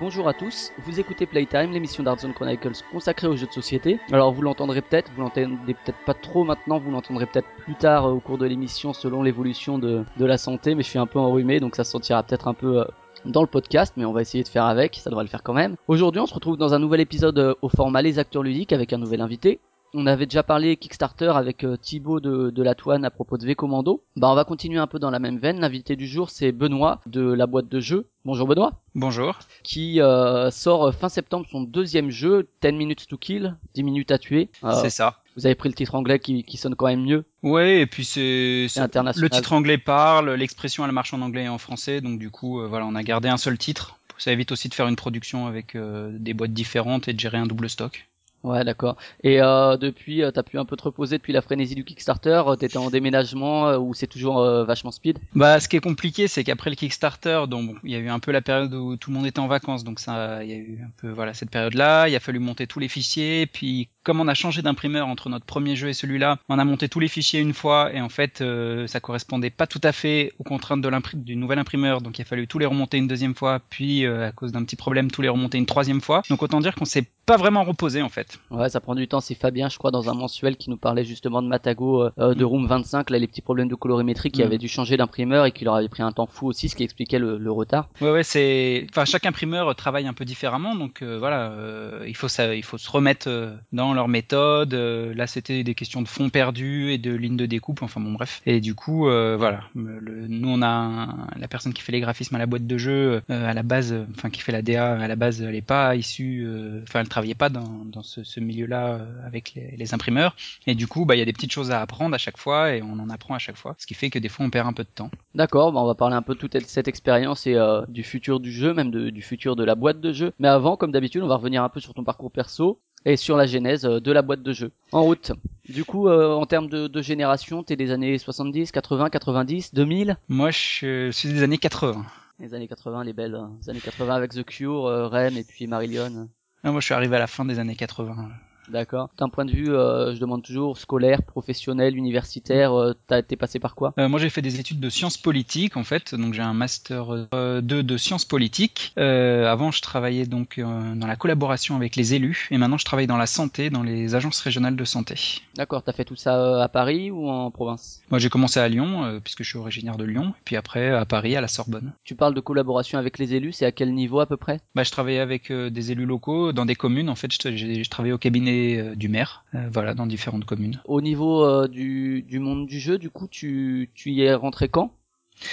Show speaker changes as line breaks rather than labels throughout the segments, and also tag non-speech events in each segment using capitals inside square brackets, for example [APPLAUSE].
Bonjour à tous. Vous écoutez Playtime, l'émission d'Artzone Chronicles consacrée aux jeux de société. Alors vous l'entendrez peut-être, vous l'entendez peut-être pas trop maintenant, vous l'entendrez peut-être plus tard euh, au cours de l'émission selon l'évolution de, de la santé, mais je suis un peu enrhumé donc ça se sentira peut-être un peu euh, dans le podcast, mais on va essayer de faire avec, ça devrait le faire quand même. Aujourd'hui on se retrouve dans un nouvel épisode euh, au format Les Acteurs Ludiques avec un nouvel invité. On avait déjà parlé Kickstarter avec euh, Thibaut de, de la Toine à propos de V Commando. Bah on va continuer un peu dans la même veine. L'invité du jour c'est Benoît de la boîte de jeux. Bonjour Benoît.
Bonjour.
Qui euh, sort fin septembre son deuxième jeu, 10 minutes to kill, 10 minutes à tuer. Euh,
C'est ça.
vous avez pris le titre anglais qui, qui sonne quand même mieux.
Ouais, et puis c'est
international.
le titre anglais parle, l'expression elle marche en anglais et en français, donc du coup euh, voilà, on a gardé un seul titre. Ça évite aussi de faire une production avec euh, des boîtes différentes et de gérer un double stock.
Ouais, d'accord. Et euh, depuis, euh, t'as pu un peu te reposer depuis la frénésie du Kickstarter? euh, T'étais en déménagement euh, ou c'est toujours vachement speed?
Bah, ce qui est compliqué, c'est qu'après le Kickstarter, donc il y a eu un peu la période où tout le monde était en vacances, donc ça, il y a eu un peu voilà cette période-là. Il a fallu monter tous les fichiers, puis comme on a changé d'imprimeur entre notre premier jeu et celui-là, on a monté tous les fichiers une fois, et en fait, euh, ça correspondait pas tout à fait aux contraintes de du nouvel imprimeur, donc il a fallu tous les remonter une deuxième fois, puis euh, à cause d'un petit problème, tous les remonter une troisième fois. Donc autant dire qu'on s'est pas vraiment reposé en fait.
Ouais, ça prend du temps. C'est Fabien, je crois, dans un mensuel qui nous parlait justement de Matago euh, euh, de Room 25, là les petits problèmes de colorimétrie qui
Mm.
avaient dû changer d'imprimeur et qui leur avait pris un temps fou aussi, ce qui expliquait le, le retard.
Ouais, ouais, c'est, enfin, chaque imprimeur travaille un peu différemment, donc euh, voilà, euh, il faut ça, il faut se remettre dans leur méthode. euh, là, c'était des questions de fonds perdus et de lignes de découpe, enfin bon, bref. Et du coup, euh, voilà, le, nous on a la personne qui fait les graphismes à la boîte de jeu, euh, à la base, euh, enfin qui fait la DA à la base, elle est pas issue, euh, enfin, elle travaillait pas dans, dans ce, milieu-là euh, avec les, les imprimeurs. Et du coup, bah, il y a des petites choses à apprendre à chaque fois et on en apprend à chaque fois, ce qui fait que des fois on perd un peu de temps.
D'accord, bah on va parler un peu de toute cette expérience et euh, du futur du jeu, même de- du futur de la boîte de jeu. Mais avant, comme d'habitude, on va revenir un peu sur ton parcours perso et sur la genèse euh, de la boîte de jeu. En route. Du coup, euh, en termes de, de génération, t'es des années 70, 80, 90, 2000
Moi, je suis des années 80.
Les années 80, les belles euh, les années 80 avec The Cure, euh, Rem et puis Marillion.
Ah, moi, je suis arrivé à la fin des années 80.
D'accord. D'un point de vue, euh, je demande toujours, scolaire, professionnel, universitaire, euh, t'as été passé par quoi?
Euh, moi, j'ai fait des études de sciences politiques, en fait. Donc, j'ai un master euh, 2 de sciences politiques. Euh, avant, je travaillais donc euh, dans la collaboration avec les élus. Et maintenant, je travaille dans la santé, dans les agences régionales de santé.
D'accord, t'as fait tout ça euh, à Paris ou en province?
Moi, j'ai commencé à Lyon, euh, puisque je suis originaire de Lyon. Et puis après, à Paris, à la Sorbonne.
Tu parles de collaboration avec les élus, c'est à quel niveau à peu près?
Bah, je travaillais avec euh, des élus locaux dans des communes. En fait, je, j'ai- je travaillais au cabinet euh, du maire. euh, voilà, dans différentes communes.
Au niveau euh, du, du monde du jeu, du coup, tu, tu y es rentré quand?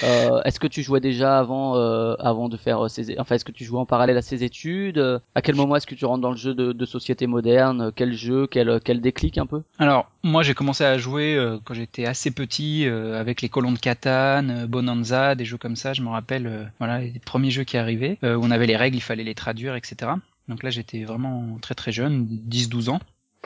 Euh, Est-ce que tu jouais déjà avant, euh, avant de faire ces, enfin, est-ce que tu jouais en parallèle à ces études? À quel moment est-ce que tu rentres dans le jeu de, de société moderne? Quel jeu? Quel, quel déclic un peu?
Alors, moi, j'ai commencé à jouer euh, quand j'étais assez petit, avec les colons de Catane, Bonanza, des jeux comme ça. Je me rappelle, voilà, les premiers jeux qui arrivaient, où on avait les règles, il fallait les traduire, etc. Donc là, j'étais vraiment très très jeune, 10-12 ans.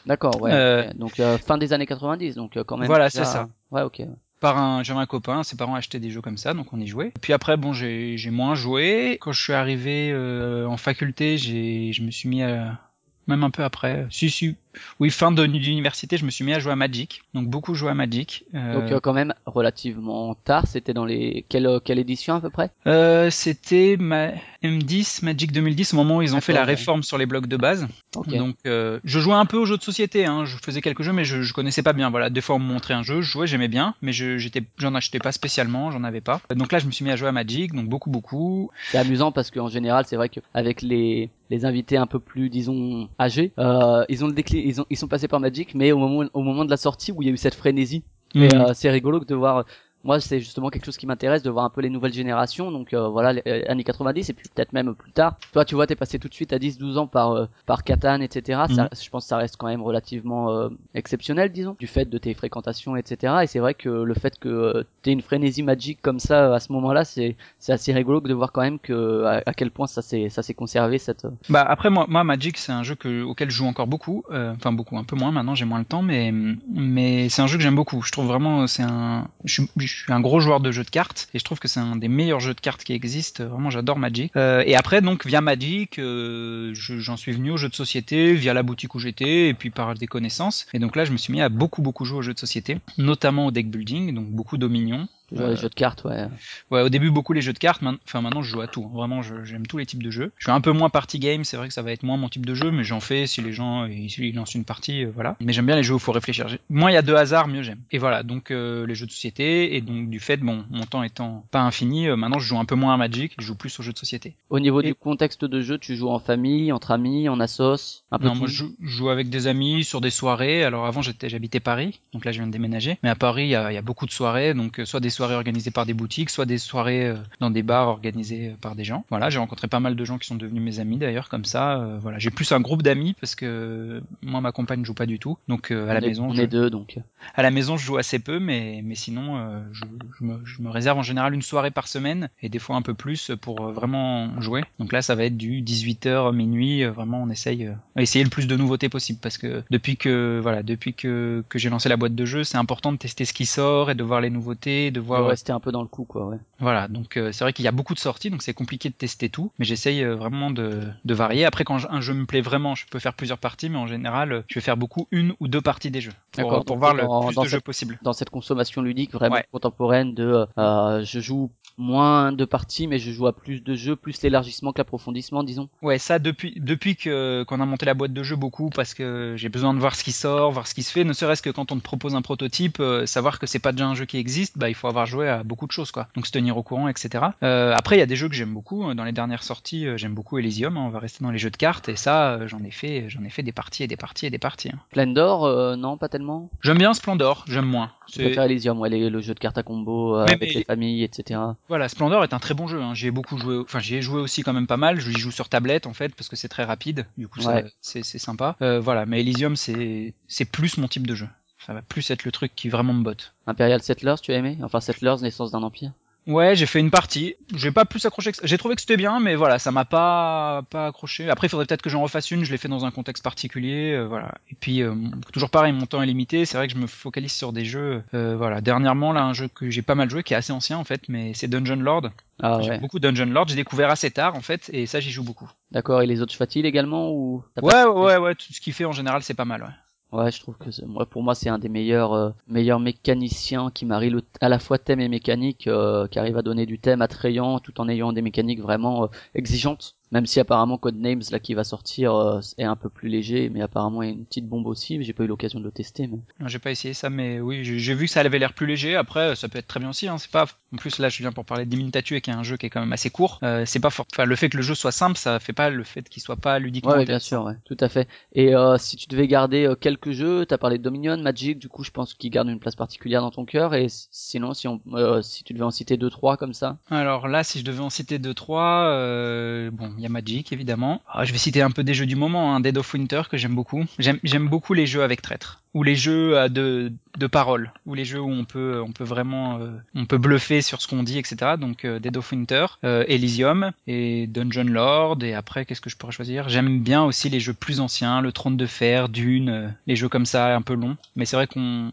D'accord, ouais.
Euh.
Donc euh, fin des années 90, donc euh, quand même.
Voilà, c'est ça.
Ouais, ok.
Par un, j'avais un copain, ses parents achetaient des jeux comme ça, donc on y jouait. Puis après, bon, j'ai, j'ai moins joué. Quand je suis arrivé euh, en faculté, j'ai, je me suis mis à, même un peu après, si si, oui, fin de d'université, je me suis mis à jouer à Magic. Donc beaucoup joué à Magic. Euh,
Donc euh, quand même relativement tard. C'était dans les quelle euh, quelle édition à peu près?
Euh, c'était ma... M10, Magic 2010, au moment où ils ont fait la
ouais.
réforme sur les blocs de base.
Ok.
Donc, euh, je jouais un peu aux jeux de société, hein. je faisais quelques jeux, mais je, je connaissais pas bien. Voilà, des fois on me montrait un jeu, je jouais, j'aimais bien, mais je, j'étais, j'en achetais pas spécialement, j'en avais pas. Donc là, je me suis mis à jouer à Magic, donc beaucoup, beaucoup.
C'est amusant parce qu'en général, c'est vrai qu'avec les les invités un peu plus, disons, âgés, ils ont le déclic, ils ont ils sont passés par Magic, mais au moment au moment de la sortie où il y a eu cette frénésie,
Mhm.
euh, c'est rigolo de voir moi c'est justement quelque chose qui m'intéresse de voir un peu les nouvelles générations. Donc euh, voilà les euh, années 90 et puis peut-être même plus tard. Toi tu vois t'es passé tout de suite à 10 12 ans par euh, par Catan etc ça,
Mhm.
je pense que ça reste quand même relativement euh, exceptionnel disons du fait de tes fréquentations etc et c'est vrai que le fait que euh, t'aies une frénésie magique comme ça euh, à ce moment là c'est c'est assez rigolo de voir quand même que à, à quel point ça s'est ça s'est conservé cette
Bah après moi, moi Magic c'est un jeu que, auquel je joue encore beaucoup, enfin beaucoup, un peu moins maintenant, j'ai moins le temps, mais mais c'est un jeu que j'aime beaucoup. Je trouve vraiment c'est un, je suis, je suis un gros joueur de jeux de cartes et je trouve que c'est un des meilleurs jeux de cartes qui existent. Vraiment j'adore Magic. Euh, et après donc via Magic, euh, je- j'en suis venu aux jeux de société via la boutique où j'étais et puis par des connaissances. Et donc là je me suis mis à beaucoup beaucoup jouer aux jeux de société, notamment au deck building, donc beaucoup Dominion.
Les
Euh,
jeux de cartes ouais
Ouais, au début beaucoup les jeux de cartes, enfin maintenant je joue à tout. hein. Vraiment, j'aime tous les types de jeux. Je suis un peu moins party game, c'est vrai que ça va être moins mon type de jeu, mais j'en fais si les gens ils, ils lancent une partie, euh, voilà. Mais j'aime bien les jeux où il faut réfléchir. Moins il y a de hasard, mieux j'aime. Et voilà, donc euh, les jeux de société et donc du fait, bon, mon temps étant pas infini, euh, maintenant je joue un peu moins à Magic, je joue plus aux jeux de société.
au niveau
Et-
du contexte de jeu tu joues en famille entre amis en assos un peu
Non,
tout?
moi je joue, avec des amis sur des soirées. Alors avant j'habitais Paris, donc là je viens de déménager. Mais à Paris il y y a beaucoup de soirées, donc euh, soit des soirées organisées par des boutiques, soit des soirées euh, dans des bars organisés euh, par des gens. Voilà, j'ai rencontré pas mal de gens qui sont devenus mes amis d'ailleurs comme ça. euh, voilà, j'ai plus un groupe d'amis parce que moi ma compagne joue pas du tout, donc euh, à la
est-
maison
on
je,
est deux donc
à la maison je joue assez peu, mais mais sinon euh, je, je me, je me réserve en général une soirée par semaine et des fois un peu plus pour vraiment jouer. Donc là ça va être du 18h minuit, vraiment on essaye essayer le plus de nouveautés possible parce que depuis que voilà depuis que que j'ai lancé la boîte de jeu c'est important de tester ce qui sort et de voir les nouveautés, de
de rester un peu dans le coup quoi ouais
voilà, donc euh, c'est vrai qu'il y a beaucoup de sorties, donc c'est compliqué de tester tout, mais j'essaye euh, vraiment de, de varier. Après, quand un jeu me plaît vraiment, je peux faire plusieurs parties, mais en général, euh, je vais faire beaucoup une ou deux parties des jeux pour,
D'accord,
pour voir le
dans-
plus
dans
de
cette-
jeux possible.
dans cette consommation ludique vraiment
Ouais.
contemporaine de euh, je joue moins de parties mais je joue à plus de jeux plus l'élargissement que l'approfondissement disons
Ouais, ça depuis depuis que qu'on a monté la boîte de jeu beaucoup parce que j'ai besoin de voir ce qui sort, voir ce qui se fait, ne serait-ce que quand on te propose un prototype, euh, savoir que c'est pas déjà un jeu qui existe, bah il faut avoir joué à beaucoup de choses quoi. Donc se tenir au courant, etc. Euh, après il y a des jeux que j'aime beaucoup. Dans les dernières sorties, euh, j'aime beaucoup Elysium. hein, on va rester dans les jeux de cartes et ça euh, j'en ai fait j'en ai fait des parties et des parties et des parties. hein.
Splendor euh, non pas tellement
J'aime bien Splendor, j'aime moins.
je préfère Elysium ouais les- le jeu de cartes à combo
Mais-
avec
mais-
les familles etc
Voilà, Splendor est un très bon jeu. Hein. J'y ai beaucoup joué. Enfin, j'y ai joué aussi quand même pas mal. Je joue sur tablette en fait parce que c'est très rapide. Du coup,
Ouais.
c'est sympa. Euh, voilà, mais Elysium, c'est c'est plus mon type de jeu. Ça va plus être le truc qui vraiment me botte.
Imperial Settlers tu as aimé? Enfin Settlers naissance d'un empire
Ouais, j'ai fait une partie. J'ai pas plus accroché que ça. J'ai trouvé que c'était bien, mais voilà, ça m'a pas pas accroché. Après, il faudrait peut-être que j'en refasse une. Je l'ai fait dans un contexte particulier, euh, voilà. Et puis euh, toujours pareil, mon temps est limité. C'est vrai que je me focalise sur des jeux. euh, voilà, dernièrement là, un jeu que j'ai pas mal joué, qui est assez ancien en fait, mais c'est Dungeon Lord.
ah ouais
beaucoup Dungeon Lord. J'ai découvert assez tard en fait, et ça j'y joue beaucoup.
d'accord et les autres Fatil également ou
Ouais, ouais, ouais, tout ce qu'il fait en général, c'est pas mal, ouais.
Ouais, je trouve que moi, pour moi, c'est un des meilleurs, euh, meilleurs mécaniciens qui marie le, à la fois thème et mécanique, euh, qui arrive à donner du thème attrayant tout en ayant des mécaniques vraiment euh, exigeantes. Même si apparemment Codenames là qui va sortir euh, est un peu plus léger, mais apparemment il y a une petite bombe aussi. J'ai pas eu l'occasion de le tester, mais
Non, J'ai pas essayé ça, mais oui, j'ai vu que ça avait l'air plus léger. Après, ça peut être très bien aussi. Hein. C'est pas. En plus, là, je viens pour parler de Dimintatue, qui est un jeu qui est quand même assez court. Euh, c'est pas fort. Enfin, le fait que le jeu soit simple, ça fait pas le fait qu'il soit pas ludiquement.
ouais, bien sûr, ouais, tout à fait. Et euh, si tu devais garder euh, quelques jeux, t'as parlé de Dominion, Magic, du coup, je pense qu'ils gardent une place particulière dans ton cœur. Et sinon, si on, euh, si tu devais en citer deux, trois comme ça.
Alors là, si je devais en citer deux, trois, euh, bon, il y a Magic évidemment. Ah, je vais citer un peu des jeux du moment, hein, Dead of Winter que j'aime beaucoup. J'aime, beaucoup les jeux avec traître ou les jeux à de de parole, ou les jeux où on peut on peut vraiment euh, on peut bluffer sur ce qu'on dit, etc. Donc euh, Dead of Winter, euh, Elysium et Dungeon Lord. Et après, qu'est-ce que je pourrais choisir? J'aime bien aussi les jeux plus anciens, le Trône de Fer, Dune, les jeux comme ça un peu longs. Mais c'est vrai qu'on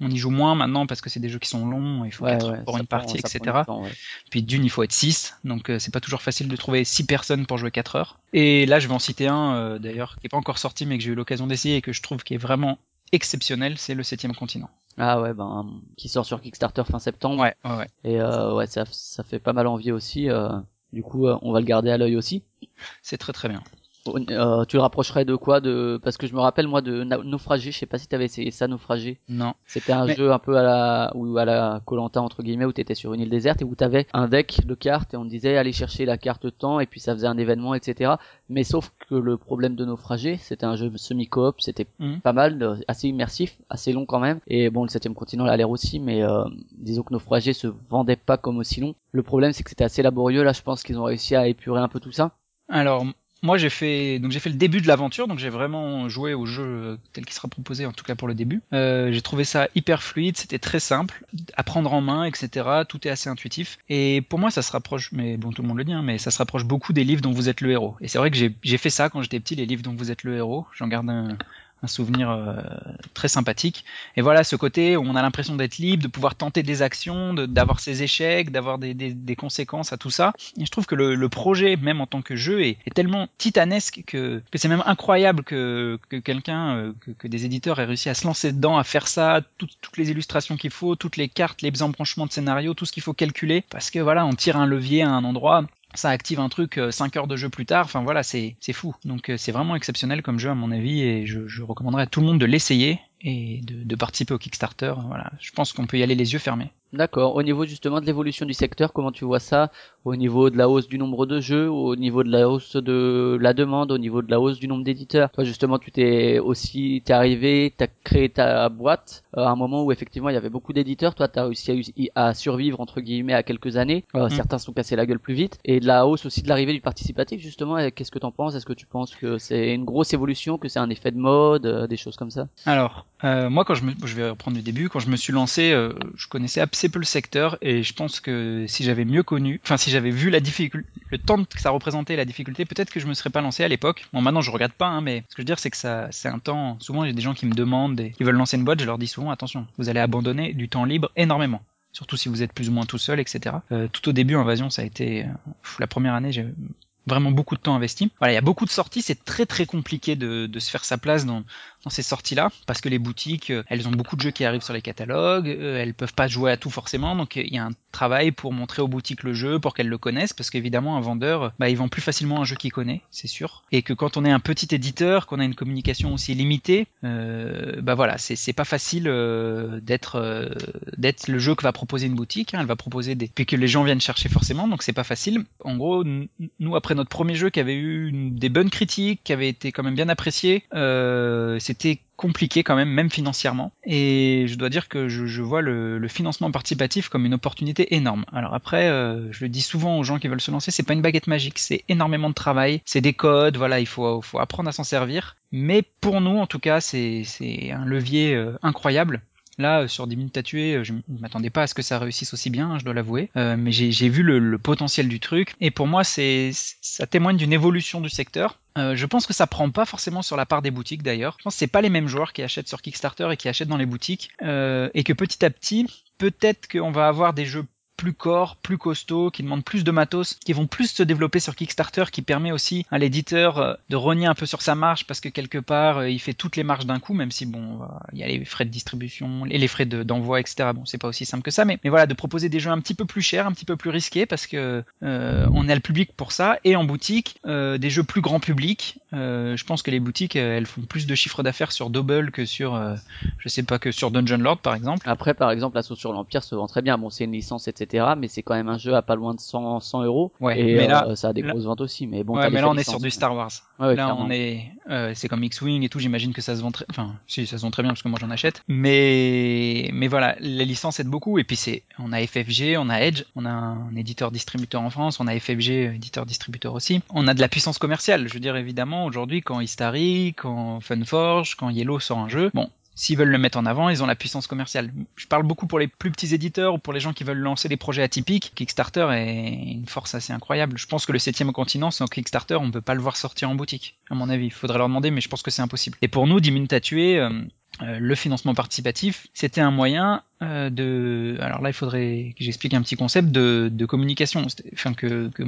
on y joue moins maintenant parce que c'est des jeux qui sont longs, il faut
Ouais,
quatre
ouais,
heures pour une
prend-
partie, etc.
temps, ouais.
Puis d'une, il faut être 6, donc c'est pas toujours facile de trouver 6 personnes pour jouer 4 heures. Et là, je vais en citer un euh, d'ailleurs qui est pas encore sorti, mais que j'ai eu l'occasion d'essayer et que je trouve qui est vraiment exceptionnel, c'est le septième continent.
Ah ouais, ben qui sort sur Kickstarter fin septembre.
Ouais, ouais, ouais.
Et euh, ouais, ça, ça fait pas mal envie aussi. euh, du coup, on va le garder à l'œil aussi.
C'est très très bien.
Euh, tu le rapprocherais de quoi de parce que je me rappelle moi de Naufragé, je sais pas si t'avais essayé ça Naufragé.
Non.
C'était un jeu un peu à la ou à la Colanta entre guillemets où t'étais sur une île déserte et où t'avais un deck de cartes et on te disait aller chercher la carte temps et puis ça faisait un événement etc. Mais sauf que le problème de Naufragé, c'était un jeu semi-coop, c'était mhm. pas mal, assez immersif, assez long quand même. Et bon le septième continent a l'air aussi, mais euh, disons que Naufragé se vendait pas comme aussi long. Le problème c'est que c'était assez laborieux. Là je pense qu'ils ont réussi à épurer un peu tout ça.
Alors moi j'ai fait donc j'ai fait le début de l'aventure donc j'ai vraiment joué au jeu euh, tel qu'il sera proposé en tout cas pour le début. Euh, j'ai trouvé ça hyper fluide c'était très simple à prendre en main etc tout est assez intuitif. Et pour moi ça se rapproche mais bon tout le monde le dit hein, mais ça se rapproche beaucoup des livres dont vous êtes le héros. Et c'est vrai que j'ai fait ça quand j'étais petit les livres dont vous êtes le héros. J'en garde un, un souvenir euh, très sympathique. Et voilà, ce côté où on a l'impression d'être libre, de pouvoir tenter des actions, d'avoir ses échecs, d'avoir des, des, des, conséquences à tout ça. Et je trouve que le, le projet, même en tant que jeu, est, est tellement titanesque que, que c'est même incroyable que, que quelqu'un, euh, que, que, des éditeurs aient réussi à se lancer dedans, à faire ça, toutes les illustrations qu'il faut, toutes les cartes, les embranchements de scénario, tout ce qu'il faut calculer, parce que voilà, on tire un levier à un endroit, ça active un truc 5 euh, heures de jeu plus tard. Enfin voilà, c'est fou. Donc euh, c'est vraiment exceptionnel comme jeu à mon avis et je, je recommanderais à tout le monde de l'essayer et de, de, participer au Kickstarter. Voilà, je pense qu'on peut y aller les yeux fermés.
D'accord. Au niveau justement de l'évolution du secteur, comment tu vois ça? Au niveau de la hausse du nombre de jeux, au niveau de la hausse de la demande, au niveau de la hausse du nombre d'éditeurs? Toi justement, tu t'es aussi, t'es arrivé, t'as créé ta boîte euh, à un moment où effectivement il y avait beaucoup d'éditeurs. Toi, t'as réussi à, survivre entre guillemets à quelques années. Euh, mm. Certains sont cassés la gueule plus vite. Et de la hausse aussi de l'arrivée du participatif justement. Qu'est-ce que t'en penses? Est-ce que tu penses que c'est une grosse évolution, que c'est un effet de mode, euh, des choses comme ça?
Alors euh, moi, quand je me, je vais reprendre du début, quand je me suis lancé, euh, je connaissais assez peu le secteur et je pense que si j'avais mieux connu, enfin si j'avais vu la difficulté, le temps que ça représentait, la difficulté, peut-être que je me serais pas lancé à l'époque. Bon, maintenant je regarde pas, hein, mais ce que je veux dire, c'est que ça, c'est un temps. Souvent, a des gens qui me demandent, et, qui veulent lancer une boîte, je leur dis souvent, attention, vous allez abandonner du temps libre énormément surtout si vous êtes plus ou moins tout seul, etc. Euh, tout au début, Invasion, ça a été euh, la première année, j'ai vraiment beaucoup de temps investi. Voilà, il y a beaucoup de sorties, c'est très très compliqué de, de, se faire sa place dans, dans ces sorties-là, parce que les boutiques, euh, elles ont beaucoup de jeux qui arrivent sur les catalogues, euh, elles peuvent pas jouer à tout forcément, donc il y a un travail pour montrer aux boutiques le jeu, pour qu'elles le connaissent, parce qu'évidemment un vendeur, bah, il vend plus facilement un jeu qu'il connaît, c'est sûr, et que quand on est un petit éditeur, qu'on a une communication aussi limitée, euh, bah voilà, c'est pas facile euh, d'être d'être le jeu que va proposer une boutique, hein, elle va proposer des puis que les gens viennent chercher forcément, donc c'est pas facile. En gros, nous après notre premier jeu qui avait eu des bonnes critiques, qui avait été quand même bien apprécié, euh, c'était compliqué quand même, même financièrement. Et je dois dire que je, vois le, financement participatif comme une opportunité énorme. Alors après, euh, je le dis souvent aux gens qui veulent se lancer, c'est pas une baguette magique, c'est énormément de travail, c'est des codes, voilà, il faut, faut apprendre à s'en servir. Mais pour nous, en tout cas, c'est un levier euh, incroyable. Là, sur 10 minutes à tuer, je ne m'attendais pas à ce que ça réussisse aussi bien, hein, je dois l'avouer. Euh, mais j'ai vu le, potentiel du truc. Et pour moi, c'est ça témoigne d'une évolution du secteur. Euh, je pense que ça prend pas forcément sur la part des boutiques d'ailleurs. Je pense que c'est pas les mêmes joueurs qui achètent sur Kickstarter et qui achètent dans les boutiques. Euh, et que petit à petit, peut-être qu'on va avoir des jeux plus corps, plus costaud, qui demandent plus de matos, qui vont plus se développer sur Kickstarter, qui permet aussi à l'éditeur euh, de renier un peu sur sa marge parce que quelque part euh, il fait toutes les marges d'un coup, même si bon, il y a les frais de distribution et les frais d'envoi, etc. Bon, c'est pas aussi simple que ça, mais, mais voilà, de proposer des jeux un petit peu plus chers, un petit peu plus risqués parce que euh, on a le public pour ça et en boutique des jeux plus grand public. je pense que les boutiques elles font plus de chiffre d'affaires sur Double que sur, je sais pas que sur Dungeon Lord par exemple.
Après, par exemple, la sauce sur l'Empire se vend très bien. Bon, c'est une licence, etc mais c'est quand même un jeu à pas loin de 100, 100 euros.
Ouais,
et
mais là,
euh, ça a des grosses ventes aussi. Mais bon,
ouais, mais là on est sur du Star Wars. là on est, euh, c'est comme X-wing et tout. J'imagine que ça se vend très, enfin, si ça se vend très bien parce que moi j'en achète. Mais, mais voilà, les licences aident beaucoup. Et puis c'est, on a FFG, on a Edge, on a un éditeur distributeur en France, on a FFG éditeur distributeur aussi. On a de la puissance commerciale. Je veux dire évidemment aujourd'hui quand Istari, quand Funforge, quand Yellow sort un jeu, bon, s'ils veulent le mettre en avant, ils ont la puissance commerciale. Je parle beaucoup pour les plus petits éditeurs ou pour les gens qui veulent lancer des projets atypiques. Kickstarter est une force assez incroyable. Je pense que le septième continent, sans Kickstarter, on ne peut pas le voir sortir en boutique. À mon avis, il faudrait leur demander, mais je pense que c'est impossible. Et pour nous, 10 minutes euh, euh, le financement participatif, c'était un moyen euh, de. Alors là, il faudrait que j'explique un petit concept de, de communication. Enfin que, que,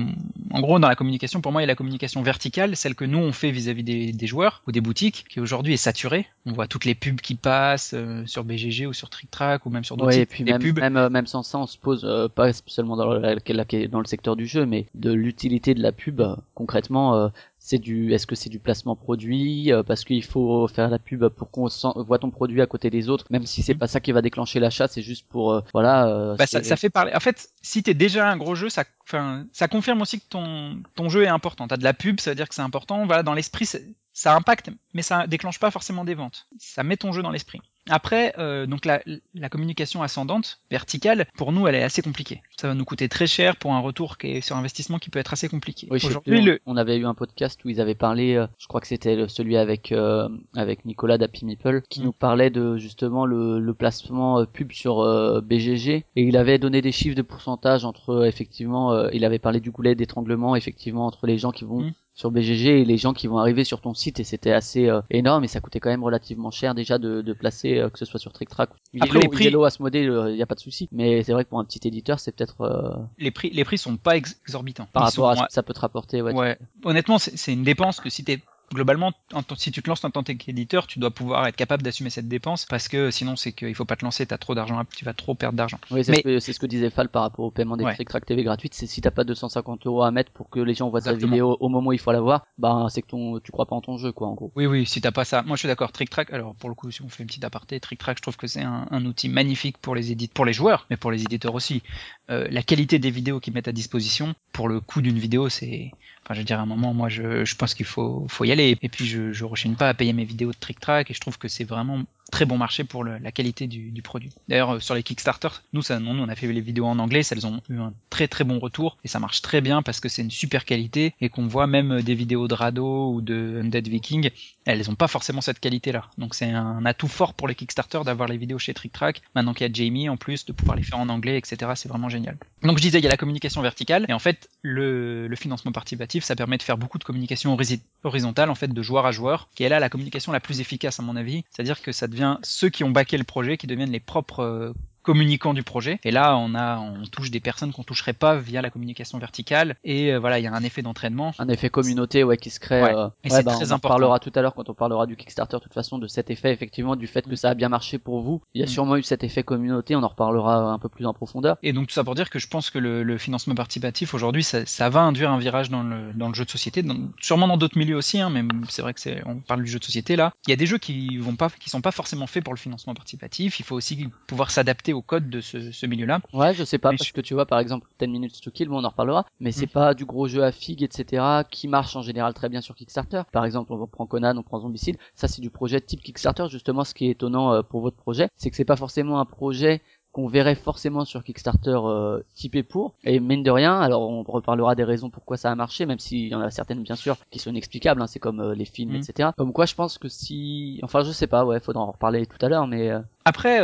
en gros, dans la communication, pour moi, il y a la communication verticale, celle que nous on fait vis-à-vis des, des, joueurs ou des boutiques, qui aujourd'hui est saturée. On voit toutes les pubs qui passent euh, sur BGG ou sur Trick Track ou même sur d'autres
ouais, et puis même, pubs. Même, même, sans ça, on se pose pas seulement dans le, dans le secteur du jeu, mais de l'utilité de la pub. concrètement, c'est du, est-ce que c'est du placement produit euh, parce qu'il faut faire la pub pour qu'on voit ton produit à côté des autres, même si c'est pas ça qui va déclencher l'achat, c'est juste pour euh, voilà. Euh,
bah, ça, ça, fait parler. En fait, si t'es déjà un gros jeu, ça, enfin, ça confirme aussi que ton ton jeu est important. T'as de la pub, ça veut dire que c'est important. Voilà, dans l'esprit, ça impacte, mais ça déclenche pas forcément des ventes. Ça met ton jeu dans l'esprit. Après, euh, donc la, la, communication ascendante, verticale, pour nous, elle est assez compliquée. Ça va nous coûter très cher pour un retour qui est sur investissement qui peut être assez compliqué.
Oui, Aujourd'hui, on, avait eu un podcast où ils avaient parlé, euh, je crois que c'était celui avec euh, avec Nicolas d'Happy Meeple, qui mm. nous parlait de justement le, le placement euh, pub sur BGG et il avait donné des chiffres de pourcentage entre effectivement, il avait parlé du goulet d'étranglement effectivement entre les gens qui vont mm sur BGG et les gens qui vont arriver sur ton site et c'était assez euh, énorme et ça coûtait quand même relativement cher déjà de, de placer euh, que ce soit sur TrickTrack. Après les prix à ce modèle, il euh, n'y a pas de souci, mais c'est vrai que pour un petit éditeur, c'est peut-être
les prix les prix sont pas exorbitants.
Par rapport à ce que ça peut te rapporter, ouais.
ouais. Honnêtement, c'est une dépense que si t'es globalement, si tu te lances en tant qu'éditeur, tu dois pouvoir être capable d'assumer cette dépense parce que sinon c'est qu'il faut pas te lancer, t'as trop d'argent, tu vas trop perdre d'argent.
Oui, c'est Mais... ce, que disait Fall par rapport au paiement des ouais. TV gratuites, c'est si t'as pas 250 euros à mettre pour que les gens voient ta vidéo au moment où il faut la voir, bah c'est que ton, tu crois pas en ton jeu quoi en gros.
Oui oui, si t'as pas ça, moi je suis d'accord. Trick Track, alors pour le coup si on fait une petite aparté, Trick Track, je trouve que c'est un, un, outil magnifique pour les éditeurs, pour les joueurs, mais pour les éditeurs aussi. Euh, la qualité des vidéos qu'ils mettent à disposition pour le coût d'une vidéo, c'est Enfin, je veux dire, à un moment, moi, je, je pense qu'il faut, faut y aller. Et puis, je, je rechigne pas à payer mes vidéos de Trick Track et je trouve que c'est vraiment très bon marché pour la qualité du, du produit. D'ailleurs, euh, sur les Kickstarter, nous, ça, nous, on a fait les vidéos en anglais, elles ont eu un très très bon retour et ça marche très bien parce que c'est une super qualité et qu'on voit même des vidéos de Rado ou de Undead Viking, elles ont pas forcément cette qualité-là. Donc c'est un atout fort pour les Kickstarter d'avoir les vidéos chez Trick Track. Maintenant qu'il y a Jamie en plus, de pouvoir les faire en anglais, etc. C'est vraiment génial. Donc je disais, il y a la communication verticale et en fait, le, le financement participatif, ça permet de faire beaucoup de communication horizontale en fait de joueur à joueur, qui est là la communication la plus efficace à mon avis. C'est-à-dire que ça devient ceux qui ont baqué le projet qui deviennent les propres euh, communicants du projet. Et là, on a, on touche des personnes qu'on toucherait pas via la communication verticale. Et euh, voilà, il y a un effet d'entraînement.
Un effet communauté, ouais, qui se crée.
Ouais. Euh, et c'est bah, très
on
important.
On parlera tout à l'heure quand on parlera du Kickstarter, de toute façon, de cet effet, effectivement, du fait que ça a bien marché pour vous. Il y a mm. sûrement eu cet effet communauté. On en reparlera un peu plus en profondeur.
Et donc tout ça pour dire que je pense que le, le financement participatif aujourd'hui, ça, ça, va induire un virage dans le, dans le jeu de société, dans, sûrement dans d'autres milieux aussi. Hein, mais c'est vrai que c'est, on parle du jeu de société là. Il y a des jeux qui vont pas, qui sont pas forcément faits pour le financement participatif. Il faut aussi pouvoir s'adapter au code de ce ce milieu-là.
Ouais, je sais pas, parce que tu vois, par exemple, 10 minutes to kill, bon, on en reparlera, mais c'est mm. pas du gros jeu à figue, etc., qui marche en général très bien sur Kickstarter. Par exemple, on prend Conan, on prend Zombicide, ça c'est du projet type Kickstarter, justement, ce qui est étonnant euh, pour votre projet, c'est que c'est pas forcément un projet qu'on verrait forcément sur Kickstarter euh, typé pour et mine de rien alors on reparlera des raisons pourquoi ça a marché même s'il y en a certaines bien sûr qui sont inexplicables hein, c'est comme euh, les films mm. etc comme quoi je pense que si enfin je sais pas ouais faudra en reparler tout à l'heure mais
après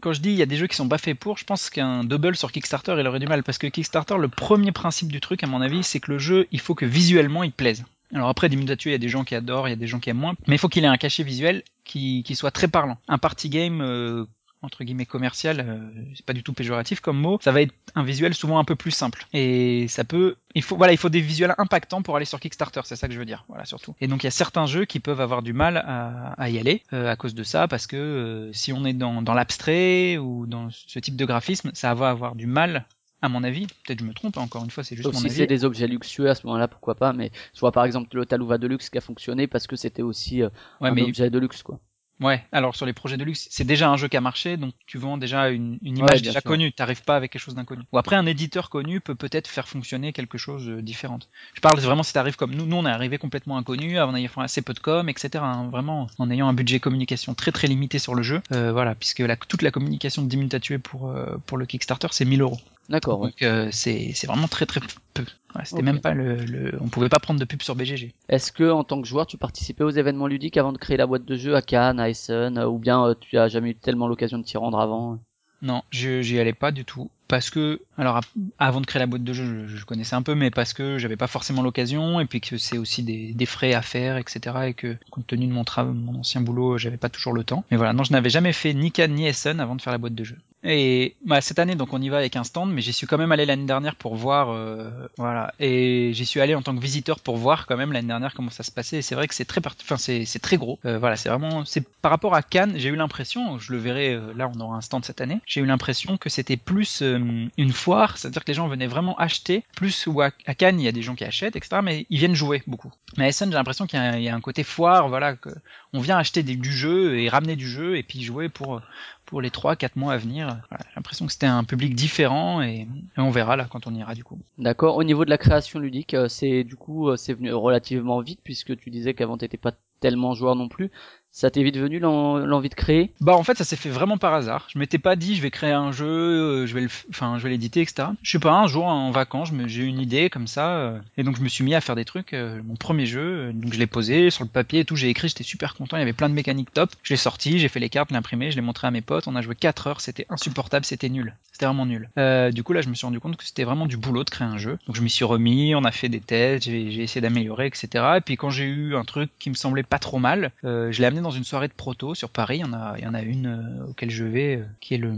quand je dis il y a des jeux qui sont pas pour, je pense qu'un double sur Kickstarter il aurait du mal parce que Kickstarter le premier principe du truc à mon avis c'est que le jeu il faut que visuellement il plaise. Alors après des minutes à tuer il y a des gens qui adorent, il y a des gens qui aiment moins, mais il faut qu'il ait un cachet visuel qui, qui soit très parlant. Un party game euh, entre guillemets commercial, euh, c'est pas du tout péjoratif comme mot, ça va être un visuel souvent un peu plus simple. Et ça peut, il faut, voilà, il faut des visuels impactants pour aller sur Kickstarter, c'est ça que je veux dire, voilà surtout. Et donc il y a certains jeux qui peuvent avoir du mal à, à y aller euh, à cause de ça, parce que euh, si on est dans, dans l'abstrait ou dans ce type de graphisme, ça va avoir du mal à mon avis, peut-être je me trompe, encore une fois, c'est juste
Sauf
mon
si
avis.
c'est des objets luxueux à ce moment-là, pourquoi pas, mais je vois par exemple le Talouva de luxe qui a fonctionné parce que c'était aussi euh,
Ouais,
un
mais-
objet de luxe, quoi.
Ouais, alors sur les projets de luxe, c'est déjà un jeu qui a marché, donc tu vends déjà une, une image déjà
sûr.
connue, t'arrives pas avec quelque chose d'inconnu. Ou après un éditeur connu peut peut-être faire fonctionner quelque chose de différent. Je parle vraiment si t'arrives comme nous, nous on est arrivé complètement inconnu, en ayant fait assez peu de com, etc. hein, vraiment en ayant un budget communication très très limité sur le jeu, euh, voilà, puisque la, toute la communication de 10 minutes à tuer pour euh, pour le Kickstarter c'est 1000 euros.
D'accord.
Donc euh, c'est c'est vraiment très très peu. Ouais, C'était même pas le, le, on pouvait pas prendre de pub sur BGG.
Est-ce que en tant que joueur, tu participais aux événements ludiques avant de créer la boîte de jeu à Cannes, à Essen, euh, ou bien euh, tu as jamais eu tellement l'occasion de t'y rendre avant?
Non, je- j'y allais pas du tout. Parce que, alors avant de créer la boîte de jeu, je, je connaissais un peu, mais parce que j'avais pas forcément l'occasion, et puis que c'est aussi des, des frais à faire, etc. Et que, compte tenu de mon travail, mon ancien boulot, j'avais pas toujours le temps. Mais voilà, non, je n'avais jamais fait ni Cannes ni Essen avant de faire la boîte de jeu. Et bah, cette année, donc on y va avec un stand, mais j'y suis quand même allé l'année dernière pour voir, euh, voilà. Et j'y suis allé en tant que visiteur pour voir quand même l'année dernière comment ça se passait. Et c'est vrai que c'est très, enfin c'est c'est très gros. Euh, voilà, c'est vraiment, c'est par rapport à Cannes, j'ai eu l'impression, je le verrai euh, là, on aura un stand cette année. J'ai eu l'impression que c'était plus une foire, c'est-à-dire que les gens venaient vraiment acheter, plus où à, Cannes il y a des gens qui achètent, etc. Mais ils viennent jouer beaucoup. Mais à Essen, j'ai l'impression qu'il y, a- un côté foire, voilà, que on vient acheter du jeu et ramener du jeu et puis jouer pour pour les 3-4 mois à venir. J'ai l'impression que c'était un public différent et, et on verra là quand on ira du coup.
D'accord. Au niveau de la création ludique, euh, c'est du coup euh, c'est venu relativement vite puisque tu disais qu'avant t'étais pas tellement joueur non plus. Ça t'est vite venu l'en- l'envie de créer?
Bah en fait ça s'est fait vraiment par hasard. Je m'étais pas dit je vais créer un jeu, euh, je vais le, enfin je vais l'éditer etc. Je sais pas un jour en vacances j'ai eu une idée comme ça euh, et donc je me suis mis à faire des trucs. euh, mon premier jeu donc je l'ai posé sur le papier et tout j'ai écrit j'étais super content il y avait plein de mécaniques top. Je l'ai sorti j'ai fait les cartes l'imprimé je l'ai montré à mes potes on a joué 4 heures c'était insupportable c'était nul c'était vraiment nul. Euh, du coup là je me suis rendu compte que c'était vraiment du boulot de créer un jeu donc je m'y suis remis on a fait des tests j'ai essayé d'améliorer etc. Et puis quand j'ai eu un truc qui me semblait pas trop mal je l'ai amené dans une soirée de proto sur Paris. Il y en a, il y en a une euh, auquel je vais, euh, qui est le,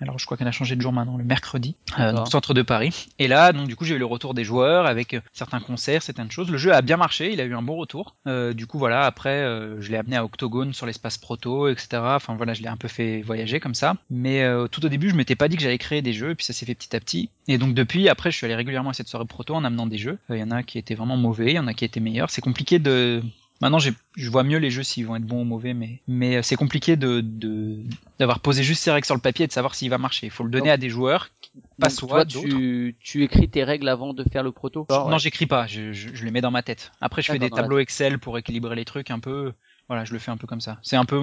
alors je crois qu'elle a changé de jour maintenant, le mercredi, euh, dans le centre de Paris. Et là, donc du coup, j'ai eu le retour des joueurs avec euh, certains concerts, certaines choses. Le jeu a bien marché, il a eu un bon retour. Euh, du coup, voilà, après, je l'ai amené à Octogone sur l'espace proto, etc. Enfin voilà, je l'ai un peu fait voyager comme ça. Mais tout au début, je m'étais pas dit que j'allais créer des jeux, et puis ça s'est fait petit à petit. Et donc depuis, après, je suis allé régulièrement à cette soirée proto en amenant des jeux. Il y en a qui étaient vraiment mauvais, il y en a qui étaient meilleurs. C'est compliqué de Maintenant, j'ai- je vois mieux les jeux s'ils vont être bons ou mauvais, mais, mais euh, c'est compliqué de, de, d'avoir posé juste ses règles sur le papier et de savoir s'il va marcher. Il faut le donner
Donc-
à des joueurs, pas
Donc,
soit
tu, tu écris tes règles avant de faire le proto
Non, j'écris pas, je, je, je les mets dans ma tête. Après, je fais des tableaux Excel pour équilibrer les trucs un peu. Voilà, je le fais un peu comme ça. C'est un peu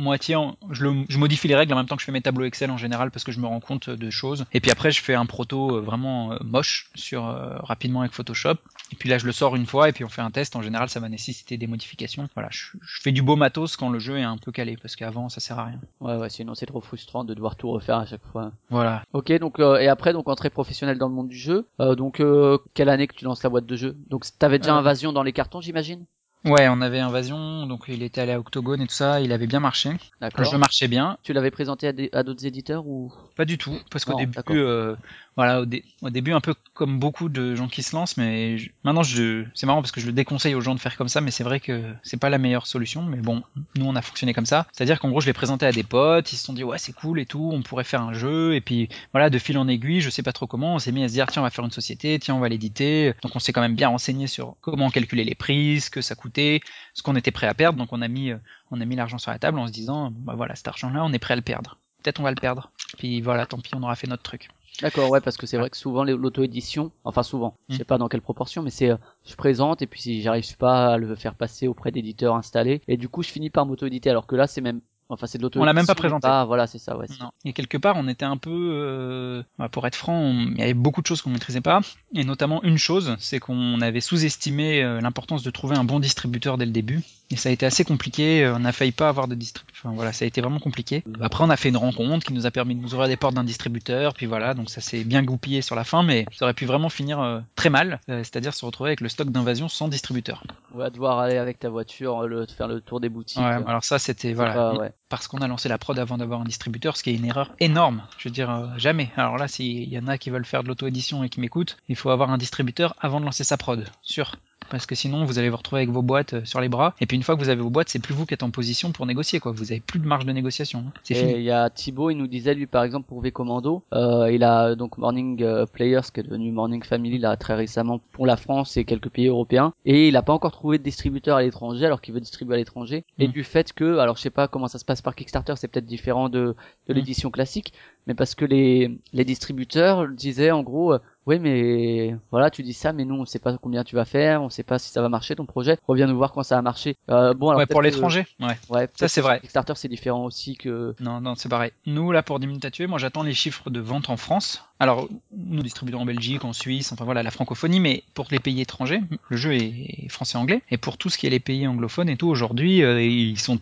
moitié, en- je, le, je modifie les règles en même temps que je fais mes tableaux Excel en général parce que je me rends compte de choses. Et puis après, je fais un proto euh, vraiment euh, moche sur euh, rapidement avec Photoshop. Et puis là, je le sors une fois et puis on fait un test. En général, ça va nécessiter des modifications. Voilà, je, je fais du beau matos quand le jeu est un peu calé parce qu'avant, ça sert à rien.
Ouais, ouais, sinon c'est trop frustrant de devoir tout refaire à chaque fois.
Voilà.
Ok, donc euh, et après donc entrée professionnelle dans le monde du jeu. Euh, donc euh, quelle année que tu lances la boîte de jeu? Donc t'avais déjà. Invasion dans les cartons, j'imagine?
Ouais, on avait Invasion, donc il était allé à Octogone et tout ça, il avait bien marché. Le
D'accord.
jeu marchait bien.
Tu l'avais présenté à, des- à d'autres éditeurs ou?
Pas du tout, parce qu'au
Non,
début,
d'accord.
euh, voilà, au, dé- au début un peu comme beaucoup de gens qui se lancent, mais je- maintenant je, c'est marrant parce que je le déconseille aux gens de faire comme ça, mais c'est vrai que c'est pas la meilleure solution. Mais bon, nous on a fonctionné comme ça, c'est-à-dire qu'en gros je l'ai présenté à des potes, ils se sont dit ouais c'est cool et tout, on pourrait faire un jeu, et puis voilà de fil en aiguille, je sais pas trop comment, on s'est mis à se dire tiens on va faire une société, tiens on va l'éditer, donc on s'est quand même bien renseigné sur comment calculer les prix, ce que ça coûtait, ce qu'on était prêt à perdre, donc on a mis, euh, on a mis l'argent sur la table en se disant bah voilà cet argent-là on est prêt à le perdre, peut-être on va le perdre. Puis voilà, tant pis, on aura fait notre truc.
D'accord, ouais, parce que c'est vrai que souvent l'auto-édition, enfin souvent, je
Mm.
sais pas dans quelle proportion, mais c'est euh, je présente et puis si j'arrive pas à le faire passer auprès d'éditeurs installés, et du coup je finis par m'auto-éditer, alors que là c'est même, enfin c'est de l'auto-édition.
On l'a même pas présenté.
voilà, c'est ça, ouais.
Non. Et quelque part, on était un peu, euh, bah, pour être franc, on- il y avait beaucoup de choses qu'on maîtrisait pas, et notamment une chose, c'est qu'on avait sous-estimé euh, l'importance de trouver un bon distributeur dès le début. Et ça a été assez compliqué. euh, On a failli pas avoir de distributeur. Enfin voilà, ça a été vraiment compliqué. Après, on a fait une rencontre qui nous a permis de nous ouvrir des portes d'un distributeur. Puis voilà, donc ça s'est bien goupillé sur la fin, mais ça aurait pu vraiment finir euh, très mal, euh, c'est-à-dire se retrouver avec le stock d'invasion sans distributeur.
On va devoir aller avec ta voiture, le, faire le tour des boutiques.
Ouais,
euh,
alors ça, c'était voilà.
pas- ouais.
parce qu'on a lancé la prod avant d'avoir un distributeur, ce qui est une erreur énorme. Je veux dire, euh, jamais. Alors là, s'il y en a qui veulent faire de l'auto-édition et qui m'écoutent, il faut avoir un distributeur avant de lancer sa prod, sûr. Parce que sinon, vous allez vous retrouver avec vos boîtes euh, sur les bras. Et puis une fois que vous avez vos boîtes, c'est plus vous qui êtes en position pour négocier, quoi. Vous avez plus de marge de négociation. hein. C'est fini.
il y a Thibaut, il nous disait lui par exemple pour V Commando, euh, il a donc Morning euh, Players qui est devenu Morning Family là très récemment pour la France et quelques pays européens et il a pas encore trouvé de distributeur à l'étranger alors qu'il veut distribuer à l'étranger et
Mm.
du fait que alors je sais pas comment ça se passe par Kickstarter, c'est peut-être différent de de
Mm.
l'édition classique mais parce que les les distributeurs disaient en gros euh, oui mais voilà tu dis ça mais nous on sait pas combien tu vas faire, on sait pas si ça va marcher ton projet, reviens nous voir quand ça va marcher. Euh, bon alors
Ouais, pour
que-
l'étranger. Ouais.
Ouais,
Ça, c'est vrai.
Kickstarter c'est différent aussi que
Non, non, c'est pareil. Nous, là, pour 10 minutes à tuer, moi, j'attends les chiffres de vente en France. Alors, nous distributons en Belgique, en Suisse, enfin voilà, la francophonie, mais pour les pays étrangers, le jeu est français-anglais. Et pour tout ce qui est les pays anglophones et tout, aujourd'hui, euh, ils sont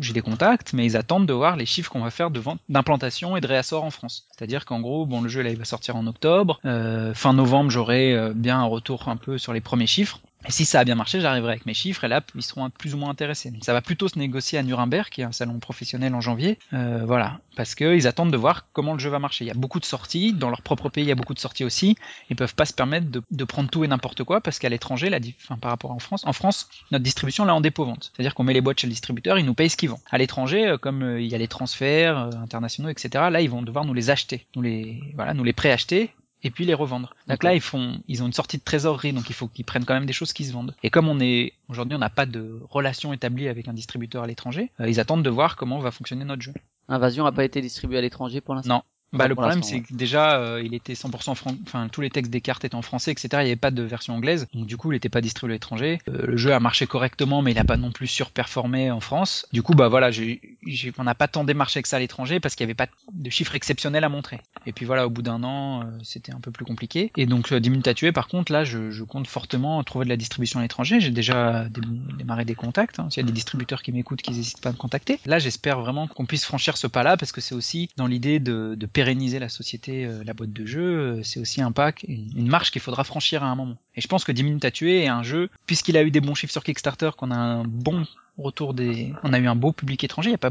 j'ai des contacts, mais ils attendent de voir les chiffres qu'on va faire de vente, d'implantation et de réassort en France. C'est-à-dire qu'en gros, bon, le jeu là, il va sortir en octobre. Euh, fin novembre, j'aurai euh, bien un retour un peu sur les premiers chiffres. Et si ça a bien marché, j'arriverai avec mes chiffres et là, ils seront plus ou moins intéressés. Ça va plutôt se négocier à Nuremberg, qui est un salon professionnel en janvier. Euh, voilà, parce qu'ils attendent de voir comment le jeu va marcher. Il y a beaucoup de sorties, dans leur propre pays, il y a beaucoup de sorties aussi. Ils peuvent pas se permettre de, de prendre tout et n'importe quoi, parce qu'à l'étranger, la, enfin, par rapport en France, en France, notre distribution là en dépôt-vente. C'est-à-dire qu'on met les boîtes chez le distributeur, ils nous payent ce qu'ils vendent. À l'étranger, euh, comme euh, il y a les transferts euh, internationaux, etc., là, ils vont devoir nous les acheter, nous les, voilà, nous les préacheter et puis les revendre. Donc là, ils font, ils ont une sortie de trésorerie, donc il faut qu'ils prennent quand même des choses qui se vendent. Et comme on est aujourd'hui, on n'a pas de relation établie avec un distributeur à l'étranger, euh, ils attendent de voir comment va fonctionner notre jeu.
Invasion a pas été distribué à l'étranger pour l'instant?
Non. Bah,
Pas
le problème, c'est que déjà, euh, il était 100% franc, enfin, tous les textes des cartes étaient en français, etc. Il n'y avait pas de version anglaise. Donc, du coup, il n'était pas distribué à l'étranger. Euh, le jeu a marché correctement, mais il n'a pas non plus surperformé en France. Du coup, bah voilà, j'ai, j'ai- on n'a pas tant démarché que ça à l'étranger parce qu'il n'y avait pas de chiffres exceptionnels à montrer. Et puis voilà, au bout d'un an, euh, c'était un peu plus compliqué. Et donc, euh, 10 minutes à tuer, par contre, là, je, je compte fortement trouver de la distribution à l'étranger. J'ai déjà dé- démarré des contacts. hein. S'il y a des distributeurs qui m'écoutent, qu'ils n'hésitent pas à me contacter. Là, j'espère vraiment qu'on puisse franchir ce pas-là parce que c'est aussi dans l'idée de, de pérenniser la société, euh, la boîte de jeu. euh, C'est aussi un pack, une, une marche qu'il faudra franchir à un moment. Et je pense que 10 minutes à tuer est un jeu, puisqu'il a eu des bons chiffres sur Kickstarter, qu'on a un bon retour des, on a eu un beau public étranger. Il y a pas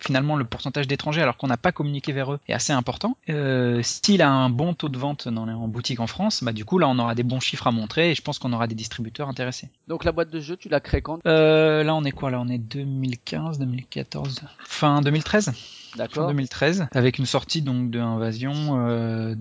finalement le pourcentage d'étrangers alors qu'on n'a pas communiqué vers eux est assez important. Euh, S'il a un bon taux de vente dans les, en boutique en France, bah du coup là on aura des bons chiffres à montrer et je pense qu'on aura des distributeurs intéressés.
Donc la boîte de jeu, tu l'as créée quand?
Euh, là on est quoi? Là On est 2015, 2014, fin 2013
D'accord.
2013, avec une sortie donc de Invasion euh,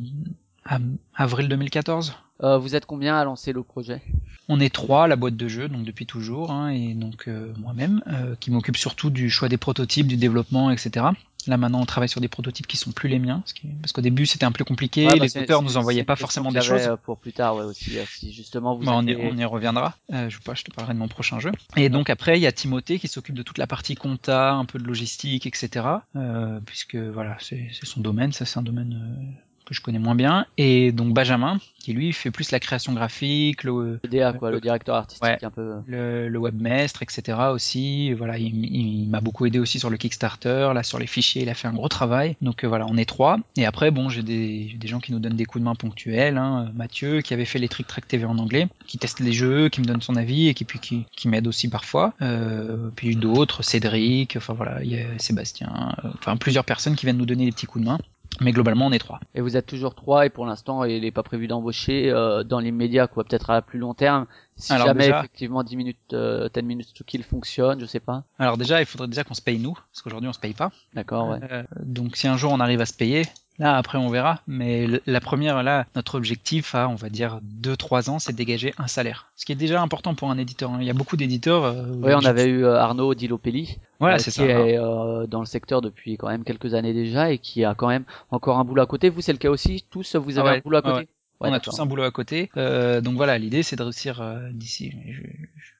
à- avril 2014.
Euh, vous êtes combien à lancer le projet?
On est trois, la boîte de jeu, donc depuis toujours, hein, et donc euh, moi-même, euh, qui m'occupe surtout du choix des prototypes, du développement, etc. Là maintenant, on travaille sur des prototypes qui sont plus les miens, parce que- parce qu'au début c'était un peu compliqué,
Ouais, bah,
les auteurs nous envoyaient pas forcément des choses.
euh, pour plus tard, ouais aussi. euh, Si justement vous
Bah, on, y,
aviez-
on y reviendra. Euh, je pas, je te parlerai de mon prochain jeu. Et donc après, il y a Timothée qui s'occupe de toute la partie compta, un peu de logistique, etc. Euh, puisque voilà, c'est c'est son domaine. Ça, c'est un domaine euh, que je connais moins bien. Et donc Benjamin, qui lui fait plus la création graphique, le,
le DA quoi, le directeur artistique
Ouais.
un peu.
le, le webmestre, etc. aussi. Voilà, il, il m'a beaucoup aidé aussi sur le Kickstarter, là sur les fichiers, il a fait un gros travail. Donc euh, voilà, on est trois. Et après, bon, j'ai des, gens qui nous donnent des coups de main ponctuels. Hein. Mathieu, qui avait fait les Trick Track TV en anglais, qui teste les jeux, qui me donne son avis et qui puis qui, qui m'aide aussi parfois. Euh, puis d'autres, Cédric, enfin voilà, il y a Sébastien, euh, enfin plusieurs personnes qui viennent nous donner des petits coups de main. Mais globalement, on est trois.
Et vous êtes toujours trois et pour l'instant il n'est pas prévu d'embaucher euh, dans l'immédiat quoi, peut-être à plus long terme. Si
Alors,
jamais
déjà-
effectivement 10 minutes, euh, 10 minutes to kill fonctionne, je sais pas.
Alors déjà, il faudrait déjà qu'on se paye nous, parce qu'aujourd'hui on se paye pas.
D'accord, ouais.
Euh, donc si un jour on arrive à se payer, là après on verra. Mais la première, là, notre objectif à, on va dire, 2-3 ans, c'est de dégager un salaire. Ce qui est déjà important pour un éditeur. hein. Il y a beaucoup d'éditeurs. euh,
Oui, on avait eu euh, Arnaud Dilopelli,
Voilà,
euh, qui
ça.
est euh, dans le secteur depuis quand même quelques années déjà et qui a quand même encore un boulot à côté. Vous, c'est le cas aussi? Tous, vous avez
Ah ouais,
un boulot à
ouais,
côté?
On a tous un boulot à côté. Euh, donc voilà, l'idée c'est de réussir euh, d'ici. Je, je- je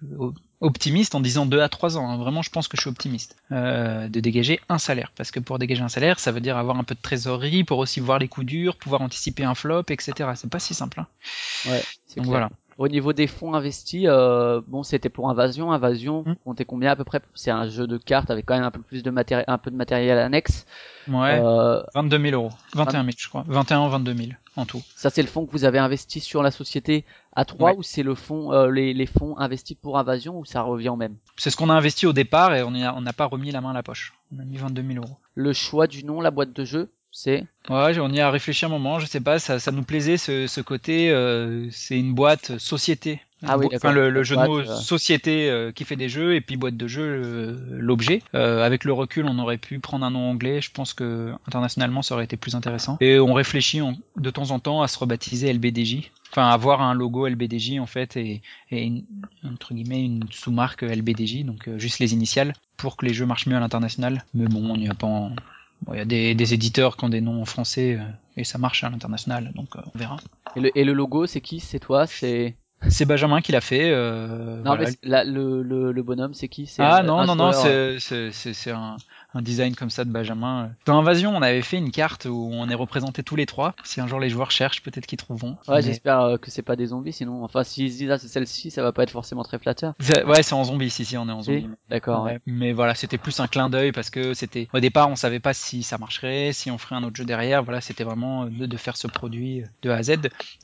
suis optimiste en disant 2 à 3 ans. hein. Vraiment, je pense que je suis optimiste. Euh, de dégager un salaire. Parce que pour dégager un salaire, ça veut dire avoir un peu de trésorerie pour aussi voir les coups durs, pouvoir anticiper un flop, etc. C'est pas si simple. hein.
Ouais,
Donc
clair.
voilà.
Au niveau des fonds investis, euh, bon, c'était pour Invasion. Invasion, vous comptez combien à peu près? C'est un jeu de cartes avec quand même un peu plus de matériel, un peu de matériel annexe.
Ouais.
Euh,
22 000 euros. 21 000, je crois. 21 ou 22 000 en tout.
ça, c'est le fonds que vous avez investi sur la société à trois
Ouais.
ou c'est le fonds, euh, les, les fonds investis pour Invasion ou ça revient au même?
C'est ce qu'on a investi au départ et on n'a pas remis la main à la poche. On a mis 22 000 euros.
Le choix du nom, la boîte de jeu,
Ouais, on y a réfléchi un moment, je sais pas, ça, ça nous plaisait ce, ce côté, euh, c'est une boîte société.
Ah oui.
Enfin, le, le jeu de mots
euh.
société euh, qui fait des jeux et puis boîte de jeu euh, l'objet. Euh, avec le recul, on aurait pu prendre un nom anglais. Je pense que internationalement, ça aurait été plus intéressant. Et on réfléchit de temps en temps à se rebaptiser LBDJ. Enfin, avoir un logo LBDJ en fait et, et une, entre guillemets une sous-marque LBDJ, donc euh, juste les initiales, pour que les jeux marchent mieux à l'international. Mais bon, on n'y a pas. en- Il y a des, des éditeurs qui ont des noms en français euh, et ça marche à l'international, donc euh, on verra.
et le, et le logo, c'est qui? C'est toi? C'est
C'est Benjamin qui l'a fait. euh,
non,
voilà.
mais le, le, le bonhomme, c'est qui?
Ah non, non, non,
euh,
c'est- c'est c'est- c'est un, un design comme ça de Benjamin. Dans Invasion, on avait fait une carte où on est représentés tous les trois. Si un jour les joueurs cherchent, peut-être qu'ils trouveront.
Ouais,
Mais-
j'espère euh, que c'est pas des zombies, sinon, enfin, s'ils se disent ah c'est celle-ci, ça va pas être forcément très flatteur.
Ouais, c'est en zombie, si, si, on est en
Si
zombie.
D'accord. ouais.
Ouais, Mais voilà, c'était plus un clin d'œil parce que c'était au départ, on savait pas si ça marcherait, si on ferait un autre jeu derrière. Voilà, c'était vraiment de, de faire ce produit de A à Z.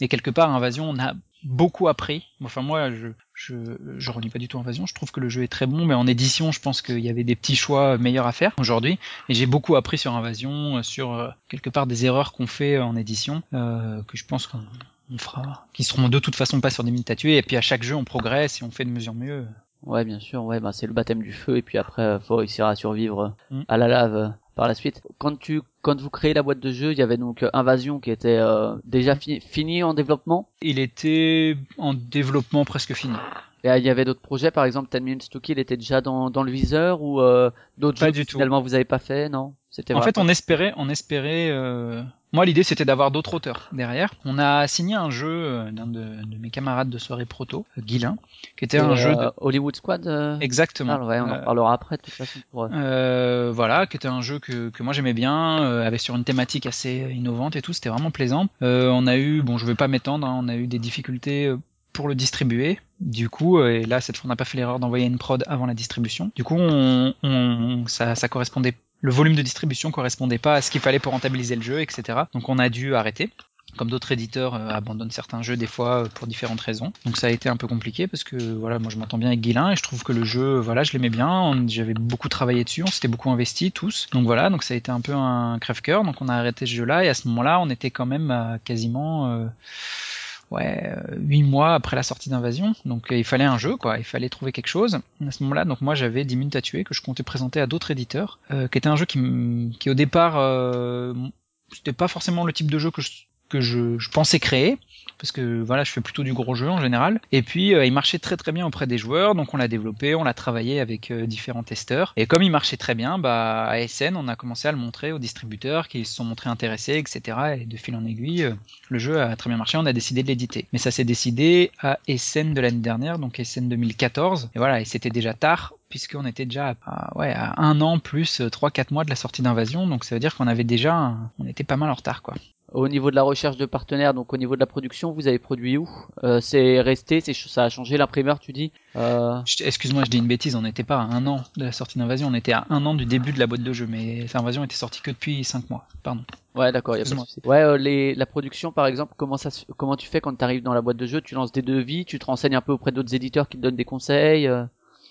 Et quelque part, Invasion, on a beaucoup appris. Enfin moi, je je, je renie pas du tout Invasion. Je trouve que le jeu est très bon, mais en édition, je pense qu'il y avait des petits choix meilleurs à faire aujourd'hui. Et j'ai beaucoup appris sur Invasion, sur quelque part des erreurs qu'on fait en édition, euh, que je pense qu'on on fera, qui seront de toute façon pas sur des minutes à tuer. Et puis à chaque jeu, on progresse et on fait de en mieux.
Ouais, bien sûr. Ouais, bah c'est le baptême du feu. Et puis après, faut réussir à survivre mm. à la lave par la suite. Quand tu quand vous créez la boîte de jeu, il y avait donc Invasion qui était euh, déjà fini en développement?
Il était en développement presque fini.
Et il y avait d'autres projets, par exemple 10 Minutes to Kill était déjà dans, dans le viseur ou euh, d'autres jeux
du
que finalement vous avez pas fait, non?
C'était En fait, on espérait, on espérait. Euh... Moi, l'idée c'était d'avoir d'autres auteurs derrière. On a signé un jeu euh, d'un de, de, mes camarades de soirée proto, Guilin, qui était un jeu de
euh, Hollywood Squad.
Exactement.
Ah, ouais, on en parlera après de toute façon.
Pour... voilà, qui était un jeu que, que moi j'aimais bien, avec sur une thématique assez innovante et tout. C'était vraiment plaisant. on a eu, bon, je vais pas m'étendre, hein, on a eu des difficultés pour le distribuer. Du coup, euh, et là cette fois on n'a pas fait l'erreur d'envoyer une prod avant la distribution. Du coup, on, on, ça, ça correspondait, le volume de distribution correspondait pas à ce qu'il fallait pour rentabiliser le jeu, etc. Donc on a dû arrêter. Comme d'autres éditeurs euh, abandonnent certains jeux des fois euh, pour différentes raisons. Donc ça a été un peu compliqué parce que voilà, moi je m'entends bien avec Guilin et je trouve que le jeu, voilà, je l'aimais bien. J'avais beaucoup travaillé dessus, on s'était beaucoup investi tous. Donc voilà, donc ça a été un peu un crève-cœur. Donc on a arrêté ce jeu-là et à ce moment-là, on était quand même quasiment ouais, euh, huit mois après la sortie d'Invasion. Donc euh, il fallait un jeu, quoi. Il fallait trouver quelque chose. À ce moment-là, donc moi j'avais 10 minutes à que je comptais présenter à d'autres éditeurs, euh, qui était un jeu qui, qui au départ, euh, c'était pas forcément le type de jeu que que je pensais créer parce que voilà, je fais plutôt du gros jeu en général. Et puis euh, il marchait très très bien auprès des joueurs, donc on l'a développé, on l'a travaillé avec euh, différents testeurs. Et comme il marchait très bien, bah à SN, on a commencé à le montrer aux distributeurs qui se sont montrés intéressés, etc. Et de fil en aiguille, euh, le jeu a très bien marché, on a décidé de l'éditer. Mais ça s'est décidé à SN de l'année dernière, donc SN 2014. Et voilà, et c'était déjà tard puisqu'on était déjà à, un an plus 3-4 mois de la sortie d'Invasion, donc ça veut dire qu'on avait déjà, pas mal en retard quoi.
Au niveau de la recherche de partenaires, donc au niveau de la production, vous avez produit où? Euh, C'est resté, c'est ça a changé l'imprimeur, tu dis?
Euh... Excuse-moi, je dis une bêtise, on n'était pas à un an de la sortie d'Invasion, on était à un an du début de la boîte de jeu, mais Invasion était sortie que depuis 5 mois, pardon.
Ouais, d'accord, y a pas de Ouais, euh, les, la production, par exemple, comment ça, comment tu fais quand tu arrives dans la boîte de jeu Tu lances des devis, tu te renseignes un peu auprès d'autres éditeurs qui te donnent des conseils euh?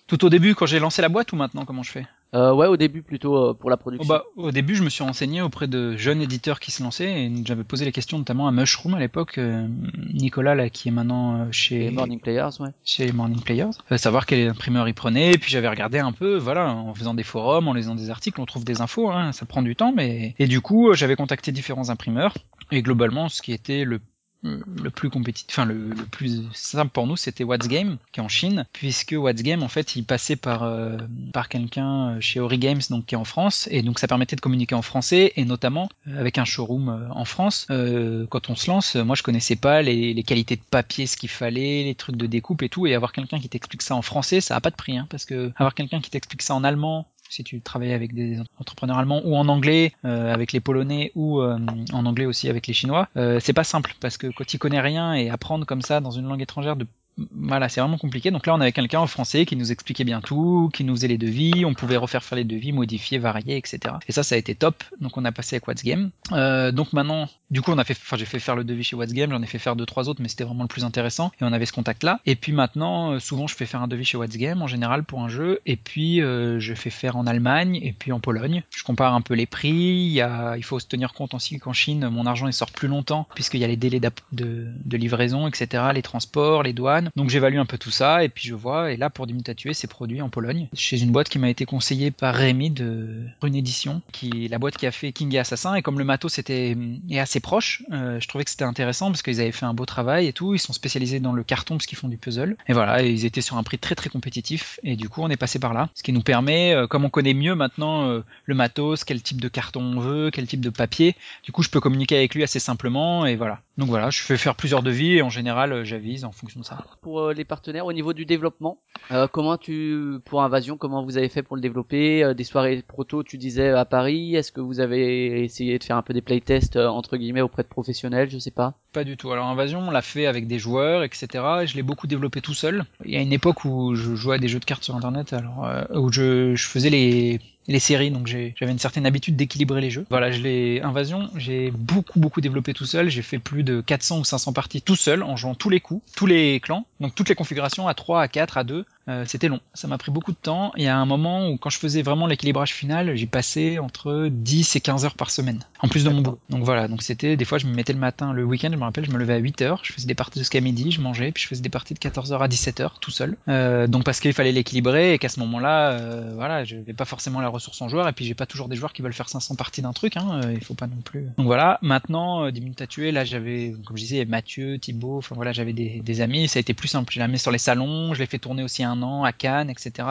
Tout au début, quand j'ai lancé la boîte ou maintenant, comment je fais?
Euh, ouais, au début plutôt euh, pour la production.
bah, au début, je me suis renseigné auprès de jeunes éditeurs qui se lançaient et j'avais posé les questions notamment à Mushroom à l'époque, euh, Nicolas là qui est maintenant euh, chez
Morning Players, ouais.
Chez Morning Players, savoir quel imprimeur il prenait. Et puis j'avais regardé un peu, voilà, en faisant des forums, en lisant des articles, on trouve des infos, hein, ça prend du temps, mais et du coup, j'avais contacté différents imprimeurs et globalement, ce qui était le le plus compétitif, enfin le, plus simple pour nous, c'était What's Game, qui est en Chine, puisque What's Game, en fait, il passait par euh, par quelqu'un chez Ori Games, donc qui est en France, et donc ça permettait de communiquer en français, et notamment euh, avec un showroom euh, en France. quand on se lance, moi je connaissais pas les, les qualités de papier, ce qu'il fallait, les trucs de découpe et tout, et avoir quelqu'un qui t'explique ça en français, ça a pas de prix, hein, parce que avoir quelqu'un qui t'explique ça en allemand, si tu travailles avec des entrepreneurs allemands ou en anglais euh, avec les polonais ou euh, en anglais aussi avec les chinois, euh, c'est pas simple parce que quand tu connais rien et apprendre comme ça dans une langue étrangère de voilà, c'est vraiment compliqué. Donc là, on avait quelqu'un en français qui nous expliquait bien tout, qui nous faisait les devis, on pouvait refaire faire les devis, modifier, varier, etc. Et ça, ça a été top. Donc on a passé avec What's Game. Euh, donc maintenant, du coup, on a fait, enfin, j'ai fait faire le devis chez What's Game, j'en ai fait faire deux trois autres, mais c'était vraiment le plus intéressant. Et on avait ce contact-là. Et puis maintenant, euh, souvent, je fais faire un devis chez What's Game en général pour un jeu, et puis euh, je fais faire en Allemagne et puis en Pologne. Je compare un peu les prix. Il, y a, il faut se tenir compte aussi qu'en Chine, mon argent il sort plus longtemps puisqu'il y a les délais de livraison, etc., les transports, les douanes. Donc j'évalue un peu tout ça et puis je vois. Et là, pour 10 minutes à tuer, c'est produit en Pologne chez une boîte qui m'a été conseillée par Rémi de une édition, qui la boîte qui a fait King et Assassin. Et comme le matos était est assez proche, euh, je trouvais que c'était intéressant parce qu'ils avaient fait un beau travail et tout. Ils sont spécialisés dans le carton parce qu'ils font du puzzle. Et voilà, ils étaient sur un prix très très compétitif. Et du coup, on est passé par là, ce qui nous permet, euh, comme on connaît mieux maintenant euh, le matos, quel type de carton on veut, quel type de papier. Du coup, je peux communiquer avec lui assez simplement et voilà. Donc voilà, je fais faire plusieurs devis et en général, j'avise en fonction de ça.
Pour les partenaires au niveau du développement. Euh, comment tu, pour Invasion, comment vous avez fait pour le développer? Euh, Des soirées proto, tu disais à Paris. Est-ce que vous avez essayé de faire un peu des playtests euh, entre guillemets auprès de professionnels? Je sais pas.
Pas du tout. Alors Invasion, on l'a fait avec des joueurs, etc. Et je l'ai beaucoup développé tout seul. Il y a une époque où je jouais à des jeux de cartes sur Internet, alors où je faisais les les séries, donc j'avais une certaine habitude d'équilibrer les jeux. Voilà, je l'ai Invasion, j'ai beaucoup beaucoup développé tout seul. J'ai fait plus de 400 ou 500 parties tout seul en jouant tous les coups, tous les clans, donc toutes les configurations à 3, à 4, à 2. Euh, c'était long, ça m'a pris beaucoup de temps. Il y a un moment où quand je faisais vraiment l'équilibrage final, j'ai passé entre 10 et 15 heures par semaine, en plus de mon boulot. Donc voilà, donc c'était des fois je me mettais le matin, le week-end, je me rappelle, je me levais à 8 heures, je faisais des parties jusqu'à midi, je mangeais, puis je faisais des parties de 14 heures à 17 heures tout seul. Euh, donc parce qu'il fallait l'équilibrer et qu'à ce moment-là, euh, voilà, je n'avais pas forcément la ressource en joueur et puis j'ai pas toujours des joueurs qui veulent faire 500 parties d'un truc, hein, il faut pas non plus. Donc voilà, maintenant 10 minutes à tuer, là j'avais, comme je disais, Mathieu, Thibaut, enfin voilà, j'avais des, des, amis, ça a été plus simple. Je l'ai mis sur les salons, je l'ai fait tourner aussi un à Cannes, etc.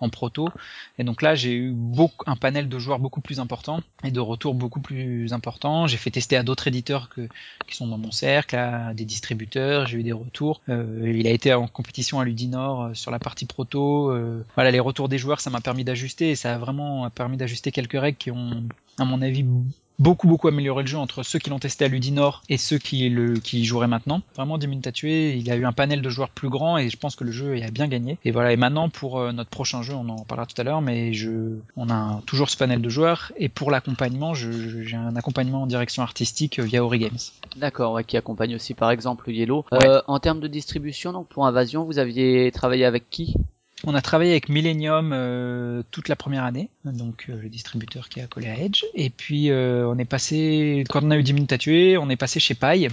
en proto. Et donc là, j'ai eu beaucoup, un panel de joueurs beaucoup plus important et de retours beaucoup plus importants. J'ai fait tester à d'autres éditeurs qui sont dans mon cercle, à des distributeurs. J'ai eu des retours. Euh, il a été en compétition à Ludinor euh, sur la partie proto. Euh, voilà, les retours des joueurs, ça m'a permis d'ajuster et ça a vraiment permis d'ajuster quelques règles qui ont, à mon avis, beaucoup beaucoup amélioré le jeu entre ceux qui l'ont testé à Ludinor et ceux qui le qui joueraient maintenant. Vraiment 10 minutes à tuer, il a eu un panel de joueurs plus grand et je pense que le jeu a bien gagné. Et voilà, et maintenant pour euh, notre prochain jeu, on en parlera tout à l'heure, mais je on a toujours ce panel de joueurs et pour l'accompagnement, j'ai un accompagnement en direction artistique via Games.
D'accord, ouais, qui accompagne aussi par exemple Yellow. Euh, en termes de distribution, donc pour Invasion, vous aviez travaillé avec qui?
On a travaillé avec Millennium euh, toute la première année, donc euh, le distributeur qui a collé à Edge. Et puis euh, on est passé, quand on a eu 10 minutes à tuer, on est passé chez Paille,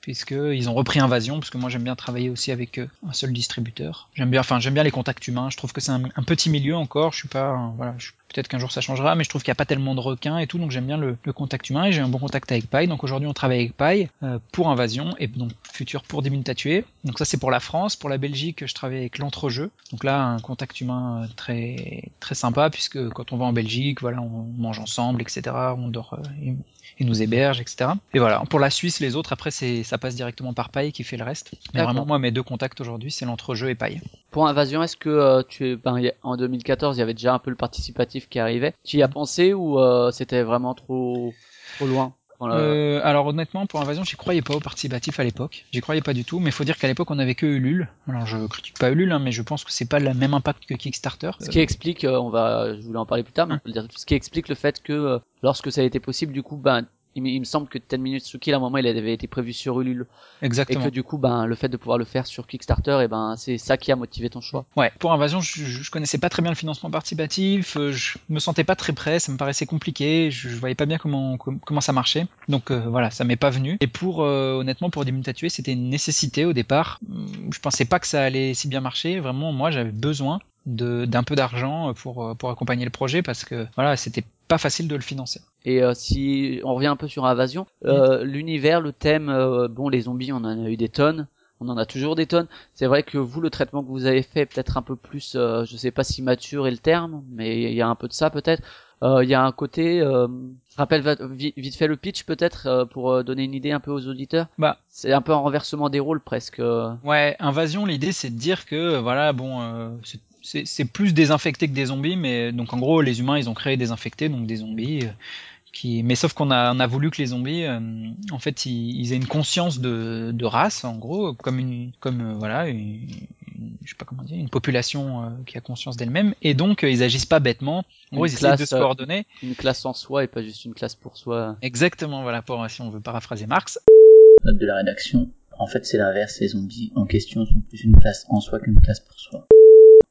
puisqu'ils ont repris Invasion, parce que moi j'aime bien travailler aussi avec un seul distributeur. J'aime bien, enfin j'aime bien les contacts humains. Je trouve que c'est un, petit milieu encore. Je suis pas, voilà, je Peut-être qu'un jour ça changera, mais je trouve qu'il n'y a pas tellement de requins et tout, donc j'aime bien le, contact humain et j'ai un bon contact avec Pai. Donc aujourd'hui on travaille avec Pai euh, pour Invasion et donc futur pour 10 minutes à tuer. Donc ça c'est pour la France, pour la Belgique je travaille avec l'entrejeu. Donc là un contact humain euh, très très sympa puisque quand on va en Belgique, voilà on mange ensemble, etc. On dort, euh, il nous héberge, etc. Et voilà. Pour la Suisse, les autres, après, c'est, ça passe directement par Paille qui fait le reste. Mais vraiment, moi, mes deux contacts aujourd'hui, c'est l'entrejeu et Paille.
Pour Invasion, est-ce que euh, tu ben, en 2014, il y avait déjà un peu le participatif qui arrivait. Tu y as pensé ou euh, c'était vraiment trop, trop loin?
Euh, alors honnêtement, pour Invasion, j'y croyais pas au participatif à l'époque. J'y croyais pas du tout, mais faut dire qu'à l'époque, on avait que Ulule. Alors je critique pas Ulule, hein, mais je pense que c'est pas le même impact que Kickstarter.
Ce qui explique, on va, je voulais en parler plus tard, mais on peut dire, ce qui explique le fait que lorsque ça a été possible, du coup, ben il, me semble que 10 minutes Kill à un moment il avait été prévu sur Ulule.
Exactement.
Et que du coup, ben, le fait de pouvoir le faire sur Kickstarter, et eh ben, c'est ça qui a motivé ton choix.
Ouais. Pour Invasion, je, je connaissais pas très bien le financement participatif, euh, je me sentais pas très prêt, ça me paraissait compliqué, je, voyais pas bien comment comment ça marchait. Donc euh, voilà, ça m'est pas venu. Et pour euh, honnêtement, pour 10 minutes à tuer, c'était une nécessité au départ. Je pensais pas que ça allait si bien marcher. Vraiment, moi, j'avais besoin d'un peu d'argent pour pour accompagner le projet parce que voilà, c'était pas facile de le financer.
Et euh, si on revient un peu sur Invasion, euh, l'univers, le thème, euh, bon, les zombies, on en a eu des tonnes. On en a toujours des tonnes. C'est vrai que vous, le traitement que vous avez fait, peut-être un peu plus, je sais pas si mature est le terme, mais il y a un peu de ça peut-être. Il y a un côté, rappelle vite fait le pitch peut-être pour donner une idée un peu aux auditeurs. Bah, c'est un peu un renversement des rôles presque.
Ouais, Invasion, l'idée c'est de dire que voilà, bon, c'est plus désinfecté que des zombies, mais donc en gros les humains ils ont créé des infectés, donc des zombies mais sauf qu'on a, on a voulu que les zombies, euh, en fait, ils, aient une conscience de, de, race, en gros, comme une, comme euh, voilà, une, je sais pas comment dire, une population euh, qui a conscience d'elle-même, et donc ils agissent pas bêtement. En gros, ils essaient de se coordonner.
Une classe en soi et pas juste une classe pour soi.
Exactement, voilà, pour si on veut paraphraser Marx.
Note de la rédaction. En fait, c'est l'inverse. Les zombies en question sont plus une classe en soi qu'une classe pour soi.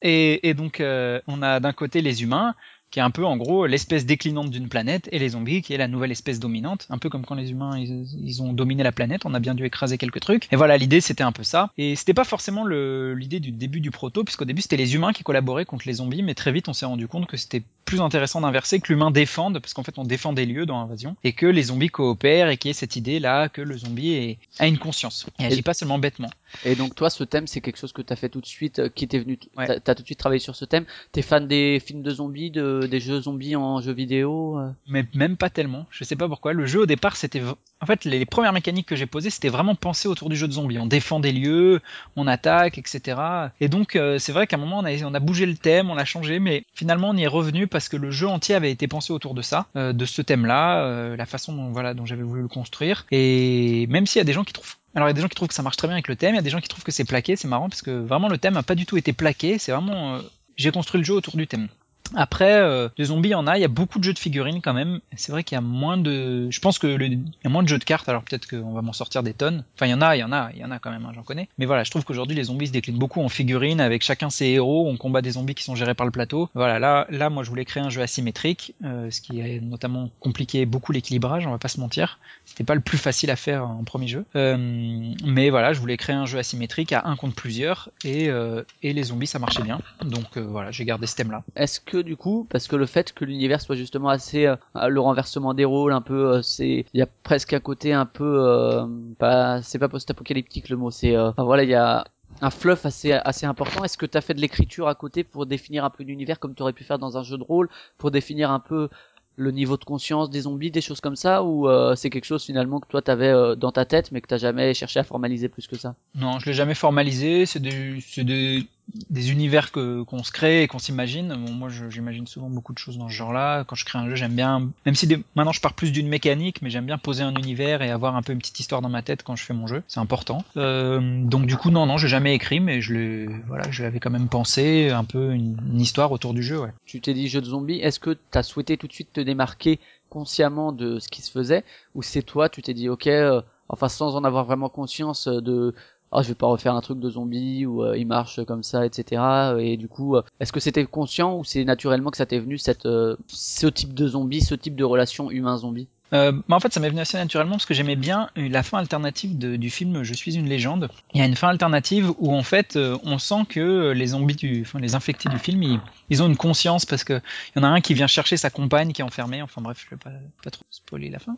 Et, et donc, on a d'un côté les humains qui est un peu en gros l'espèce déclinante d'une planète, et les zombies qui est la nouvelle espèce dominante, un peu comme quand les humains ils, ont dominé la planète, on a bien dû écraser quelques trucs. Et voilà, l'idée c'était un peu ça. Et c'était pas forcément l'idée du début du proto, puisqu'au début c'était les humains qui collaboraient contre les zombies, mais très vite on s'est rendu compte que c'était plus intéressant d'inverser, que l'humain défende, parce qu'en fait on défend des lieux dans l'invasion, et que les zombies coopèrent, et qu'il y ait cette idée là que le zombie a une conscience, et agit pas seulement bêtement.
Et donc toi, ce thème, c'est quelque chose que t'as fait tout de suite, euh, qui t'est venu, t'as as tout de suite travaillé sur ce thème. T'es fan des films de zombies, de, des jeux zombies en jeux vidéo euh?
Mais même pas tellement. Je sais pas pourquoi. Le jeu au départ, c'était, en fait, les, premières mécaniques que j'ai posées, c'était vraiment pensé autour du jeu de zombies. On défend des lieux, on attaque, etc. Et donc, euh, c'est vrai qu'à un moment, on a, on a bougé le thème, on l'a changé, mais finalement, on y est revenu parce que le jeu entier avait été pensé autour de ça, de ce thème-là, la façon dont voilà, dont j'avais voulu le construire. Et même s'il y a des gens qui trouvent alors il y a des gens qui trouvent que ça marche très bien avec le thème, il y a des gens qui trouvent que c'est plaqué, c'est marrant parce que vraiment le thème a pas du tout été plaqué, c'est vraiment euh, j'ai construit le jeu autour du thème. Après, euh, des zombies, il y en a. Il y a beaucoup de jeux de figurines quand même. C'est vrai qu'il y a moins de. Je pense que il y a moins de jeux de cartes. Alors peut-être qu'on va m'en sortir des tonnes. Enfin, il y en a, il y en a, il y en a quand même. Hein, J'en connais. Mais voilà, je trouve qu'aujourd'hui les zombies se déclinent beaucoup en figurines avec chacun ses héros. On combat des zombies qui sont gérés par le plateau. Voilà, là, là, moi, je voulais créer un jeu asymétrique, euh, ce qui a notamment compliqué beaucoup l'équilibrage. On va pas se mentir. C'était pas le plus facile à faire en premier jeu. Euh, mais voilà, je voulais créer un jeu asymétrique à un contre plusieurs et euh, et les zombies, ça marchait bien. Donc euh, voilà, j'ai gardé ce thème-là.
Est-ce que du coup, parce que le fait que l'univers soit justement assez euh, le renversement des rôles, un peu, euh, c'est, il y a presque un côté un peu, euh, pas, c'est pas post-apocalyptique le mot, c'est, enfin, voilà, il y a un fluff assez assez important. Est-ce que tu as fait de l'écriture à côté pour définir un peu l'univers comme tu aurais pu faire dans un jeu de rôle, pour définir un peu le niveau de conscience des zombies, des choses comme ça, ou c'est quelque chose finalement que toi t'avais dans ta tête, mais que t'as jamais cherché à formaliser plus que ça?
Non, je l'ai jamais formalisé. C'est des, des univers que qu'on se crée et qu'on s'imagine. Bon, moi, j'imagine souvent beaucoup de choses dans ce genre-là. Quand je crée un jeu, j'aime bien, même si des- maintenant je pars plus d'une mécanique, mais j'aime bien poser un univers et avoir un peu une petite histoire dans ma tête quand je fais mon jeu. C'est important. Euh, donc du coup, non, non, j'ai jamais écrit, mais je l'ai, voilà, je l'avais quand même pensé, un peu une, une histoire autour du jeu, ouais.
Tu t'es dit jeu de zombies, est-ce que t'as souhaité tout de suite te démarquer consciemment de ce qui se faisait, ou c'est toi, tu t'es dit ok, euh, enfin sans en avoir vraiment conscience euh, de ah je vais pas refaire un truc de zombie ou euh, il marche comme ça etc et du coup euh, est-ce que c'était conscient ou c'est naturellement que ça t'est venu cette euh, ce type de zombie ce type de relation humain zombie
Euh, bah en fait, ça m'est venu assez naturellement parce que j'aimais bien euh, la fin alternative de- du film Je suis une légende. Il y a une fin alternative où en fait, euh, on sent que les zombies, du, enfin les infectés du film, ils, ils ont une conscience parce que il y en a un qui vient chercher sa compagne qui est enfermée. Enfin bref, je vais pas, trop spoiler la fin.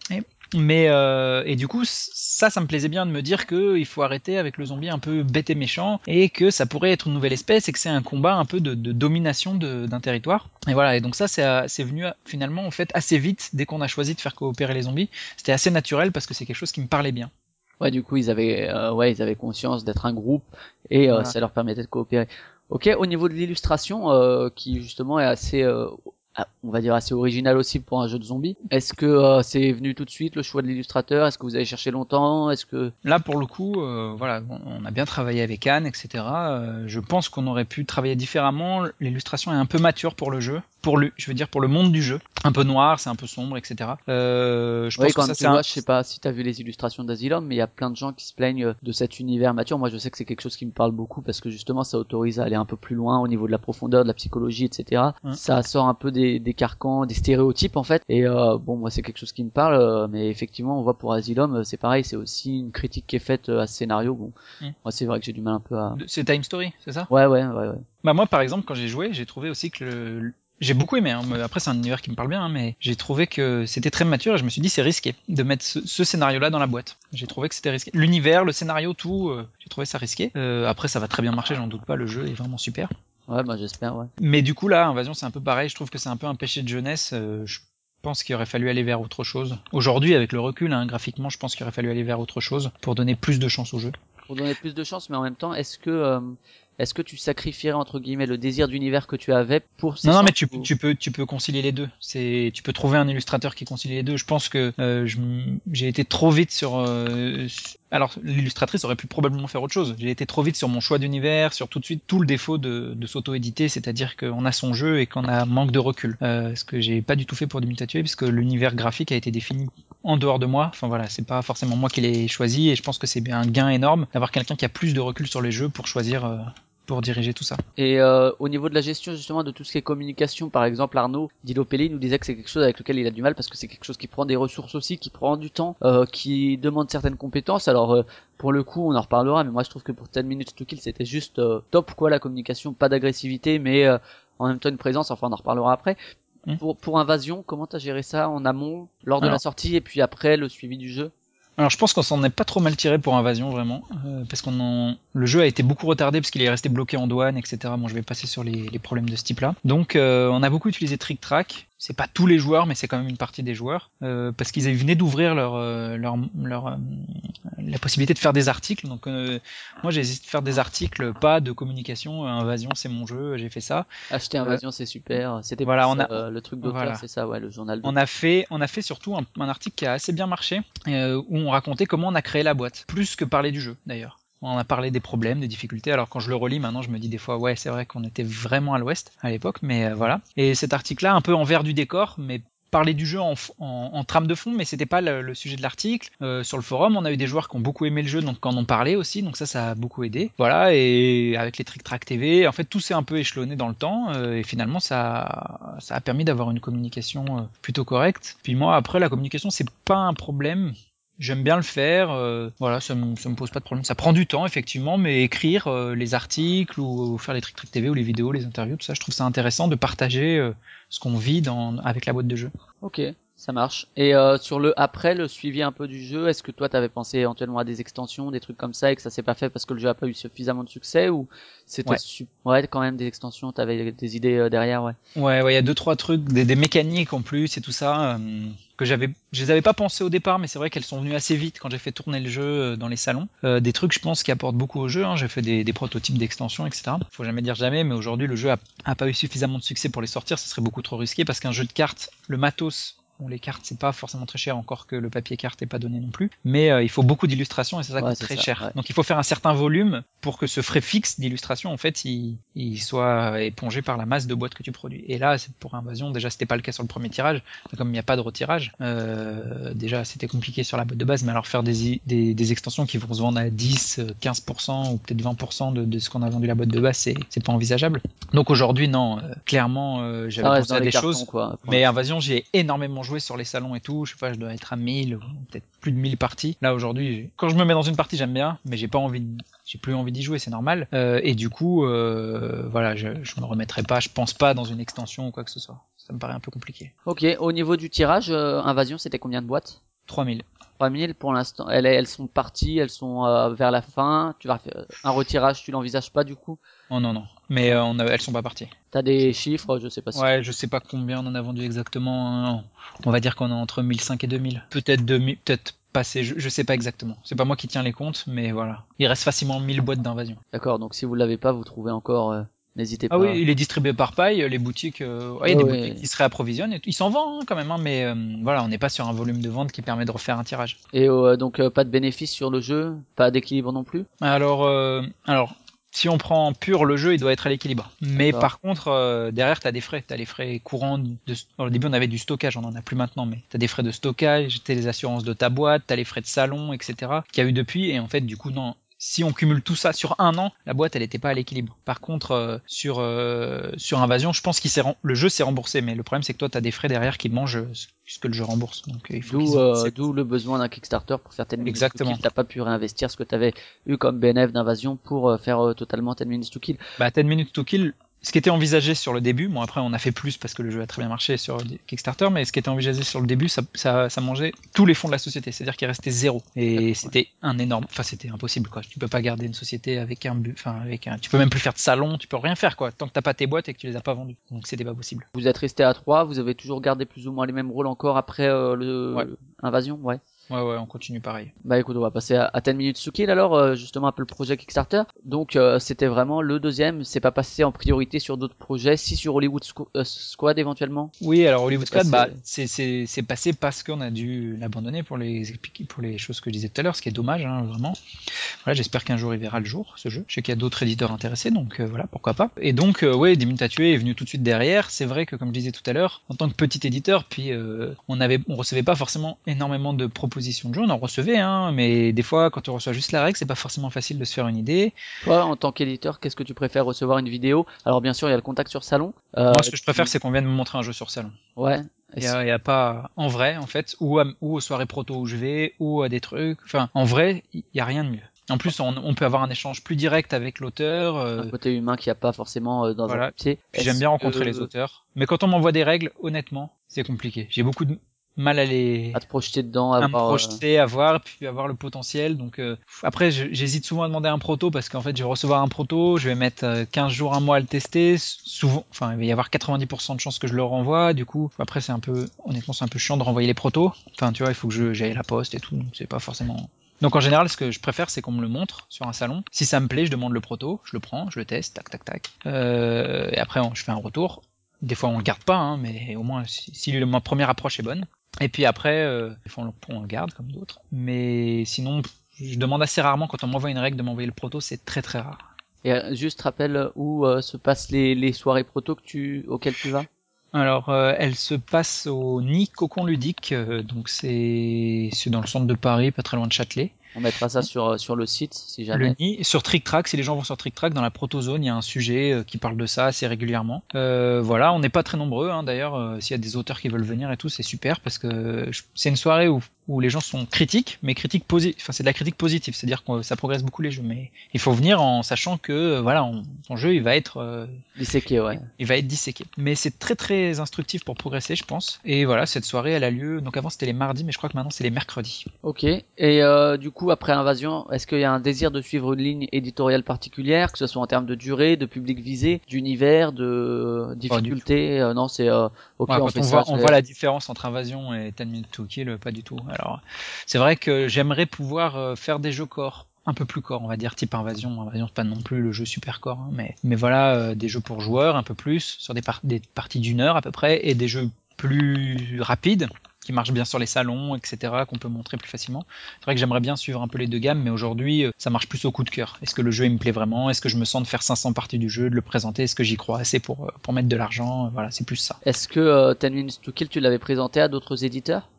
Mais euh, et du coup, ça, ça me plaisait bien de me dire que il faut arrêter avec le zombie un peu bête et méchant et que ça pourrait être une nouvelle espèce et que c'est un combat un peu de, de domination de- d'un territoire. Et voilà. Et donc ça, c'est euh, venu euh, finalement en fait assez vite dès qu'on a choisi de faire coopérer les zombies. C'était assez naturel parce que c'est quelque chose qui me parlait bien.
ouais du coup ils avaient euh, ouais ils avaient conscience d'être un groupe et euh,
Voilà.
ça leur permettait de coopérer ok au niveau de l'illustration euh, qui justement est assez on va dire assez original aussi pour un jeu de zombies. Est-ce que euh, c'est venu tout de suite le choix de l'illustrateur? Est-ce que vous avez cherché longtemps? Est-ce que
Là, pour le coup, euh, voilà, on a bien travaillé avec Anne, etc. Euh, je pense qu'on aurait pu travailler différemment. L'illustration est un peu mature pour le jeu, pour le, je veux dire pour le monde du jeu. Un peu noir, c'est un peu sombre, etc. Je
oui,
pense
quand
que ça
tu
c'est un-
vois, je sais pas si t'as vu les illustrations d'Asylum, mais il y a plein de gens qui se plaignent de cet univers mature. Moi, je sais que c'est quelque chose qui me parle beaucoup parce que justement, ça autorise à aller un peu plus loin au niveau de la profondeur, de la psychologie, etc. Ça sort un peu des, des carcans, des stéréotypes en fait. Et euh, bon, moi, c'est quelque chose qui me parle, euh, mais effectivement, on voit pour Asylum, euh, c'est pareil, c'est aussi une critique qui est faite à ce scénario. Bon,
Mm.
moi, c'est vrai que j'ai du mal un peu à.
c'est Time Story, c'est ça?
Ouais, ouais, ouais, ouais.
Bah moi, par exemple, quand j'ai joué, j'ai trouvé aussi que le, j'ai beaucoup aimé. Hein. Après, c'est un univers qui me parle bien, hein, mais j'ai trouvé que c'était très mature et je me suis dit c'est risqué de mettre ce, ce scénario-là dans la boîte. J'ai trouvé que c'était risqué. L'univers, le scénario, tout, euh, j'ai trouvé ça risqué. Euh, après, ça va très bien marcher, j'en doute pas. Le jeu est vraiment super.
Ouais, bah j'espère, ouais.
Mais du coup, là, Invasion, c'est un peu pareil. Je trouve que c'est un peu un péché de jeunesse. Euh, je pense qu'il aurait fallu aller vers autre chose. Aujourd'hui, avec le recul, hein, graphiquement, je pense qu'il aurait fallu aller vers autre chose pour donner plus de chance au jeu.
pour donner plus de chance, mais en même temps, est-ce que euh, est-ce que tu sacrifierais entre guillemets le désir d'univers que tu avais pour ces
Non, non, mais tu,
ou-
tu peux, tu peux concilier les deux. C'est, tu peux trouver un illustrateur qui concilie les deux. Je pense que euh, j'ai été trop vite sur. euh, alors, l'illustratrice aurait pu probablement faire autre chose. J'ai été trop vite sur mon choix d'univers, sur tout de suite tout le défaut de, de s'auto-éditer, c'est-à-dire qu'on a son jeu et qu'on a manque de recul. Euh, ce que j'ai pas du tout fait pour Mutatue, puisque l'univers graphique a été défini en dehors de moi. Enfin voilà, c'est pas forcément moi qui l'ai choisi, et je pense que c'est un gain énorme d'avoir quelqu'un qui a plus de recul sur les jeux pour choisir. euh, pour diriger tout ça.
Et euh, au niveau de la gestion justement de tout ce qui est communication, par exemple, Arnaud Dilopelli nous disait que c'est quelque chose avec lequel il a du mal parce que c'est quelque chose qui prend des ressources aussi, qui prend du temps, euh, qui demande certaines compétences. Alors euh, pour le coup, on en reparlera, mais moi je trouve que pour 10 minutes to kill, c'était juste euh, top quoi la communication, pas d'agressivité, mais euh, en même temps une présence. Enfin, on en reparlera après.
Mm.
Pour, pour Invasion, comment t'as géré ça en amont, lors de la sortie et puis après le suivi du jeu?
Alors je pense qu'on s'en est pas trop mal tiré pour Invasion vraiment, euh, parce qu'on le jeu a été beaucoup retardé parce qu'il est resté bloqué en douane, etc. Bon, je vais passer sur les, les problèmes de ce type-là. Donc euh, on a beaucoup utilisé Trick Track. C'est pas tous les joueurs, mais c'est quand même une partie des joueurs, euh, parce qu'ils venaient d'ouvrir leur euh, leur leur euh, la possibilité de faire des articles. Donc euh, moi j'ai essayé de faire des articles, pas de communication. euh, Invasion c'est mon jeu, j'ai fait ça.
Acheter Invasion, c'est super. C'était
Voilà, on a-
le truc d'auteur,
voilà.
c'est ça, ouais, le journal.
On a fait, on a fait surtout un, un article qui a assez bien marché, euh, où on racontait comment on a créé la boîte, plus que parler du jeu d'ailleurs. On a parlé des problèmes, des difficultés. Alors quand je le relis maintenant, je me dis des fois, ouais, c'est vrai qu'on était vraiment à l'ouest à l'époque, mais euh, voilà. Et cet article-là, un peu en vert du décor, mais parler du jeu en, en, en, trame de fond, mais c'était pas le, le, sujet de l'article. Euh, sur le forum, on a eu des joueurs qui ont beaucoup aimé le jeu, donc en ont parlé aussi, donc ça, ça a beaucoup aidé. Voilà, et avec les Trick Track TV, en fait, tout s'est un peu échelonné dans le temps, euh, et finalement, ça, ça a permis d'avoir une communication euh, plutôt correcte. Puis moi, après, la communication, c'est pas un problème. J'aime bien le faire, euh, voilà, ça me, ça me pose pas de problème. Ça prend du temps, effectivement, mais écrire euh, les articles ou, faire les Trick Trick TV ou les vidéos, les interviews, tout ça, je trouve ça intéressant de partager euh, ce qu'on vit dans, avec la boîte de jeu.
Ok, ça marche. Et euh, sur le après, le suivi un peu du jeu, est-ce que toi t'avais pensé éventuellement à des extensions, des trucs comme ça et que ça s'est pas fait parce que le jeu a pas eu suffisamment de succès ou c'était
Ouais.
ouais quand même des extensions, t'avais des idées euh, derrière, ouais.
Ouais, ouais, il y a deux trois trucs, des, des mécaniques en plus et tout ça euh, que j'avais, je les avais pas pensé au départ, mais c'est vrai qu'elles sont venues assez vite quand j'ai fait tourner le jeu euh, dans les salons. Euh, des trucs, je pense, qui apportent beaucoup au jeu. Hein. J'ai fait des, des prototypes d'extensions, etc. Faut jamais dire jamais, mais aujourd'hui le jeu a, a pas eu suffisamment de succès pour les sortir. Ce serait beaucoup trop risqué parce qu'un jeu de cartes, le matos Bon, les cartes, c'est pas forcément très cher, encore que le papier carte est pas donné non plus. Mais euh, il faut beaucoup d'illustrations et c'est ça qui
Ouais,
coûte très
ça,
cher.
ouais.
Donc il faut faire un certain volume pour que ce frais fixe d'illustration, en fait, il, il soit épongé par la masse de boîtes que tu produis. Et là, pour Invasion, déjà c'était pas le cas sur le premier tirage, comme il n'y a pas de retirage, euh, déjà c'était compliqué sur la boîte de base, mais alors faire des, des, des extensions qui vont se vendre à 10, 15% ou peut-être 20% de, de ce qu'on a vendu la boîte de base, c'est c'est pas envisageable. Donc aujourd'hui, non, euh, clairement, euh, j'avais pensé à des choses.
quoi.
Mais. Invasion, j'y ai énormément joué sur les salons et tout. Je sais pas, je dois être à 1000 ou peut-être plus de 1000 parties. Là aujourd'hui, quand je me mets dans une partie, j'aime bien, mais j'ai pas envie, de- j'ai plus envie d'y jouer, c'est normal. Euh, et du coup, euh, voilà, je, je me remettrai pas, je pense pas dans une extension ou quoi que ce soit. Ça me paraît un peu compliqué.
Ok, au niveau du tirage, euh, Invasion, c'était combien de boîtes?
3000.
3000 pour l'instant. Elles, elles sont parties, elles sont vers la fin. Tu vas faire un retirage, tu l'envisages pas du coup?
Oh non non, mais euh, on a, elles sont pas parties.
T'as des chiffres, je sais pas si.
Ouais, je sais pas combien on en a vendu exactement. hein. On va dire qu'on est entre 1005 et 2000. Peut-être 2000, peut-être passé, je, je sais pas exactement. C'est pas moi qui tiens les comptes, mais voilà. Il reste facilement 1000 boîtes d'invasion.
D'accord, donc si vous l'avez pas, vous trouvez encore. euh, N'hésitez pas.
Ah oui, il est distribué par paille, les boutiques, euh, ouais, il y a des
ouais.
boutiques qui se réapprovisionnent, et ils s'en vendent hein, quand même, hein, mais euh, voilà, on n'est pas sur un volume de vente qui permet de refaire un tirage.
Et euh, donc euh, pas de bénéfice sur le jeu, pas d'équilibre non plus?
Alors, euh, alors, si on prend pur le jeu, il doit être à l'équilibre. Mais par contre, euh, derrière, t'as des frais, t'as les frais courants. De... alors, au début, on avait du stockage, on en a plus maintenant, mais t'as des frais de stockage, t'as les assurances de ta boîte, t'as les frais de salon, etc. Qu'il y a eu depuis, et en fait, du coup, non. Si on cumule tout ça sur un an, la boîte elle était pas à l'équilibre. Par contre euh, sur euh, sur Invasion, je pense qu'il s'est le jeu s'est remboursé, mais le problème c'est que toi t'as des frais derrière qui mangent euh, ce que le jeu rembourse. Donc euh, il faut qu'ils
D'où euh,
c'est-
d'où le besoin d'un Kickstarter pour faire 10 minutes
Exactement.
to kill. T'as pas pu réinvestir ce que t'avais eu comme BNF d'invasion pour euh, faire euh, totalement 10 minutes to kill.
Bah, 10 minutes to kill, ce qui était envisagé sur le début, bon après on a fait plus parce que le jeu a très bien marché sur Kickstarter, mais ce qui était envisagé sur le début, ça, ça, ça mangeait tous les fonds de la société, c'est-à-dire qu'il restait zéro. Et c'était un énorme, enfin c'était impossible quoi. Tu peux pas garder une société avec un but, enfin avec un, tu peux même plus faire de salon, tu peux rien faire quoi, tant que t'as pas tes boîtes et que tu les as pas vendues. Donc c'était pas possible.
Vous êtes resté à 3, vous avez toujours gardé plus ou moins les mêmes rôles encore après euh, le
Ouais.
invasion, ouais.
Ouais ouais, on continue pareil.
Bah écoute, on va passer à, à 10 minutes to kill alors, euh, justement un peu le projet Kickstarter. Donc euh, c'était vraiment le deuxième, c'est pas passé en priorité sur d'autres projets, si sur Hollywood Squ- euh, Squad éventuellement.
Oui, alors Hollywood Squad, bah, c'est c'est c'est passé parce qu'on a dû l'abandonner pour les pour les choses que je disais tout à l'heure, ce qui est dommage, hein, vraiment. Voilà, j'espère qu'un jour il verra le jour, ce jeu. Je sais qu'il y a d'autres éditeurs intéressés, donc euh, voilà, pourquoi pas. Et donc, euh, ouais, 10 minutes à tuer est venu tout de suite derrière. C'est vrai que, comme je disais tout à l'heure, en tant que petit éditeur, puis euh, on avait, on recevait pas forcément énormément de propositions de jeux. On en recevait, hein, mais des fois, quand on reçoit juste la règle, c'est pas forcément facile de se faire une idée.
Toi, en tant qu'éditeur, qu'est-ce que tu préfères recevoir une vidéo? Alors bien sûr, il y a le contact sur salon. Euh,
Moi, ce que je préfère, c'est qu'on vienne me montrer un jeu sur salon.
Ouais.
Il y a, pas en vrai en fait ou, à- ou aux soirées proto où je vais ou à des trucs. Enfin, en vrai, il y a rien de mieux. En plus, on, on peut avoir un échange plus direct avec l'auteur. euh,
un côté humain qu'il n'y a pas forcément euh, dans
Voilà.
un papier.
J'aime bien rencontrer les autres. Mais quand on m'envoie des règles, honnêtement, c'est compliqué. J'ai beaucoup de mal à les
À te projeter dedans, à,
à me
euh,
projeter, à voir, puis à voir le potentiel. Donc euh, après, j'hésite souvent à demander un proto parce qu'en fait, je vais recevoir un proto, je vais mettre euh, 15 jours, un mois à le tester. Souvent, enfin, il va y avoir 90% de chances que je le renvoie. Du coup, après, c'est un peu, honnêtement, c'est un peu chiant de renvoyer les protos. Enfin, tu vois, il faut que je j'aille à la poste et tout. donc C'est pas forcément. Donc en général, ce que je préfère, c'est qu'on me le montre sur un salon. Si ça me plaît, je demande le proto, je le prends, je le teste, tac, tac, tac. Euh, et après, on- je fais un retour. Des fois, on le garde pas, hein, mais au moins, si, si le- ma première approche est bonne. Et puis après, euh, fois, on le, on le garde comme d'autres. Mais sinon, je demande assez rarement quand on m'envoie une règle de m'envoyer le proto, c'est très très rare.
Et euh, juste rappelle où euh, se passent les, les soirées proto que tu, auxquelles tu vas?
Alors, euh, elle se passe au Nid Cocon Ludique, euh, donc c'est dans le centre de Paris, pas très loin de Châtelet.
On mettra ça sur, euh, sur le site si jamais.
Le Nid, sur Trick Track, si les gens vont sur Trick Track, dans la protozone, il y a un sujet euh, qui parle de ça assez régulièrement. Euh, voilà, on n'est pas très nombreux, hein, d'ailleurs, euh, s'il y a des auteurs qui veulent venir et tout, c'est super, parce que c'est une soirée où, où les gens sont critiques, mais critiques posi enfin c'est de la critique positive, c'est-à-dire que ça progresse beaucoup les jeux, mais il faut venir en sachant que, voilà, on- ton jeu, il va être... euh,
Disséqué, ouais.
il va être disséqué. Mais c'est très très instructif pour progresser, je pense. Et voilà, cette soirée, elle a lieu. Donc avant c'était les mardis, mais je crois que maintenant c'est les mercredis.
Ok. Et du coup, après Invasion, est-ce qu'il y a un désir de suivre une ligne éditoriale particulière, que ce soit en termes de durée, de public visé, d'univers, de difficulté euh, Non, c'est euh, ok.
Ouais,
on fait
voit, on voit la différence entre Invasion et 10 Minutes to Kill, pas du tout. Alors, c'est vrai que j'aimerais pouvoir euh, faire des jeux corps un peu plus corps, on va dire, type Invasion. Invasion, c'est pas non plus le jeu super corps, hein, mais, mais voilà, euh, des jeux pour joueurs un peu plus, sur des, par- des parties d'une heure à peu près, et des jeux plus rapides, qui marchent bien sur les salons, etc., qu'on peut montrer plus facilement. C'est vrai que j'aimerais bien suivre un peu les deux gammes, mais aujourd'hui, euh, ça marche plus au coup de cœur. Est-ce que le jeu, il me plaît vraiment? Est-ce que je me sens de faire 500 parties du jeu, de le présenter? Est-ce que j'y crois assez pour, euh, pour mettre de l'argent? Euh, Voilà, c'est plus ça.
Est-ce que euh, Ten Minutes to Kill, tu l'avais présenté à d'autres éditeurs?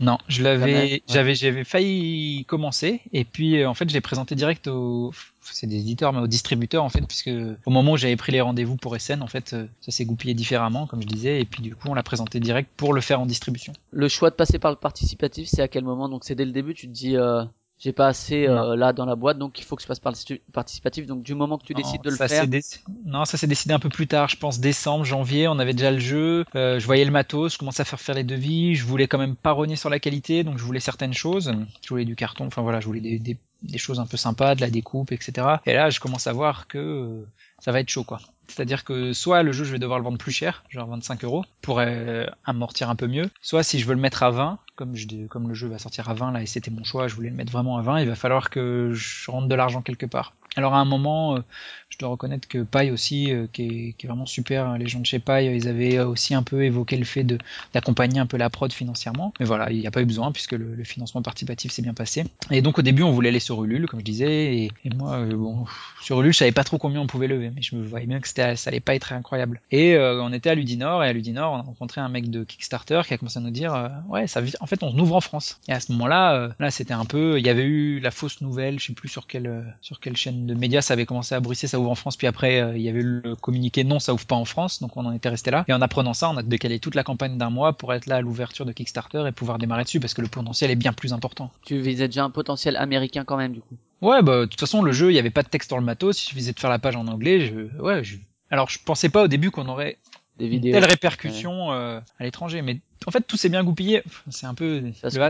Non, je l'avais,
ouais.
j'avais, j'avais failli commencer et puis euh, en fait je l'ai présenté direct au, c'est des éditeurs mais aux distributeurs en fait puisque au moment où j'avais pris les rendez-vous pour Essen en fait euh, ça s'est goupillé différemment comme je disais et puis du coup on l'a présenté direct pour le faire en distribution.
Le choix de passer par le participatif, c'est à quel moment? Donc c'est dès le début, tu te dis, euh, j'ai pas assez euh, là dans la boîte, donc il faut que je passe par le participatif. Donc du moment que tu
Non,
décides de le faire,
Non, ça s'est décidé un peu plus tard, je pense décembre, janvier, on avait déjà le jeu, euh, je voyais le matos, je commençais à faire faire les devis, je voulais quand même pas rogner sur la qualité, donc je voulais certaines choses, je voulais du carton, enfin voilà, je voulais des, des, des choses un peu sympas, de la découpe, etc. Et là, je commence à voir que euh, ça va être chaud, quoi. C'est-à-dire que soit le jeu, je vais devoir le vendre plus cher, genre 25 euros, pour euh, amortir un peu mieux, soit si je veux le mettre à 20, comme, je, comme le jeu va sortir à 20 là, et c'était mon choix, je voulais le mettre vraiment à 20, il va falloir que je rentre de l'argent quelque part. Alors à un moment, euh, je dois reconnaître que Paille aussi, euh, qui, est, vraiment super, hein, les gens de chez Paille, euh, ils avaient aussi un peu évoqué le fait d'accompagner un peu la prod financièrement. Mais voilà, il n'y a pas eu besoin puisque le, financement participatif s'est bien passé. Et donc au début, on voulait aller sur Ulule, comme je disais, et, moi, euh, bon, sur Ulule, je savais pas trop combien on pouvait lever, mais je me voyais bien que ça allait pas être incroyable. Et euh, on était à Ludinor, et à Ludinor, on a rencontré un mec de Kickstarter qui a commencé à nous dire, euh, ouais, ça, en fait, on ouvre en France. Et à ce moment-là, euh, là, c'était un peu, il y avait eu la fausse nouvelle, je sais plus sur quelle, euh, sur quelle chaîne de médias ça avait commencé à bruisser, ça ouvre en France, puis après, euh, il y avait eu le communiqué, non, ça ouvre pas en France, donc on en était resté là. Et en apprenant ça, on a décalé toute la campagne d'un mois pour être là à l'ouverture de Kickstarter et pouvoir démarrer dessus, parce que le potentiel est bien plus important.
tu visais déjà un potentiel américain quand même, du coup.
Ouais, bah, de toute façon, le jeu, il y avait pas de texte dans le matos, il suffisait de faire la page en anglais, je, ouais, je, alors je pensais pas au début qu'on aurait
Des
une
vidéos.
telle répercussion euh, à l'étranger, mais en fait tout s'est bien goupillé. C'est un peu,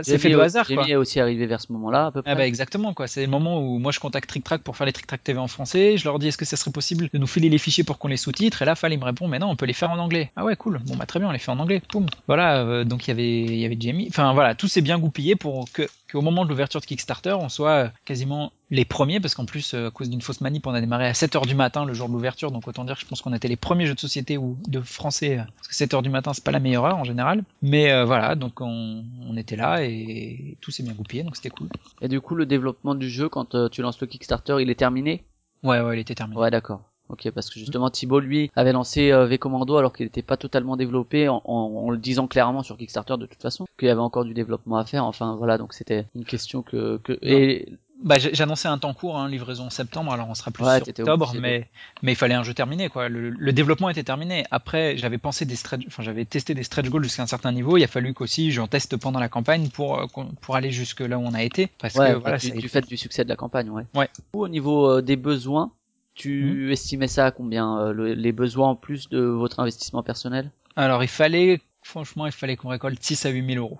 c'est fait de hasard quoi.
Jamie est aussi arrivé vers ce moment-là, à peu près.
Ah bah exactement quoi, c'est le moment où moi je contacte Trick Track pour faire les Trick Track TV en français, je leur dis est-ce que ça serait possible de nous filer les fichiers pour qu'on les sous-titre? Et là Fall il me répond mais non on peut les faire en anglais. Ah ouais cool, bon bah très bien on les fait en anglais, poum. Voilà euh, donc il y avait il y avait Jamie, enfin voilà tout s'est bien goupillé pour que qu'au moment de l'ouverture de Kickstarter on soit euh, quasiment les premiers parce qu'en plus euh, à cause d'une fausse manip on a démarré à 7h du matin le jour de l'ouverture donc autant dire que je pense qu'on était les premiers jeux de société ou de français parce que 7h du matin c'est pas la meilleure heure en général mais euh, voilà donc on, on était là et tout s'est bien goupillé donc c'était cool.
Et du coup, le développement du jeu, quand euh, tu lances le Kickstarter, il est terminé?
Ouais ouais il était terminé.
Ouais, d'accord. Ok, parce que justement Thibaut lui avait lancé euh, V Commando alors qu'il n'était pas totalement développé en, en- en le disant clairement sur Kickstarter de toute façon qu'il y avait encore du développement à faire. Enfin voilà, donc c'était une question que que et
Bah, annoncé un temps court, hein, livraison en septembre, alors on sera plus
Ouais,
sur octobre,
de-
mais mais il fallait un jeu terminé, quoi. Le, le développement était terminé. Après, j'avais pensé des stretch, enfin j'avais testé des stretch goals jusqu'à un certain niveau. Il a fallu qu'aussi j'en teste pendant la campagne pour euh, pour aller jusque là où on a été, parce
ouais,
que voilà,
du,
ça
du fait du succès de la campagne, ouais.
Ouais.
Au niveau euh, des besoins, tu estimais ça à combien euh, le- les besoins en plus de votre investissement personnel?
Alors il fallait, franchement, il fallait qu'on récolte 6 à 8 000 euros.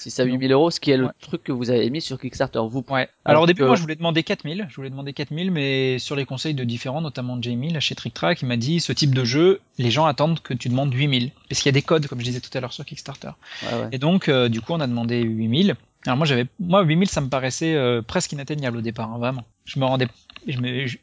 6 à 8 000 euros, ce qui est le
Ouais.
truc que vous avez mis sur Kickstarter. Vous
Ouais. Alors, au début,
que-
moi, je voulais demander 4000. Je voulais demander 4000, mais sur les conseils de différents, notamment de Jamie, là, chez Trick Track, il m'a dit, ce type de jeu, les gens attendent que tu demandes 8000. Parce qu'il y a des codes, comme je disais tout à l'heure sur Kickstarter.
ouais, ouais.
Et donc, euh, du coup, on a demandé 8000. Alors moi, j'avais, moi, 8000, ça me paraissait euh, presque inatteignable au départ, hein, vraiment. Je me rendais,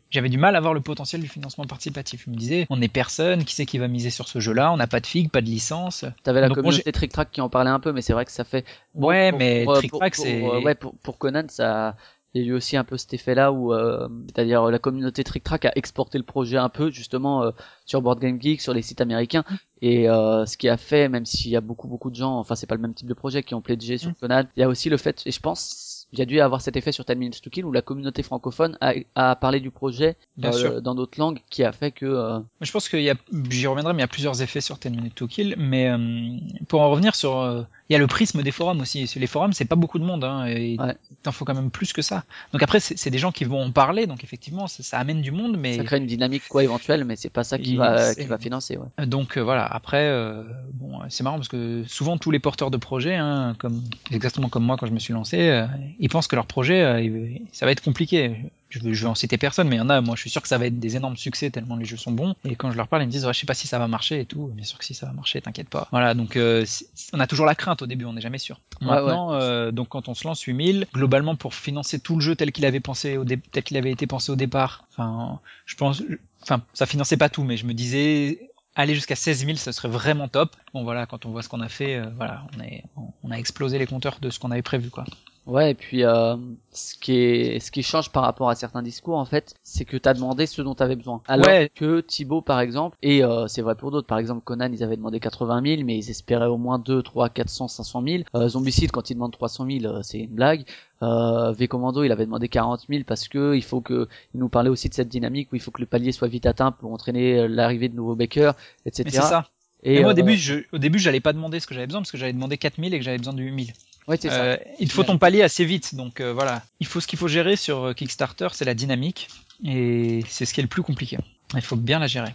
j'avais du mal à voir le potentiel du financement participatif. Je me disais, on est personne, qui c'est qui va miser sur ce jeu-là? On n'a pas de figue, pas de licence.
T'avais la
Donc, moi,
communauté Trick Track qui en parlait un peu, mais c'est vrai que ça fait. bon,
Ouais,
pour-
mais
pour,
Trick Track, c'est-
ouais, pour, pour Conan, ça. Il y a eu aussi un peu cet effet-là où, euh, c'est-à-dire la communauté Trick Track a exporté le projet un peu justement euh, sur Board Game Geek, sur les sites américains, et euh, ce qui a fait, même s'il y a beaucoup beaucoup de gens, enfin c'est pas le même type de projet qui ont pledgé sur Conan, il y a aussi le fait, et je pense il y a dû avoir cet effet sur 10 Minutes to Kill où la communauté francophone a, a parlé du projet
Bien
euh, dans d'autres langues qui a fait que euh,
Je pense qu'il y a, j'y reviendrai, mais il y a plusieurs effets sur 10 Minutes to Kill. Mais euh, pour en revenir sur, euh, il y a le prisme des forums aussi. Sur les forums, c'est pas beaucoup de monde, hein, et
Ouais.
il t'en faut quand même plus que ça. Donc après, c'est des gens qui vont en parler, donc effectivement, ça, ça amène du monde, mais
ça crée une dynamique quoi éventuelle, mais c'est pas ça qui va qui va financer. Ouais.
Donc euh, voilà, après, euh, bon, c'est marrant parce que souvent tous les porteurs de projets, hein, comme exactement comme moi quand je me suis lancé, euh, ils pensent que leur projet, euh, ça va être compliqué. Je vais, je en citer personne, mais il y en a, moi je suis sûr que ça va être des énormes succès tellement les jeux sont bons. Et quand je leur parle, ils me disent, ouais, je sais pas si ça va marcher et tout. Bien sûr que si ça va marcher, t'inquiète pas. Voilà, donc euh, on a toujours la crainte au début, on n'est jamais sûr.
Ouais,
Maintenant, euh, donc quand on se lance 8000, globalement pour financer tout le jeu tel qu'il avait pensé au tel qu'il avait été pensé au départ, enfin, je pense, enfin, ça finançait pas tout, mais je me disais, aller jusqu'à 16 000, ce serait vraiment top. Bon voilà, quand on voit ce qu'on a fait, euh, voilà, on, est, on a explosé les compteurs de ce qu'on avait prévu, quoi.
Ouais, et puis euh, ce qui est ce qui change par rapport à certains discours en fait, c'est que t'as demandé ce dont t'avais besoin. Alors
Ouais.
que Thibaut par exemple, et euh, c'est vrai pour d'autres, par exemple Conan ils avaient demandé 80 000, mais ils espéraient au moins 2, 3, 400, 500 000. Euh, Zombicide quand il demande 300 000, euh, c'est une blague. Euh, V Commando il avait demandé 40 000 parce que il faut que il nous parlait aussi de cette dynamique où il faut que le palier soit vite atteint pour entraîner euh, l'arrivée de nouveaux backers, etc.
Mais c'est ça.
Et,
Et, moi, au
euh,
début, je, au début, j'allais pas demander ce que j'avais besoin parce que j'avais demandé 4000 et que j'avais besoin de 8000.
Ouais, c'est ça.
Euh, il faut ton palier assez vite, donc euh, voilà. Il faut ce qu'il faut gérer sur euh, Kickstarter, c'est la dynamique et c'est ce qui est le plus compliqué. Il faut bien la gérer.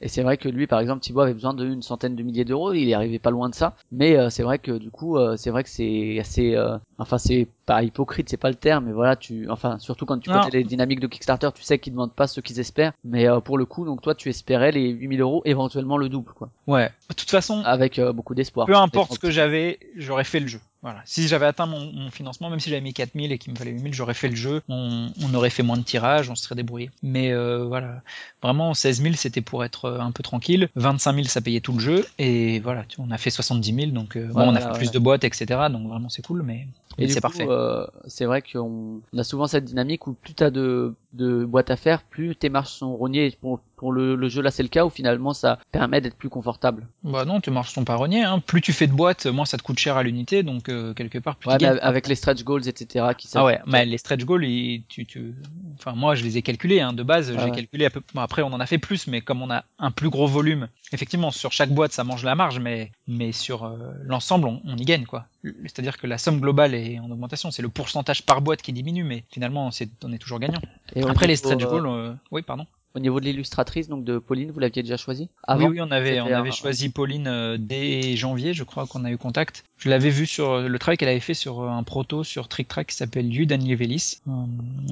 Et c'est vrai que lui, par exemple, Thibaut avait besoin d'une centaine de milliers d'euros, il est arrivé pas loin de ça. Mais euh, c'est vrai que du coup, euh, c'est vrai que c'est assez, euh, enfin c'est pas hypocrite, c'est pas le terme, mais voilà, tu, enfin surtout quand tu connais les dynamiques de Kickstarter, tu sais qu'ils demandent pas ce qu'ils espèrent. Mais euh, pour le coup, donc toi, tu espérais les 8000 euros, éventuellement le double, quoi,
Ouais. De toute façon,
avec euh, beaucoup d'espoir.
peu importe ce que j'avais, j'aurais fait le jeu. Voilà. Si j'avais atteint mon, mon financement, même si j'avais mis 4000 et qu'il me fallait 8000, j'aurais fait le jeu. On, on aurait fait moins de tirages, on se serait débrouillé. Mais euh, voilà, vraiment 16 000 c'était pour être euh, un peu tranquille. 25 000 ça payait tout le jeu et voilà, tu- on a fait 70 000 donc euh, bon, on a fait
ouais.
plus de boîtes etc. Donc vraiment c'est cool, mais,
Et
c'est parfait.
euh, c'est vrai qu'on on a souvent cette dynamique où plus t'as de, de boîtes à faire, plus tes marges sont rognées. Pour, le, le jeu là, c'est le cas où finalement ça permet d'être plus confortable.
Bah non, tes marges sont pas rognées. Hein. Plus tu fais de boîtes, moins ça te coûte cher à l'unité, donc euh, quelque part plus
Ouais,
tu
mais
gagnes.
avec les stretch goals, etc. qui
Ah ouais, mais les stretch goals, ils- tu, tu, enfin moi je les ai calculés hein, de base, j'ai
ouais.
calculé à peu. Bon, après on en a fait plus, mais comme on a un plus gros volume, effectivement sur chaque boîte ça mange la marge, mais mais sur euh, l'ensemble on, on y gagne quoi. C'est-à-dire que la somme globale est en augmentation, c'est le pourcentage par boîte qui diminue, mais finalement c'est on est toujours gagnant.
Et
Après les stretch
euh,
goals, euh, oui pardon.
Au niveau de l'illustratrice, donc de Pauline, vous l'aviez déjà choisi
oui oui on avait on avait
un-
choisi Pauline euh, dès janvier, je crois qu'on a eu contact. Je l'avais vu sur euh, le travail qu'elle avait fait sur euh, un proto sur Trick Track qui s'appelle Velis. Euh,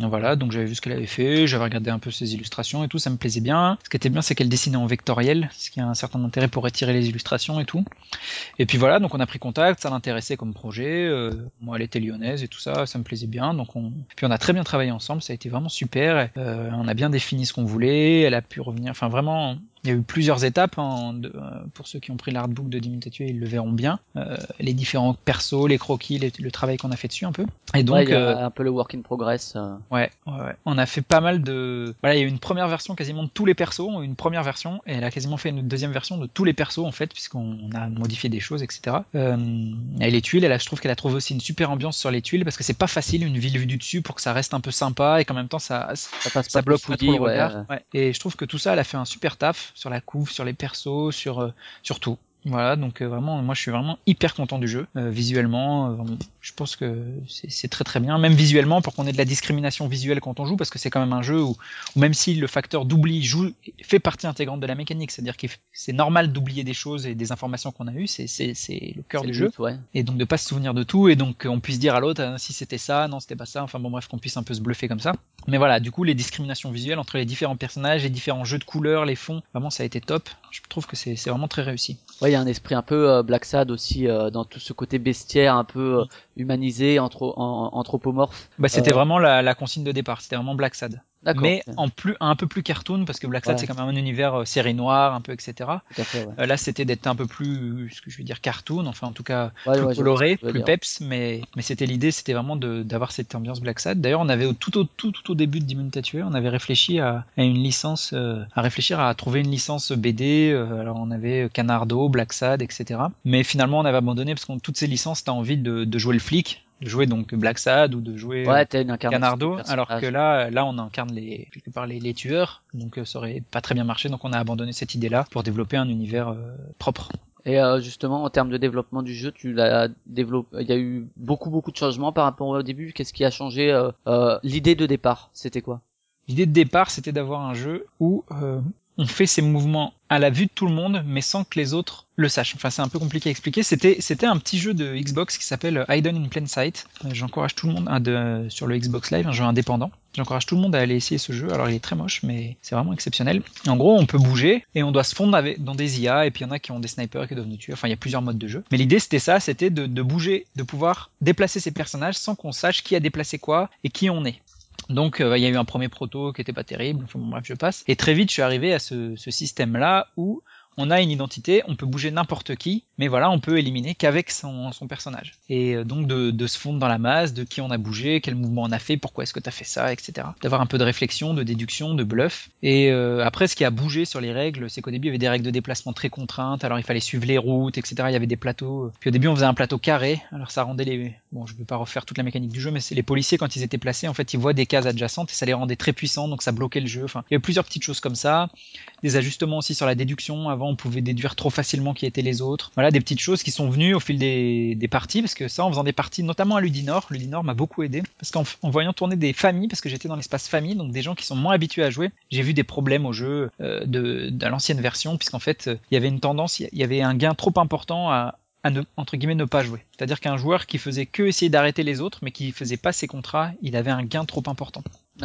voilà, donc j'avais vu ce qu'elle avait fait, j'avais regardé un peu ses illustrations et tout, ça me plaisait bien. Ce qui était bien, c'est qu'elle dessinait en vectoriel, ce qui a un certain intérêt pour étirer les illustrations et tout. Et puis voilà, donc on a pris contact, ça l'intéressait comme projet. moi, elle était lyonnaise et tout ça, ça me plaisait bien. Donc on, puis on a très bien travaillé ensemble, ça a été vraiment super. On a bien défini ce qu'on voulait, elle a pu revenir. Enfin vraiment, il y a eu plusieurs étapes. hein, de- euh, pour ceux qui ont pris l'artbook de 10 minutes à tuer, ils le verront bien. Euh, les différents persos, les croquis, les- le travail qu'on a fait dessus un peu. Et donc
Ouais,
euh,
un peu le work in progress.
Ouais, ouais, ouais. On a fait pas mal de. Voilà, il y a eu une première version quasiment de tous les persos, une première version, et elle a quasiment fait une deuxième version de tous les persos en fait, puisqu'on a modifié des choses, etc. Euh, et les tuiles, elle a, je trouve qu'elle a trouvé aussi une super ambiance sur les tuiles, parce que c'est pas facile une ville vue du dessus pour que ça reste un peu sympa et qu'en même temps ça,
Ça passe
ça
pas
bloque pas trop le regard. Ouais. Et je trouve que tout ça, elle a fait un super taf sur la couve, sur les persos, sur euh, sur tout. Voilà, donc euh, vraiment, moi je suis vraiment hyper content du jeu. Euh, visuellement, euh, je pense que c'est très très bien. Même visuellement, pour qu'on ait de la discrimination visuelle quand on joue, parce que c'est quand même un jeu où, où même si le facteur d'oubli joue fait partie intégrante de la mécanique, c'est-à-dire que c'est normal d'oublier des choses et des informations qu'on a eues, c'est le cœur du
le
jeu
but, ouais.
et donc de pas se souvenir de tout et donc on puisse dire à l'autre ah, si c'était ça non c'était pas ça enfin bon bref qu'on puisse un peu se bluffer comme ça mais voilà du coup les discriminations visuelles entre les différents personnages les différents jeux de couleurs les fonds vraiment ça a été top je trouve que c'est c'est vraiment très réussi
Ouais, il y a un esprit un peu euh, Black Sad aussi euh, dans tout ce côté bestiaire, un peu euh, humanisé, anthro- en- anthropomorphe.
bah c'était
Euh.
vraiment la, la consigne de départ c'était vraiment Black Sad. Mais en plus un peu plus cartoon parce que Black Sad
Ouais.
c'est quand même un univers euh, série noire un peu etc.
Tout à fait, ouais.
Euh, là c'était d'être un peu plus ce que je veux dire cartoon enfin en tout cas
Ouais,
plus coloré plus peps mais mais c'était l'idée c'était vraiment de d'avoir cette ambiance Black Sad. D'ailleurs on avait tout au tout tout au début de Dimmunity Tuer on avait réfléchi à, à une licence euh, à réfléchir à trouver une licence BD euh, alors on avait Canardo Black Sad etc. Mais finalement on avait abandonné parce que toutes ces licences t'as envie de, de jouer le flic de jouer donc Black Sad ou de jouer euh,
Ouais, une incarnation
Canardo, alors que là, là, on incarne les, quelque part les, les tueurs, donc euh, ça aurait pas très bien marché, donc on a abandonné cette idée-là pour développer un univers euh, propre.
Et euh, justement, en termes de développement du jeu, tu l'as développé. Il y a eu beaucoup beaucoup de changements par rapport au début. Qu'est-ce qui a changé euh, euh, L'idée de départ, c'était quoi?
L'idée de départ, c'était d'avoir un jeu où euh, on fait ses mouvements à la vue de tout le monde, mais sans que les autres le sachent. Enfin, c'est un peu compliqué à expliquer. C'était, c'était un petit jeu de Xbox qui s'appelle Hidden in Plain Sight. Euh, J'encourage tout le monde de, sur le Xbox Live, un jeu indépendant. J'encourage tout le monde à aller essayer ce jeu. Alors, il est très moche, mais c'est vraiment exceptionnel. En gros, on peut bouger et on doit se fondre dans des IA. Et puis, il y en a qui ont des snipers qui doivent nous tuer. Enfin, il y a plusieurs modes de jeu. Mais l'idée, c'était ça. C'était de, de bouger, de pouvoir déplacer ses personnages sans qu'on sache qui a déplacé quoi et qui on est. Donc euh, il y a eu un premier proto qui était pas terrible, enfin bon, bref je passe. Et très vite je suis arrivé à ce, ce système-là où on a une identité, on peut bouger n'importe qui, mais voilà, on peut éliminer qu'avec son, son personnage. Et euh, donc de, se fondre dans la masse, de qui on a bougé, quel mouvement on a fait, pourquoi est-ce que tu as fait ça, etc. D'avoir un peu de réflexion, de déduction, de bluff. Et euh, après, ce qui a bougé sur les règles, c'est qu'au début, il y avait des règles de déplacement très contraintes, alors il fallait suivre les routes, etc. Il y avait des plateaux. Puis au début, on faisait un plateau carré, alors ça rendait les... Bon, je vais pas refaire toute la mécanique du jeu, mais c'est les policiers, quand ils étaient placés, en fait, ils voient des cases adjacentes et ça les rendait très puissants, donc ça bloquait le jeu. Enfin, il y avait plusieurs petites choses comme ça. Des ajustements aussi sur la déduction. Avant, on pouvait déduire trop facilement qui étaient les autres. Voilà, des petites choses qui sont venues au fil des, parties, parce que ça, en faisant des parties, notamment à Ludinor, Ludinor m'a beaucoup aidé, parce qu'en en voyant tourner des familles, parce que j'étais dans l'espace famille, donc des gens qui sont moins habitués à jouer, j'ai vu des problèmes au jeu euh, de, l'ancienne version, puisqu'en fait, euh, il y avait une tendance, il y avait un gain trop important à, à ne, entre guillemets, ne pas jouer. C'est-à-dire qu'un joueur qui faisait que essayer d'arrêter les autres, mais qui faisait pas ses contrats, il avait un gain trop important.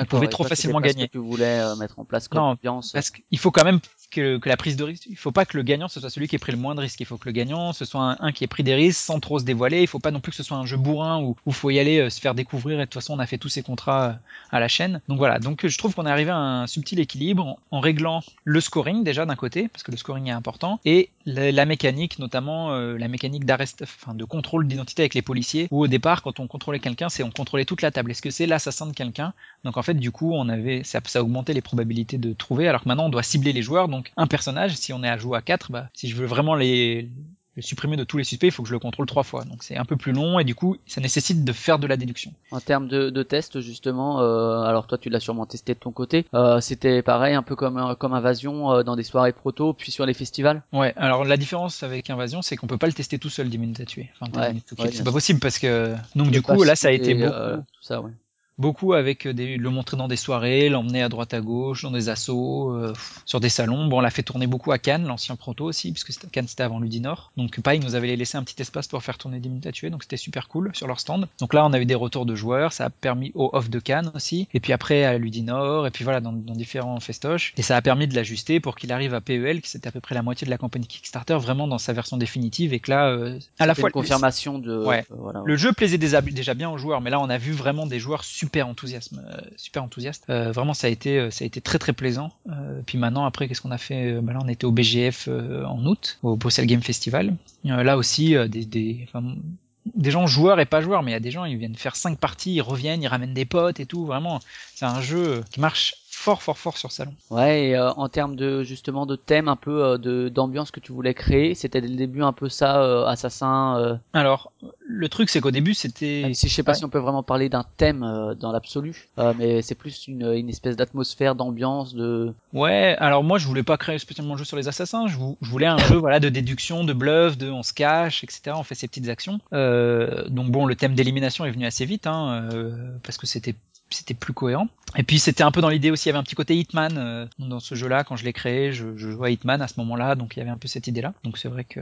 Pouvait
et
trop facilement gagner.
que tu voulais euh, mettre en place comme
Non,
ambiance.
Parce qu'il faut quand même que, que la prise de risque, il faut pas que le gagnant ce soit celui qui ait pris le moins de risques. Il faut que le gagnant ce soit un, un qui ait pris des risques sans trop se dévoiler. Il faut pas non plus que ce soit un jeu bourrin où il faut y aller euh, se faire découvrir. Et de toute façon, on a fait tous ces contrats euh, à la chaîne. Donc voilà. Donc je trouve qu'on est arrivé à un subtil équilibre en, en réglant le scoring déjà d'un côté parce que le scoring est important et la, la mécanique, notamment euh, la mécanique d'arrest, enfin de contrôle d'identité avec les policiers. Où au départ, quand on contrôlait quelqu'un, c'est on contrôlait toute la table. Est-ce que c'est l'assassin de quelqu'un? Donc en fait, du coup, on avait ça, ça augmentait les probabilités de trouver. Alors que maintenant, on doit cibler les joueurs. Donc un personnage, si on est à jouer à 4, bah, si je veux vraiment les le supprimer de tous les suspects, il faut que je le contrôle trois fois. Donc c'est un peu plus long et du coup, ça nécessite de faire de la déduction.
En termes de, de test, justement, euh, alors toi tu l'as sûrement testé de ton côté, euh, c'était pareil, un peu comme, euh, comme Invasion euh, dans des soirées proto, puis sur les festivals?
Ouais, alors la différence avec Invasion, c'est qu'on peut pas le tester tout seul 10 minutes à tuer. Enfin, 10
Ouais,
minutes to kill.
ouais,
c'est pas possible parce que donc du coup là ça a été beaucoup
tout ça, ouais.
Beaucoup avec des, le montrer dans des soirées, l'emmener à droite à gauche, dans des assauts, euh, sur des salons. Bon, on l'a fait tourner beaucoup à Cannes, l'ancien proto aussi, puisque Cannes c'était avant Ludinor. Donc pareil, ils nous avait laissé un petit espace pour faire tourner 10 minutes à tuer, donc c'était super cool sur leur stand. Donc là, on a eu des retours de joueurs, ça a permis au off de Cannes aussi, et puis après à Ludinor, et puis voilà, dans, dans différents festoches. Et ça a permis de l'ajuster pour qu'il arrive à PEL, qui c'était à peu près la moitié de la campagne Kickstarter, vraiment dans sa version définitive, et que là, euh, à la fois
une confirmation de...
Ouais.
euh, voilà,
le jeu plaisait déjà, déjà bien aux joueurs, mais là on a vu vraiment des joueurs super enthousiastes, euh, super enthousiastes. Euh, vraiment ça a été, euh, ça a été très très plaisant. Puis maintenant après qu'est-ce qu'on a fait bah Là on était au BGF en août, au Bruxelles Game Festival. Là aussi des, des, enfin, des gens joueurs et pas joueurs, mais il y a des gens ils viennent faire cinq parties, ils reviennent, ils ramènent des potes et tout. Vraiment c'est un jeu qui marche fort fort fort sur salon.
Ouais, et euh, en termes de justement de thème un peu euh, de d'ambiance que tu voulais créer, c'était dès le début un peu ça, euh, assassin.
Alors le truc c'est qu'au début c'était
même si je sais pas
ouais.
si on peut vraiment parler d'un thème euh, dans l'absolu, euh, mais c'est plus une, une espèce d'atmosphère, d'ambiance, de.
Ouais, alors moi je voulais pas créer spécialement un jeu sur les assassins, je, vou- je voulais un jeu voilà de déduction, de bluff, de on se cache, etc. On fait ces petites actions. Euh, donc bon, le thème d'élimination est venu assez vite, hein, parce que c'était c'était plus cohérent. Et puis c'était un peu dans l'idée aussi, il y avait un petit côté Hitman euh, dans ce jeu-là quand je l'ai créé, je, je jouais à Hitman à ce moment-là, donc il y avait un peu cette idée-là. Donc c'est vrai que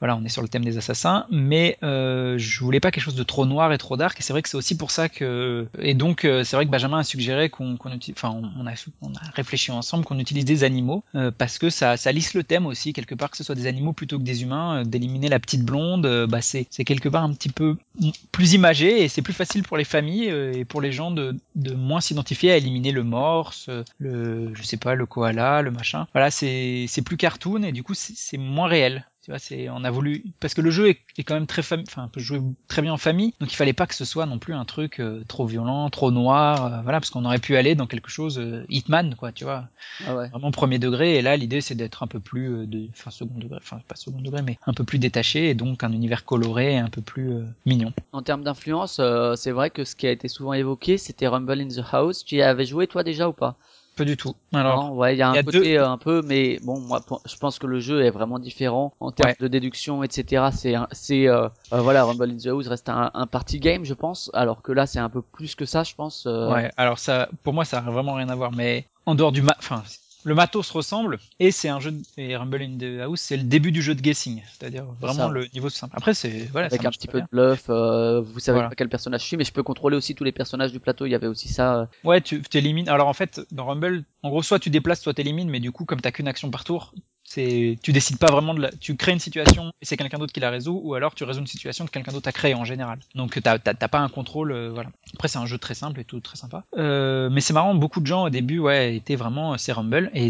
voilà, on est sur le thème des assassins, mais euh, je voulais pas quelque chose de trop noir et trop dark. Et c'est vrai que c'est aussi pour ça que et donc euh, c'est vrai que Benjamin a suggéré qu'on qu'on utilise, enfin on, a on a réfléchi ensemble qu'on utilise des animaux euh, parce que ça ça lisse le thème aussi quelque part que ce soit des animaux plutôt que des humains. euh, D'éliminer la petite blonde, euh, bah c'est c'est quelque part un petit peu plus imagé et c'est plus facile pour les familles et pour les gens de de moins s'identifier à éliminer le morse, le, je sais pas, le koala, le machin. Voilà, c'est, c'est plus cartoon et du coup, c'est moins réel. Tu vois, c'est, on a voulu, parce que le jeu est, est quand même très famille, enfin, peut jouer très bien en famille, donc il fallait pas que ce soit non plus un truc euh, trop violent, trop noir, euh, voilà, parce qu'on aurait pu aller dans quelque chose euh, Hitman, quoi, tu vois,
Ah ouais.
vraiment premier degré, et là l'idée c'est d'être un peu plus, euh, de, enfin second degré, enfin pas second degré, mais un peu plus détaché, et donc un univers coloré, et un peu plus euh, mignon.
En termes d'influence, euh, c'est vrai que ce qui a été souvent évoqué, c'était Rumble in the House. Tu y avais joué toi déjà ou pas?
Pas du tout. Alors,
Non, ouais, il y a un
il y a
côté
deux-
euh, un peu, mais bon, moi, je pense que le jeu est vraiment différent en termes
Ouais.
de déduction, etc. C'est, c'est, euh, euh, voilà, Rumble in the House reste un, un party game, je pense, alors que là, c'est un peu plus que ça, je pense. euh,
Ouais, alors ça, pour moi, ça a vraiment rien à voir, mais en dehors du ma, enfin, le matos ressemble, et c'est un jeu, de... et Rumble in the House, c'est le début du jeu de guessing, c'est-à-dire vraiment
ça.
le niveau simple. Après, c'est, voilà,
avec un petit peu de bluff, euh, vous savez
Voilà.
pas quel personnage je suis, mais je peux contrôler aussi tous les personnages du plateau. Il y avait aussi ça. euh,
Ouais, tu t'élimines. Alors en fait, dans Rumble, en gros, soit tu déplaces, soit t'élimines, mais du coup, comme t'as qu'une action par tour, c'est, tu décides pas vraiment de la, tu crées une situation et c'est quelqu'un d'autre qui la résout, ou alors tu résous une situation que quelqu'un d'autre a créée en général. Donc t'as, t'as, pas un contrôle, euh, voilà. Après, c'est un jeu très simple et tout, très sympa. Euh, mais c'est marrant, beaucoup de gens au début, ouais, étaient vraiment, euh, c'est Rumble, et,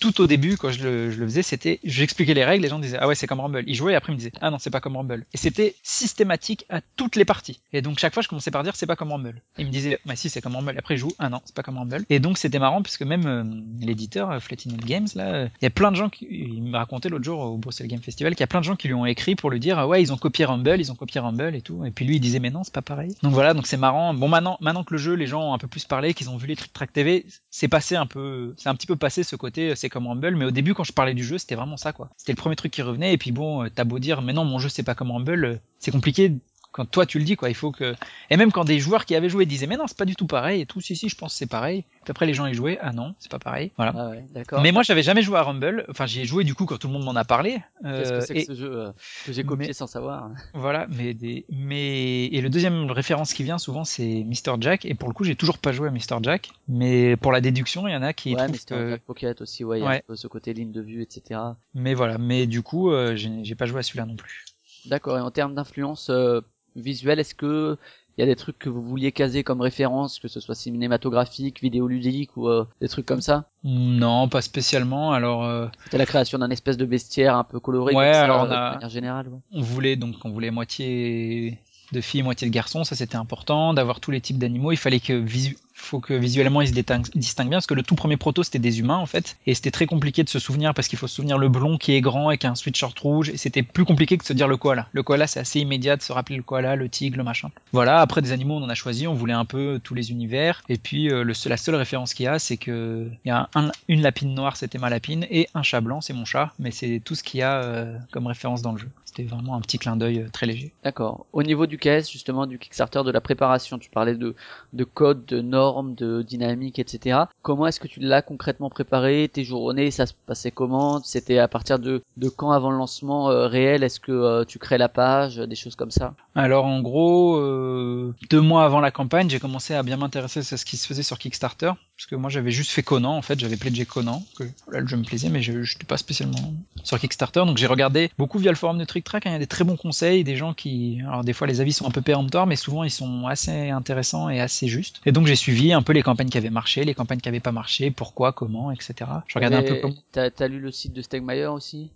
tout au début, quand je le, je le faisais, c'était, j'expliquais les règles, les gens disaient, ah ouais, c'est comme Rumble. Ils jouaient et après ils me disaient, ah non, c'est pas comme Rumble. Et c'était systématique à toutes les parties. Et donc chaque fois, je commençais par dire, c'est pas comme Rumble. Ils me disaient, bah si, c'est comme Rumble. Après, ils jouent, ah non, c'est pas comme Rumble. Et donc c'était marrant parce que même l'éditeur, Flattened Games, là, il y a plein de gens qui, il me racontait l'autre jour au Bruxelles Game Festival qu'il y a plein de gens qui lui ont écrit pour lui dire, ah ouais, ils ont copié Rumble, ils ont copié Rumble et tout. Et puis lui, il disait, mais non, c'est pas pareil. Donc voilà, donc c'est marrant. Bon, maintenant, maintenant que le jeu, les gens ont un peu plus parlé, qu'ils ont vu les Trick Track TV, c'est passé un peu, c'est un petit peu passé ce côté, euh, c'est comme Rumble. Mais au début, quand je parlais du jeu, c'était vraiment ça, quoi. C'était le premier truc qui revenait. Et puis bon, euh, t'as beau dire, mais non, mon jeu, c'est pas comme Rumble, euh, c'est compliqué quand toi tu le dis quoi, il faut que et même quand des joueurs qui avaient joué disaient mais non c'est pas du tout pareil et tout si si je pense que c'est pareil. Puis après les gens y jouaient ah non c'est pas pareil voilà.
Ah ouais, d'accord.
Mais moi j'avais jamais joué à Rumble, enfin j'y ai joué du coup quand tout le monde m'en a parlé.
Qu'est-ce
Euh,
que c'est
et
que ce jeu euh, que j'ai copié
mais-
sans savoir
voilà mais des mais et le deuxième référence qui vient souvent c'est Mr Jack et pour le coup j'ai toujours pas joué à Mr Jack mais pour la déduction il y en a qui
Ouais,
trouvent que-
un Jack Pocket aussi, ouais, il y a
Ouais.
ce côté ligne de vue, etc.
mais voilà mais du coup euh, j'ai j'ai pas joué à celui-là non plus.
D'accord. Et en termes d'influence euh, visuelle, est-ce que il y a des trucs que vous vouliez caser comme référence, que ce soit cinématographique, vidéoludique ou euh, des trucs comme ça?
Non pas spécialement alors euh,
C'était la création d'un espèce de bestiaire un peu coloré
Ouais,
ça,
alors
euh,
on a-
de manière générale. ouais.
on voulait donc on voulait moitié de filles moitié de garçons ça c'était important d'avoir tous les types d'animaux il fallait que visu faut que visuellement ils se distinguent bien parce que le tout premier proto c'était des humains en fait. Et c'était très compliqué de se souvenir parce qu'il faut se souvenir le blond qui est grand et qui a un sweatshirt rouge et c'était plus compliqué que de se dire le koala. Le koala c'est assez immédiat de se rappeler le koala le tigre le machin. Voilà après des animaux on en a choisi on voulait un peu tous les univers. Et puis euh, la seule référence qu'il y a c'est que il y a un- une lapine noire c'était ma lapine et un chat blanc c'est mon chat. Mais c'est tout ce qu'il y a euh, comme référence dans le jeu. C'était vraiment un petit clin d'œil euh, très léger.
D'accord. Au niveau du KS, justement, du Kickstarter, de la préparation, tu parlais de, de code, de normes, de dynamique, etc. Comment est-ce que tu l'as concrètement préparé? Tes journées, ça se passait comment? C'était à partir de, quand avant le lancement euh, réel? Est-ce que euh, tu crées la page, des choses comme ça?
Alors en gros, euh, deux mois avant la campagne, j'ai commencé à bien m'intéresser à ce qui se faisait sur Kickstarter, parce que moi j'avais juste fait Conan en fait, j'avais pledgé Conan, que là le jeu me plaisait, mais je n'étais pas spécialement sur Kickstarter, donc j'ai regardé beaucoup via le forum de Trick Track, hein, il y a des très bons conseils, des gens qui, alors des fois les avis sont un peu péremptoires, mais souvent ils sont assez intéressants et assez justes. Et donc j'ai suivi un peu les campagnes qui avaient marché, les campagnes qui avaient pas marché, pourquoi, comment, etc. Je regardais un peu comment.
T'as lu le site de Stegmaier aussi?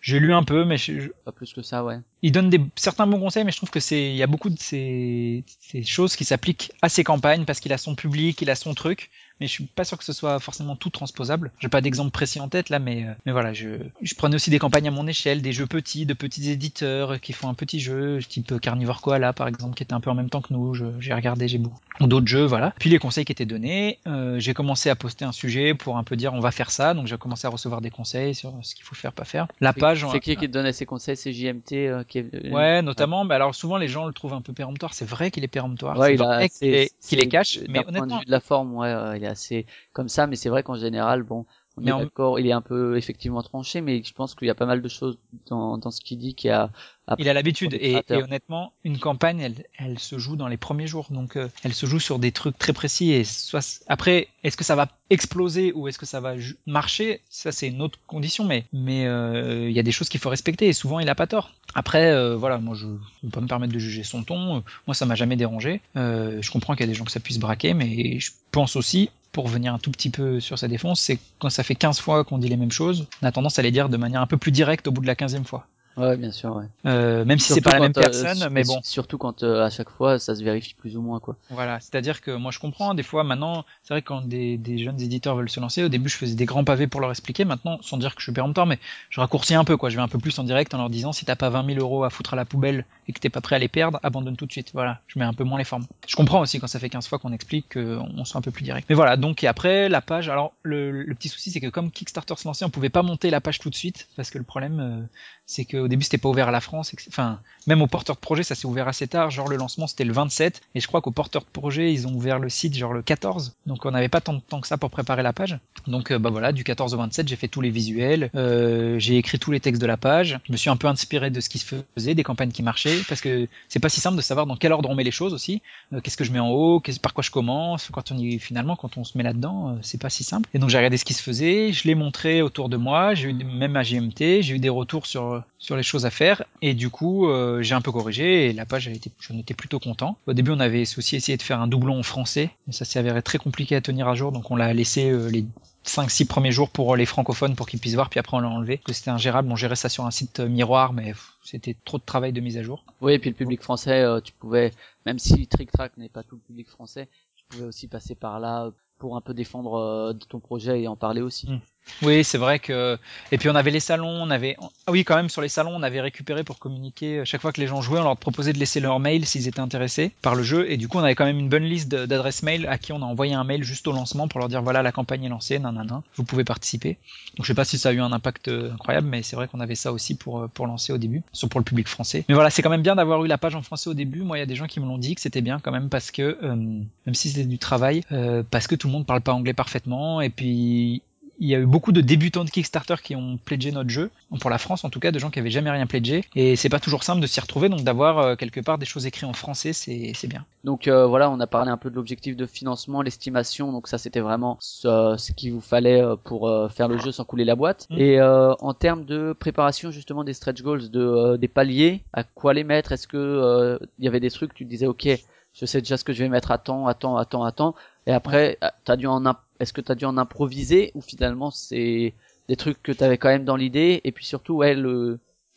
J'ai lu un peu, mais je-
Pas plus que ça, ouais.
il donne des, certains bons conseils, mais je trouve que c'est, il y a beaucoup de ces, ces choses qui s'appliquent à ses campagnes parce qu'il a son public, il a son truc, mais je suis pas sûr que ce soit forcément tout transposable. J'ai pas d'exemple précis en tête là, mais, euh, mais voilà, je, je prenais aussi des campagnes à mon échelle, des jeux petits, de petits éditeurs qui font un petit jeu, type Carnivore Koala par exemple, qui était un peu en même temps que nous, j'ai regardé, j'ai beaucoup. Ou d'autres jeux, voilà. Puis les conseils qui étaient donnés, euh, j'ai commencé à poster un sujet pour un peu dire on va faire ça, donc j'ai commencé à recevoir des conseils sur ce qu'il faut faire, pas faire. La page,
C'est qui qui te donnait ces conseils? C'est JMT euh, qui est...
Ouais, notamment. Bah alors souvent les gens le trouvent un peu péremptoire. C'est vrai qu'il est péremptoire.
Ouais,
c'est
il a
vrai
assez-
qu'il est- les cache. Mais honnêtement,
de la forme, ouais, euh, il assez comme ça, mais c'est vrai qu'en général, bon, on
Mais
est
en-
d'accord, il est un peu effectivement tranché, mais je pense qu'il y a pas mal de choses dans, dans ce qu'il dit qui a.
il a l'habitude. Et, honnêtement, une campagne, elle, elle se joue dans les premiers jours. Donc, euh, elle se joue sur des trucs très précis. Et soit après, est-ce que ça va exploser ou est-ce que ça va marcher? Ça, c'est une autre condition. Mais mais euh, il y a des choses qu'il faut respecter. Et souvent, il a pas tort. Après, euh, voilà, moi je ne peux pas me permettre de juger son ton. Euh, moi, ça m'a jamais dérangé. Euh, je comprends qu'il y a des gens que ça puisse braquer, mais je pense aussi, pour venir un tout petit peu sur sa défense, c'est quand ça fait 15 fois qu'on dit les mêmes choses, on a tendance à les dire de manière un peu plus directe au bout de la 15e fois.
Ouais, bien sûr, ouais.
Euh, même si c'est pas la même personne, mais bon.
Surtout quand euh, à chaque fois ça se vérifie plus ou moins, quoi.
Voilà, c'est-à-dire que moi je comprends, des fois maintenant, c'est vrai que quand des, des, jeunes éditeurs veulent se lancer, au début je faisais des grands pavés pour leur expliquer, maintenant, sans dire que je suis péremptoire, mais je raccourcis un peu, quoi. Je vais un peu plus en direct en leur disant si t'as pas 20 000 euros à foutre à la poubelle et que t'es pas prêt à les perdre, abandonne tout de suite. Voilà, je mets un peu moins les formes. Je comprends aussi quand ça fait 15 fois qu'on explique qu'on soit un peu plus direct. Mais voilà, donc et après la page, alors le, le petit souci c'est que comme Kickstarter se lançait, on pouvait pas monter la page tout de suite parce que le problème euh, c'est qu'au début c'était pas ouvert à la France, enfin même aux porteurs de projet ça s'est ouvert assez tard, genre le lancement c'était le 27 et je crois qu'aux porteurs de projet ils ont ouvert le site genre le 14, donc on n'avait pas tant de temps que ça pour préparer la page. Donc euh, bah voilà, du 14 au 27 j'ai fait tous les visuels, euh, j'ai écrit tous les textes de la page, je me suis un peu inspiré de ce qui se faisait, des campagnes qui marchaient, parce que c'est pas si simple de savoir dans quel ordre on met les choses aussi, euh, qu'est-ce que je mets en haut, par quoi je commence, quand on y finalement quand on se met là-dedans c'est pas si simple. Et donc j'ai regardé ce qui se faisait, je l'ai montré autour de moi, j'ai eu même à GMT, j'ai eu des retours sur sur les choses à faire et du coup euh, j'ai un peu corrigé et la page a été j'en étais plutôt content. Au début on avait aussi essayé de faire un doublon en français mais ça s'est avéré très compliqué à tenir à jour donc on l'a laissé euh, les 5-6 premiers jours pour les francophones pour qu'ils puissent voir puis après on l'a enlevé que c'était ingérable on gérait ça sur un site euh, miroir mais c'était trop de travail de mise à jour.
Oui et puis le public français tu pouvais même si Trick Track n'est pas tout le public français tu pouvais aussi passer par là pour un peu défendre ton projet et en parler aussi.
Mmh. Oui, c'est vrai que et puis on avait les salons, on avait ah oui quand même sur les salons, on avait récupéré pour communiquer chaque fois que les gens jouaient, on leur proposait de laisser leur mail s'ils étaient intéressés par le jeu et du coup on avait quand même une bonne liste d'adresses mail à qui on a envoyé un mail juste au lancement pour leur dire voilà la campagne est lancée, nanana, vous pouvez participer. Donc je sais pas si ça a eu un impact euh, incroyable, mais c'est vrai qu'on avait ça aussi pour euh, pour lancer au début, surtout pour le public français. Mais voilà, c'est quand même bien d'avoir eu la page en français au début. Moi, il y a des gens qui me l'ont dit que c'était bien quand même parce que euh, même si c'était du travail, parce que tout le monde parle pas anglais parfaitement et puis il y a eu beaucoup de débutants de Kickstarter qui ont pledgé notre jeu, pour la France en tout cas, de gens qui avaient jamais rien pledgé, et c'est pas toujours simple de s'y retrouver, donc d'avoir euh, quelque part des choses écrites en français, c'est bien.
Donc euh, voilà, on a parlé un peu de l'objectif de financement, l'estimation, donc ça c'était vraiment ce, ce qu'il vous fallait euh, pour faire le jeu sans couler la boîte. Mm. Et en termes de préparation justement des stretch goals, de des paliers, à quoi les mettre? Est-ce que il y avait des trucs, tu disais ok, je sais déjà ce que je vais mettre à temps, à temps, à temps, à temps, et après t'as dû en est-ce que tu as dû en improviser ou finalement c'est des trucs que tu avais quand même dans l'idée et puis surtout ouais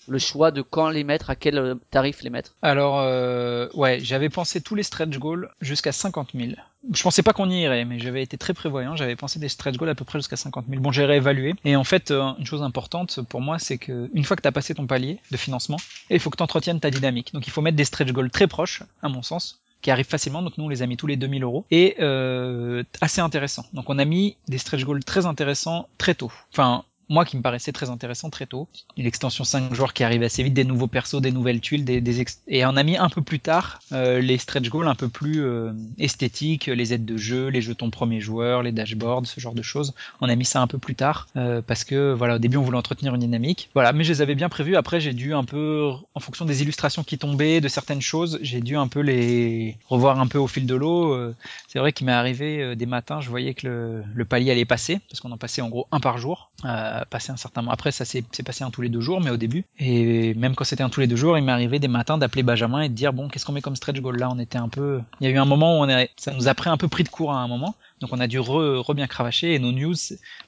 le choix de quand les mettre, à quel euh, tarif les mettre?
Alors, euh, ouais, j'avais pensé tous les stretch goals jusqu'à 50 000. Je pensais pas qu'on y irait, mais j'avais été très prévoyant. J'avais pensé des stretch goals à peu près jusqu'à 50 000. Bon, j'ai réévalué. Et en fait, euh, une chose importante pour moi, c'est que une fois que tu as passé ton palier de financement, il faut que tu entretiennes ta dynamique. Donc, il faut mettre des stretch goals très proches, à mon sens, qui arrive facilement. Donc nous, on les a mis tous les 2000 euros et euh, assez intéressant. Donc on a mis des stretch goals très intéressants très tôt. Enfin, moi qui me paraissait très intéressant très tôt. Une extension 5 joueurs qui arrive assez vite, des nouveaux persos, des nouvelles tuiles, des, des et on a mis un peu plus tard euh, les stretch goals un peu plus euh, esthétiques, les aides de jeu, les jetons premier joueur, les dashboards, ce genre de choses. On a mis ça un peu plus tard euh, parce que voilà au début on voulait entretenir une dynamique. Voilà, mais je les avais bien prévus. Après j'ai dû un peu, en fonction des illustrations qui tombaient, de certaines choses, j'ai dû un peu les revoir un peu au fil de l'eau. Euh, c'est vrai qu'il m'est arrivé euh, des matins, je voyais que le, le palier allait passer parce qu'on en passait en gros un par jour. Euh, passer un certain moment. Après, ça s'est passé un tous les deux jours, mais au début, et même quand c'était un tous les deux jours, il m'est arrivé des matins d'appeler Benjamin et de dire bon, qu'est-ce qu'on met comme stretch goal? Là On était un peu, il y a eu un moment où on ça nous a pris un peu pris de court à un moment. Donc on a dû re, bien cravacher et nos news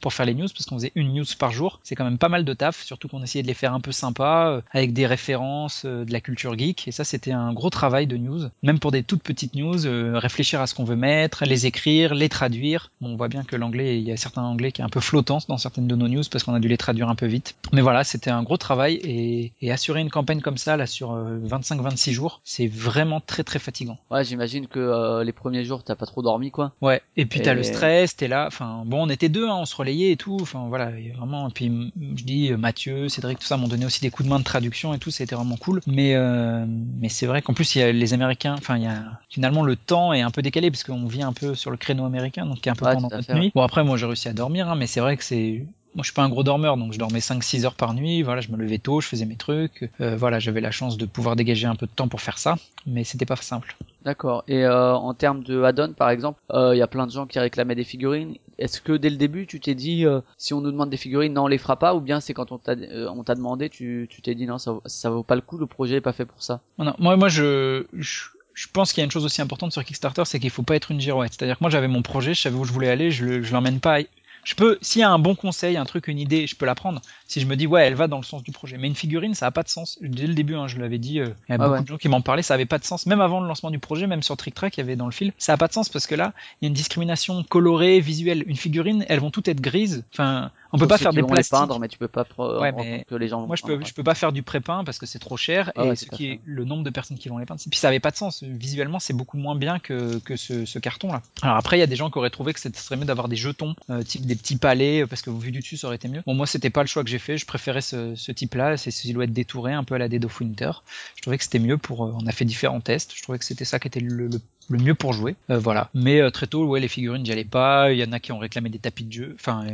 pour faire les news parce qu'on faisait une news par jour, c'est quand même pas mal de taf, surtout qu'on essayait de les faire un peu sympa euh, avec des références euh, de la culture geek et ça c'était un gros travail de news, même pour des toutes petites news, euh, réfléchir à ce qu'on veut mettre, les écrire, les traduire. Bon, on voit bien que l'anglais, il y a certains anglais qui est un peu flottant dans certaines de nos news parce qu'on a dû les traduire un peu vite. Mais voilà, c'était un gros travail et, et assurer une campagne comme ça là sur 25-26 jours, c'est vraiment très très fatigant.
Ouais, j'imagine que les premiers jours t'as pas trop dormi quoi.
Ouais, et puis t'as le stress, t'es là. Enfin, bon, on était deux, hein, on se relayait et tout. Enfin, voilà, vraiment. Et puis, je dis, euh, Mathieu, Cédric, tout ça m'ont donné aussi des coups de main de traduction et tout. C'était vraiment cool. Mais, euh, mais c'est vrai qu'en plus, il y a les Américains. Enfin, il y a finalement le temps est un peu décalé parce qu'on vit un peu sur le créneau américain, donc qui est un peu pendant notre nuit. Bon, après, moi, j'ai réussi à dormir, hein, mais c'est vrai que c'est moi je suis pas un gros dormeur donc je dormais 5-6 heures par nuit voilà je me levais tôt je faisais mes trucs euh, voilà j'avais la chance de pouvoir dégager un peu de temps pour faire ça mais c'était pas simple
D'accord. Et euh, en termes de add-on, par exemple, il y a plein de gens qui réclamaient des figurines. Est-ce que dès le début, tu t'es dit, si on nous demande des figurines, non, on les fera pas, ou bien c'est quand on t'a demandé, tu tu t'es dit non, ça ça vaut pas le coup, le projet est pas fait pour ça?
Non, moi moi je, je je pense qu'il y a une chose aussi importante sur Kickstarter, c'est qu'il faut pas être une girouette. C'est-à-dire que moi j'avais mon projet, je savais où je voulais aller, je, je l'emmène pas je peux, s'il y a un bon conseil, un truc, une idée, je peux la prendre. Si je me dis, ouais, elle va dans le sens du projet. Mais une figurine, ça a pas de sens. Dès le début, hein, je l'avais dit, euh, il y a beaucoup de gens qui m'en parlaient, ça avait pas de sens. Même avant le lancement du projet, même sur Trick Track, il y avait dans le fil, ça a pas de sens parce que là, il y a une discrimination colorée, visuelle. Une figurine, elles vont toutes être grises. Enfin, on peut pas faire des plastiques.
Peindre, mais tu peux pas
ouais, mais que les gens moi je peux je peux pas faire du pré-peint parce que c'est trop cher ah et ce qui est le nombre de personnes qui vont les peindre puis ça avait pas de sens visuellement c'est beaucoup moins bien que que ce, ce carton là alors après il y a des gens qui auraient trouvé que c'était mieux d'avoir des jetons euh, type des petits palais parce que vu du dessus ça aurait été mieux bon moi c'était pas le choix que j'ai fait je préférais ce, ce type là ces silhouettes détourées un peu à la Dead of Winter je trouvais que c'était mieux pour euh, on a fait différents tests je trouvais que c'était ça qui était le, mieux pour jouer. Euh, voilà. Mais euh, très tôt, ouais, les figurines, j'y allais pas. Il y en a qui ont réclamé des tapis de jeu. Enfin,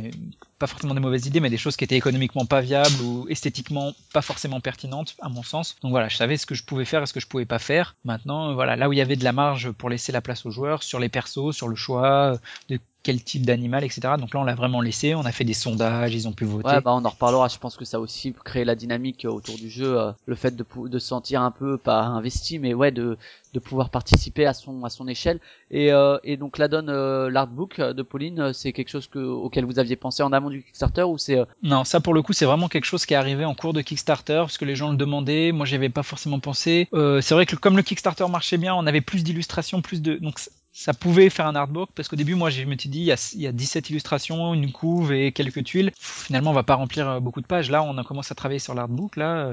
pas forcément des mauvaises idées, mais des choses qui étaient économiquement pas viables ou esthétiquement pas forcément pertinentes, à mon sens. Donc voilà, je savais ce que je pouvais faire et ce que je pouvais pas faire. Maintenant, voilà, là où il y avait de la marge pour laisser la place aux joueurs, sur les persos, sur le choix de quel type d'animal, etc. Donc là, on l'a vraiment laissé, on a fait des sondages, ils ont pu voter.
Ouais, bah on en reparlera. Je pense que ça a aussi créé la dynamique autour du jeu, le fait de, de se sentir un peu pas investi, mais ouais, de pouvoir participer à son à son échelle et, euh, et donc la donne euh, l'artbook de Pauline euh, c'est quelque chose que auquel vous aviez pensé en amont du Kickstarter ou c'est euh,
non ça pour le coup c'est vraiment quelque chose qui est arrivé en cours de Kickstarter parce que les gens le demandaient. Moi j'y avais pas forcément pensé. C'est vrai que comme le Kickstarter marchait bien on avait plus d'illustrations plus de donc ça pouvait faire un artbook parce qu'au début moi je me suis dit il y, a, il y a 17 illustrations une couve et quelques tuiles finalement on va pas remplir beaucoup de pages là on a commencé à travailler sur l'artbook là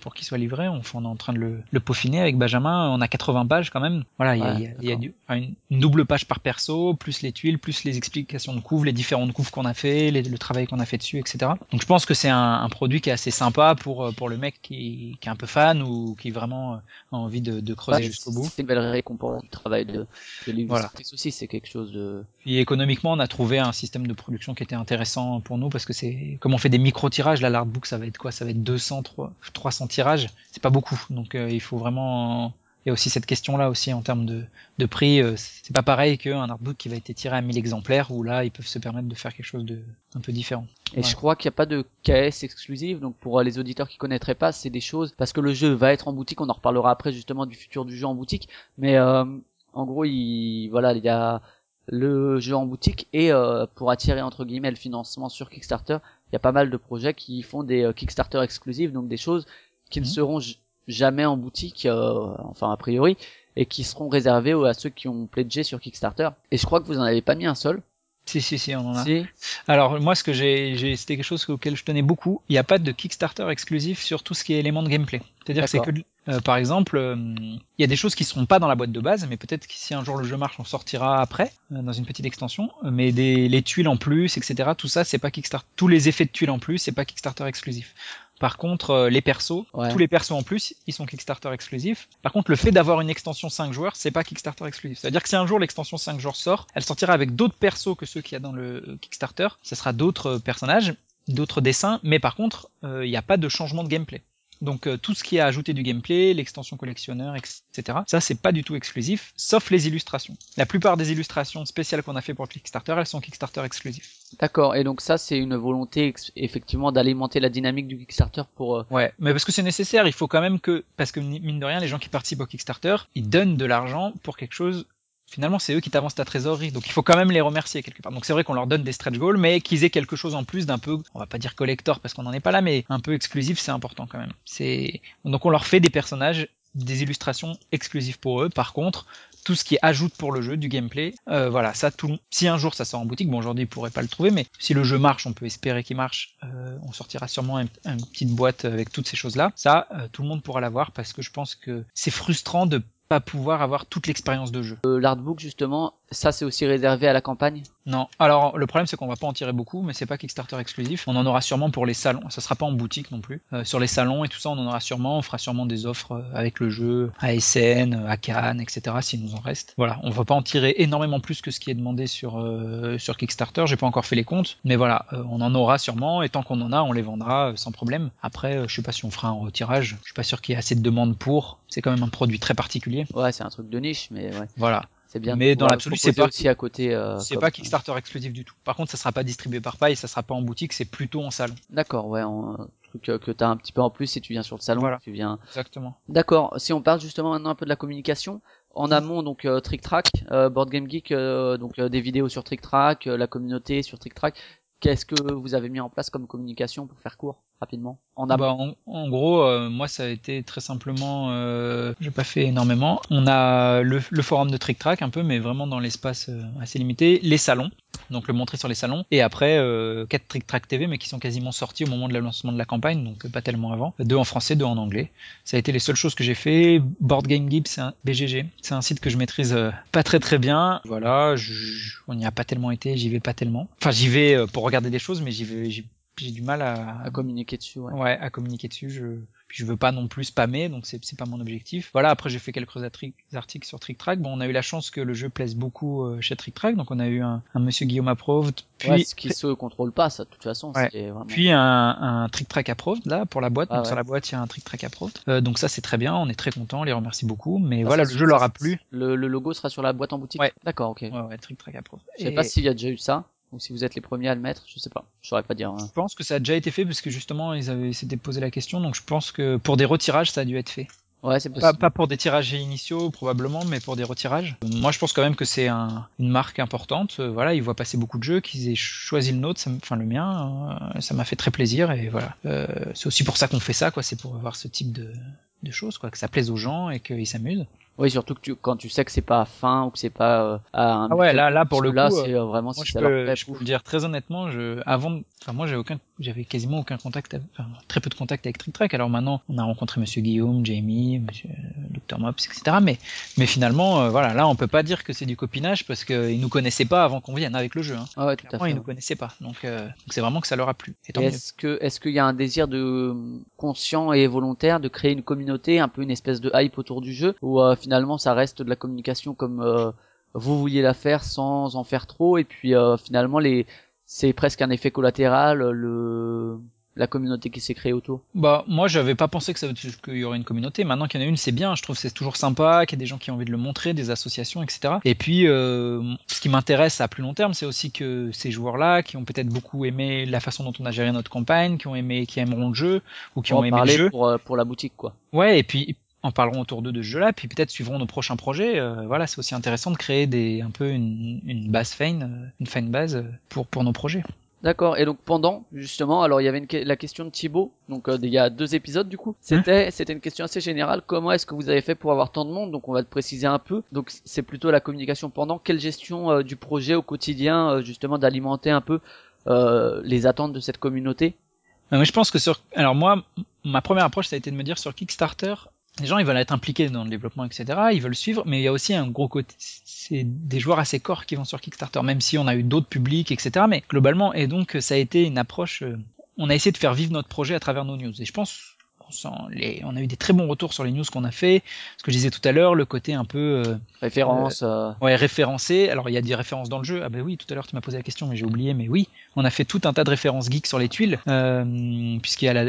pour qu'il soit livré on, on est en train de le, le peaufiner avec Benjamin on a 80 pages quand même. Voilà, il y a, une, double page par perso, plus les tuiles, plus les explications de couves, les différentes couves qu'on a fait, le travail qu'on a fait dessus, etc. Donc je pense que c'est un, produit qui est assez sympa pour pour le mec qui, est un peu fan ou qui vraiment a envie de, creuser jusqu'au bout.
C'est une belle récompense du travail de, de Voilà. aussi, c'est quelque chose de.
Puis économiquement, on a trouvé un système de production qui était intéressant pour nous parce que c'est comme on fait des micro tirages, là l'artbook ça va être quoi? Ça va être 200, 300 tirages. C'est pas beaucoup, donc euh, il faut vraiment il y a aussi cette question-là aussi en termes de, de prix. Euh, c'est pas pareil qu'un artbook qui va être tiré à 1000 exemplaires où là ils peuvent se permettre de faire quelque chose de un peu différent.
Et je crois qu'il n'y a pas de KS exclusive, donc pour les auditeurs qui connaîtraient pas, c'est des choses parce que le jeu va être en boutique. On en reparlera après justement du futur du jeu en boutique, mais euh, en gros, il voilà, il y a le jeu en boutique et euh, pour attirer entre guillemets le financement sur Kickstarter, il y a pas mal de projets qui font des Kickstarter exclusives, donc des choses qui ne mhm. seront jamais en boutique, euh, enfin a priori, et qui seront réservés à ceux qui ont pledgé sur Kickstarter. Et je crois que vous en avez pas mis un seul.
Si, si, si, on en a. Alors, moi, ce que j'ai, c'était quelque chose auquel je tenais beaucoup. Il n'y a pas de Kickstarter exclusif sur tout ce qui est éléments de gameplay. C'est-à-dire que c'est que, euh, par exemple, euh, il y a des choses qui seront pas dans la boîte de base, mais peut-être que si un jour le jeu marche, on sortira après, dans une petite extension. Mais des, les tuiles en plus, etc., tout ça, c'est pas Kickstarter. Tous les effets de tuiles en plus, c'est pas Kickstarter exclusif. Par contre, euh, les persos, tous les persos en plus, ils sont Kickstarter exclusifs. Par contre, le fait d'avoir une extension 5 joueurs, c'est pas Kickstarter exclusif. C'est-à-dire que si un jour l'extension 5 joueurs sort, elle sortira avec d'autres persos que ceux qu'il y a dans le Kickstarter. Ce sera d'autres euh, personnages, d'autres dessins, mais par contre, euh, il n'y a pas de changement de gameplay. Donc euh, tout ce qui a ajouté du gameplay, l'extension collectionneur, etc. Ça c'est pas du tout exclusif, sauf les illustrations. La plupart des illustrations spéciales qu'on a fait pour Kickstarter, elles sont Kickstarter exclusifs.
D'accord. Et donc ça c'est une volonté effectivement d'alimenter la dynamique du Kickstarter pour. Euh,
ouais, mais parce que c'est nécessaire. Il faut quand même que parce que mine de rien, les gens qui participent au Kickstarter, ils donnent de l'argent pour quelque chose finalement c'est eux qui t'avancent ta trésorerie. Donc il faut quand même les remercier quelque part. Donc c'est vrai qu'on leur donne des stretch goals, mais qu'ils aient quelque chose en plus d'un peu, on va pas dire collector parce qu'on n'en est pas là, mais un peu exclusif, c'est important quand même. C'est donc on leur fait des personnages, des illustrations exclusives pour eux. Par contre, tout ce qui ajoute pour le jeu, du gameplay, euh, voilà, ça tout. Si un jour ça sort en boutique, bon aujourd'hui ils pourraient pas le trouver, mais si le jeu marche, on peut espérer qu'il marche. Euh, on sortira sûrement une, petite boîte avec toutes ces choses-là. Ça, euh, tout le monde pourra l'avoir parce que je pense que c'est frustrant de pas pouvoir avoir toute l'expérience de jeu.
Euh, L'artbook justement, ça c'est aussi réservé à la campagne?
Non. Alors le problème c'est qu'on va pas en tirer beaucoup, mais c'est pas Kickstarter exclusif. On en aura sûrement pour les salons. Ça sera pas en boutique non plus. Euh, sur les salons et tout ça, on en aura sûrement. On fera sûrement des offres euh, avec le jeu à SN, à Cannes, etc. S'il nous en reste. Voilà. On va pas en tirer énormément plus que ce qui est demandé sur euh, sur Kickstarter. J'ai pas encore fait les comptes, mais voilà, euh, on en aura sûrement. Et tant qu'on en a, on les vendra euh, sans problème. Après, euh, je sais pas si on fera un retirage. Je suis pas sûr qu'il y ait assez de demandes pour. C'est quand même un produit très particulier.
Ouais, c'est un truc de niche, mais ouais.
Voilà.
C'est bien.
Mais dans l'absolu, c'est pas-
aussi à côté. euh,
C'est pas Kickstarter exclusif du tout. Par contre, ça sera pas distribué par paille, ça sera pas en boutique, c'est plutôt en salon.
D'accord, ouais, en- un truc euh, que t'as un petit peu en plus si tu viens sur le salon.
Voilà.
Tu viens.
Exactement.
D'accord. Si on parle justement maintenant un peu de la communication, en amont donc euh, Trick Track, euh, Board Game Geek, euh, donc euh, des vidéos sur Trick Track, euh, la communauté sur Trick Track. Qu'est-ce que vous avez mis en place comme communication pour faire court? Rapidement en amont
Bah, en, en gros, euh, moi, ça a été très simplement. Euh, J'ai pas fait énormément. On a le, le forum de Trick Track un peu, mais vraiment dans l'espace euh, assez limité. Les salons, donc le montrer sur les salons. Et après, euh, quatre Trick Track TV, mais qui sont quasiment sortis au moment de lancement de la campagne, donc euh, pas tellement avant. Deux en français, deux en anglais. Ça a été les seules choses que j'ai fait. Board Game Geek, c'est un BGG. C'est un site que je maîtrise pas très très bien. Voilà, je- on n'y a pas tellement été, j'y vais pas tellement. Enfin, j'y vais pour regarder des choses, mais j'y vais, j'ai du mal à,
à communiquer dessus ouais.
Ouais, à communiquer dessus. Je, puis je veux pas non plus spammer, donc c'est c'est pas mon objectif. Voilà. Après, j'ai fait quelques articles sur Trick Track. Bon, on a eu la chance que le jeu plaise beaucoup euh, chez Trick Track, donc on a eu un, un Monsieur Guillaume Approved, puis
Ouais, ce qui se contrôle pas ça de toute façon
Ouais.
vraiment
puis un, un Trick Track Approved là pour la boîte.
Ah
donc
ouais.
sur la boîte, il y a un Trick Track Approved. Euh, donc ça, c'est très bien. On est très content. On les remercie beaucoup. Mais
Ah,
voilà, le jeu leur a plu.
le, le logo sera sur la boîte en boutique
Ouais.
d'accord ok
Ouais, ouais, Trick Track Approved.
je sais
Et
pas s'il y a déjà eu ça ou si vous êtes les premiers à le mettre je sais pas je saurais pas dire hein.
Je pense que ça a déjà été fait parce que justement, ils avaient s'étaient posé la question. Donc je pense que pour des retirages, ça a dû être fait.
ouais c'est
Pas,
possible
pas pour des tirages initiaux probablement, mais pour des retirages. Moi, je pense quand même que c'est un, une marque importante. Euh, Voilà, ils voient passer beaucoup de jeux, qu'ils aient choisi le nôtre, ça enfin le mien, euh, ça m'a fait très plaisir et voilà. Euh, c'est aussi pour ça qu'on fait ça, quoi. C'est pour avoir ce type de, de choses, quoi, que ça plaise aux gens et qu'ils s'amusent.
Oui surtout que tu quand tu sais que c'est pas fin ou que c'est pas euh, à un
Ah ouais, là, là pour le
là
coup,
c'est euh, vraiment
Moi,
si
je
ça leur
peux,
plaît
je peux le dire très honnêtement, je, avant, enfin, moi, j'avais aucun, j'avais quasiment aucun contact, enfin, très peu de contact avec Trick Track. Alors maintenant, on a rencontré Monsieur Guillaume, Jamie, Monsieur euh, Dr Mops, etc. Mais, mais finalement, euh, voilà, là, on peut pas dire que c'est du copinage parce qu'ils nous connaissaient pas avant qu'on vienne avec le jeu. Hein.
ah ouais tout à fait
ils nous connaissaient pas. Donc, euh, c'est vraiment que ça leur a plu.
Est-ce que est-ce qu'il y a un désir de conscient et volontaire de créer une communauté, un peu une espèce de hype autour du jeu, ou euh, finalement ça reste de la communication comme euh, vous vouliez la faire sans en faire trop, et puis euh, finalement les c'est presque un effet collatéral le la communauté qui s'est créée autour.
Bah, moi, j'avais pas pensé que ça qu'il y aurait une communauté. Maintenant qu'il y en a une, c'est bien. Je trouve c'est toujours sympa, qu'il y ait des gens qui ont envie de le montrer, des associations, etc. Et puis, euh, ce qui m'intéresse à plus long terme, c'est aussi que ces joueurs-là, qui ont peut-être beaucoup aimé la façon dont on a géré notre campagne, qui ont aimé, qui aimeront le jeu, ou qui
On
ont aimé le jeu.
pour euh, pour la boutique quoi.
Ouais, et puis en parleront autour d'eux de ce jeu-là, puis peut-être suivront nos prochains projets. Euh, voilà, c'est aussi intéressant de créer des un peu une, une base fine, euh, une fine base euh, pour pour nos projets.
D'accord. Et donc pendant justement, alors il y avait une, que- la question de Thibaut. Donc euh, il y a deux épisodes du coup. C'était c'était une question assez générale. Comment est-ce que vous avez fait pour avoir tant de monde? Donc on va te préciser un peu. Donc c'est plutôt la communication pendant. Quelle gestion euh, du projet au quotidien, euh, justement d'alimenter un peu euh, les attentes de cette communauté?
Je pense que sur, alors moi, ma première approche, ça a été de me dire sur Kickstarter, les gens ils veulent être impliqués dans le développement, etc. Ils veulent suivre, mais il y a aussi un gros côté, c'est des joueurs assez corps qui vont sur Kickstarter, même si on a eu d'autres publics, etc. Mais globalement, et donc ça a été une approche, euh, on a essayé de faire vivre notre projet à travers nos news. Et je pense, on, sent les, on a eu des très bons retours sur les news qu'on a fait. Ce que je disais tout à l'heure, le côté un peu euh,
Référence. euh,
Ouais, référencé. Alors il y a des références dans le jeu. Ah bah oui, tout à l'heure tu m'as posé la question, mais j'ai oublié. Mais oui, on a fait tout un tas de références geeks sur les tuiles, euh, puisqu'il y a la,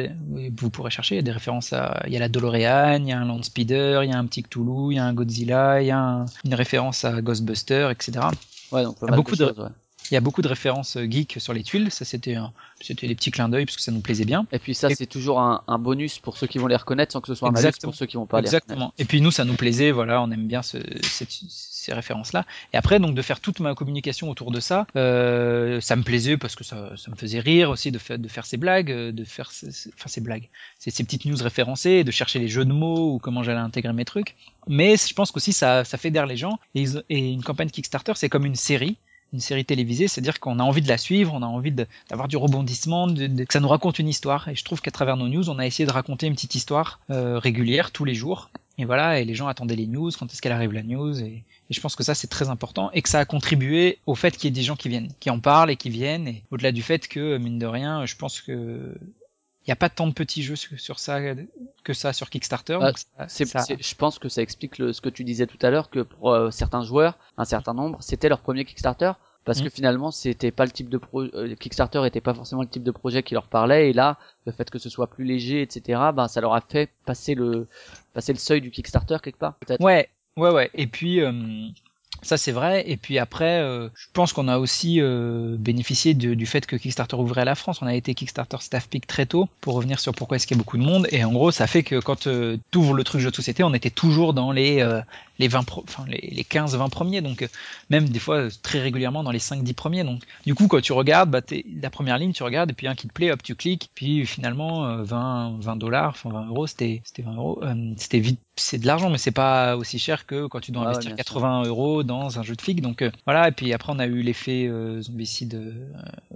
vous pourrez chercher, il y a des références à, il y a la DeLorean, il y a un Landspeeder, il y a un petit Cthulhu, il y a un Godzilla, il y a un- une référence à Ghostbuster, etc.
ouais, donc pas
Il y a
mal
beaucoup de-
choses, ouais.
Il y a beaucoup de références euh, geeks sur les tuiles. Ça c'était, c'était des petits clins d'œil parce que ça nous plaisait bien.
Et puis ça,
Et-
c'est toujours un, un bonus pour ceux qui vont les reconnaître, sans que ce soit un malus pour ceux qui vont pas les reconnaître.
Exactement. Et puis nous, ça nous plaisait, voilà, on aime bien ce, cette- ces références-là. Et après, donc de faire toute ma communication autour de ça, euh, ça me plaisait parce que ça, ça me faisait rire aussi de faire, de faire ces blagues, euh, de faire, ces, ces- enfin ces blagues, ces, ces petites news référencées, de chercher les jeux de mots ou comment j'allais intégrer mes trucs. Mais je pense qu'aussi ça, ça fédère les gens. Et, ils- et une campagne Kickstarter, c'est comme une série une série télévisée, c'est-à-dire qu'on a envie de la suivre, on a envie d'avoir du rebondissement, que ça nous raconte une histoire. Et je trouve qu'à travers nos news, on a essayé de raconter une petite histoire euh, régulière tous les jours. Et voilà, et les gens attendaient les news, quand est-ce qu'elle arrive la news, Et je pense que ça, c'est très important et que ça a contribué au fait qu'il y ait des gens qui viennent, qui en parlent et qui viennent. Et au-delà du fait que, mine de rien, je pense que il n'y a pas tant de petits jeux sur, ça que ça sur Kickstarter.
Bah, je pense que ça explique ce que tu disais tout à l'heure, que pour euh, certains joueurs, un certain nombre, c'était leur premier Kickstarter. Parce que mm. finalement, c'était pas le type de pro euh, Kickstarter était pas forcément le type de projet qui leur parlait. Et là, le fait que ce soit plus léger, etc., ben ça leur a fait passer le passer le seuil du Kickstarter quelque part, peut-être.
Ouais, ouais, ouais. Et puis, euh, ça c'est vrai. Et puis après, euh, je pense qu'on a aussi euh, bénéficié du fait que Kickstarter ouvrait à la France. On a été Kickstarter Staff Peak très tôt pour revenir sur pourquoi est-ce qu'il y a beaucoup de monde. Et en gros, ça fait que quand euh, tu ouvres le truc jeu de société, on était toujours dans les euh, les 20 enfin les, les 15 20 premiers donc même des fois très régulièrement dans les 5 10 premiers donc. Du coup quand tu regardes bah la première ligne tu regardes et puis un qui te plaît hop tu cliques puis finalement 20 20 dollars enfin 20 euros c'était c'était 20 euros c'était vite c'est de l'argent mais c'est pas aussi cher que quand tu dois investir 80 euros dans un jeu de fig donc euh, voilà et puis après on a eu l'effet euh, zombicide euh,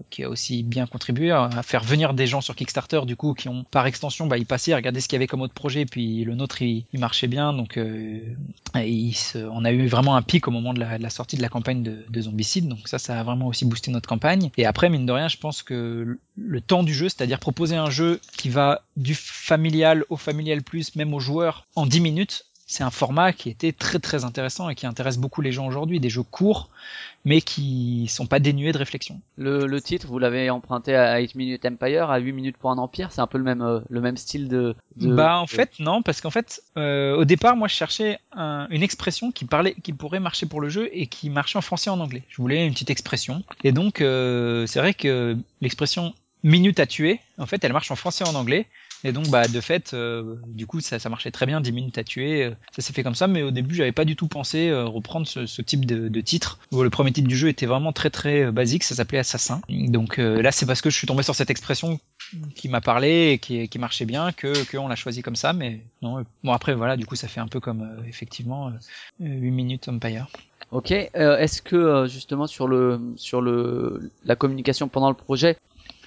qui a aussi bien contribué à faire venir des gens sur Kickstarter du coup qui ont par extension bah ils passaient regarder ce qu'il y avait comme autre projet puis le nôtre il, il marchait bien donc se, on a eu vraiment un pic au moment de la, sortie de la campagne de, de, zombicide donc ça ça a vraiment aussi boosté notre campagne. Et après mine de rien je pense que le temps du jeu c'est-à-dire proposer un jeu qui va du familial au familial plus même aux joueurs en 10 minutes c'est un format qui était très très intéressant et qui intéresse beaucoup les gens aujourd'hui, des jeux courts, mais qui sont pas dénués de réflexion.
Le, le titre, vous l'avez emprunté à 8 Minute Empire, à 8 minutes pour un empire, c'est un peu le même euh, le même style de. de...
Bah en fait non, parce qu'en fait euh, au départ moi je cherchais un, une expression qui parlait, qui pourrait marcher pour le jeu et qui marchait en français et en anglais. Je voulais une petite expression et donc euh, c'est vrai que l'expression minute à tuer, en fait elle marche en français et en anglais et donc, bah, de fait, euh, du coup, ça, ça marchait très bien, 10 minutes à tuer. Euh, ça s'est fait comme ça, mais au début, j'avais pas du tout pensé euh, reprendre ce, ce type de, de, titre. Le premier titre du jeu était vraiment très très basique, ça s'appelait Assassin. Donc là, c'est parce que je suis tombé sur cette expression qui m'a parlé et qui, qui marchait bien que qu'on l'a choisi comme ça. Mais non, bon après, voilà, du coup, ça fait un peu comme effectivement 8 minutes Empire.
Ok. Euh, Est-ce que justement sur le sur le la communication pendant le projet,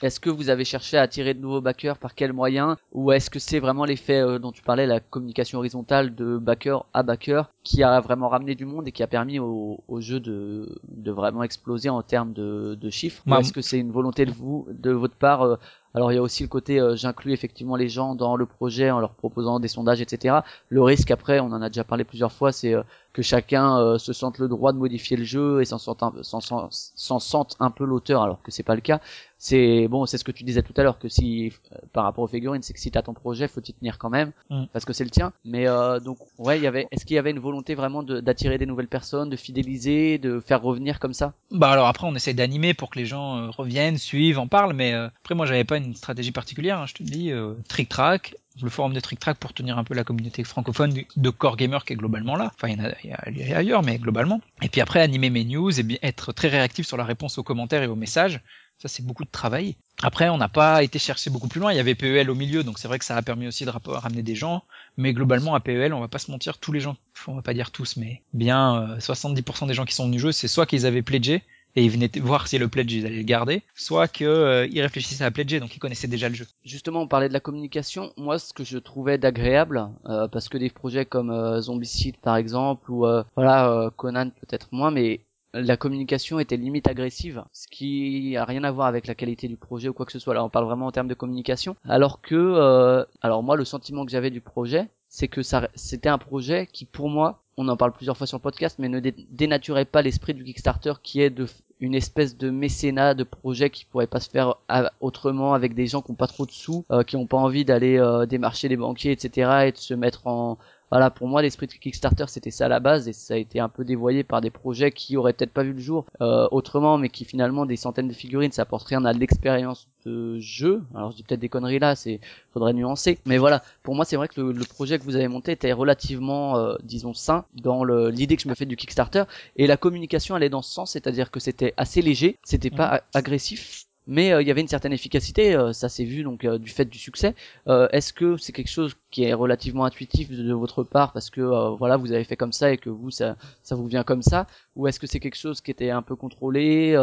est-ce que vous avez cherché à attirer de nouveaux backers par quels moyens Ou est-ce que c'est vraiment l'effet euh, dont tu parlais, la communication horizontale de backer à backer qui a vraiment ramené du monde et qui a permis au, au jeu de, de vraiment exploser en termes de, de chiffres Ou est-ce que c'est une volonté de vous, de votre part euh, alors il y a aussi le côté euh, j'inclus effectivement les gens dans le projet en leur proposant des sondages, etc. Le risque après, on en a déjà parlé plusieurs fois, c'est euh, que chacun euh, se sente le droit de modifier le jeu et s'en sente un, s'en, sente un peu l'auteur, alors que c'est pas le cas. C'est bon, c'est ce que tu disais tout à l'heure que si par rapport aux figurines, c'est que si t'as ton projet, faut t'y tenir quand même mm. parce que c'est le tien. Mais donc ouais, il y avait, est-ce qu'il y avait une volonté vraiment d'attirer des nouvelles personnes, de fidéliser, de faire revenir comme ça?
Bah alors après, on essaie d'animer pour que les gens reviennent, suivent, en parlent, mais après moi j'avais pas une stratégie particulière, hein, je te dis, euh, Trick Track, le forum de Trick Track pour tenir un peu la communauté francophone de core gamer qui est globalement là. Enfin, il y en a, ailleurs, mais globalement. Et puis après, animer mes news et être très réactif sur la réponse aux commentaires et aux messages. Ça, c'est beaucoup de travail. Après, on n'a pas été chercher beaucoup plus loin. Il y avait PEL au milieu, donc c'est vrai que ça a permis aussi de ramener des gens. Mais globalement, à PEL, on va pas se mentir, tous les gens, on va pas dire tous, mais bien 70% euh, des gens qui sont venus jouer, c'est soit qu'ils avaient pledgé, et ils venaient voir si le pledge ils allaient le garder, soit que euh, réfléchissaient à pledger, donc ils connaissaient déjà le jeu.
Justement, on parlait de la communication. Moi, ce que je trouvais d'agréable, euh, parce que des projets comme euh, Zombicide par exemple, ou euh, voilà Conan peut-être moins, mais la communication était limite agressive, ce qui a rien à voir avec la qualité du projet ou quoi que ce soit. Là, on parle vraiment en termes de communication. Alors que, alors moi, le sentiment que j'avais du projet, c'est que ça, c'était un projet qui, pour moi, on en parle plusieurs fois sur le podcast, mais ne dénaturait pas l'esprit du Kickstarter qui est une espèce de mécénat de projet qui pourrait pas se faire autrement avec des gens qui ont pas trop de sous, euh, qui ont pas envie d'aller euh, démarcher les banquiers, etc. et de se mettre en voilà, pour moi, l'esprit de Kickstarter, c'était ça à la base, et ça a été un peu dévoyé par des projets qui auraient peut-être pas vu le jour euh, autrement, mais qui finalement, des centaines de figurines, ça apporte rien à l'expérience de jeu. Alors, je dis peut-être des conneries là, c'est faudrait nuancer. Mais voilà, pour moi, c'est vrai que le, projet que vous avez monté était relativement, euh, disons, sain dans l'idée que je me fais du Kickstarter, et la communication allait dans ce sens, c'est-à-dire que c'était assez léger, c'était pas agressif, mais euh, il y avait une certaine efficacité, euh, ça s'est vu donc euh, du fait du succès. Est-ce que c'est quelque chose qui est relativement intuitif de, votre part parce que voilà vous avez fait comme ça et que vous ça ça vous vient comme ça, ou est-ce que c'est quelque chose qui était un peu contrôlé,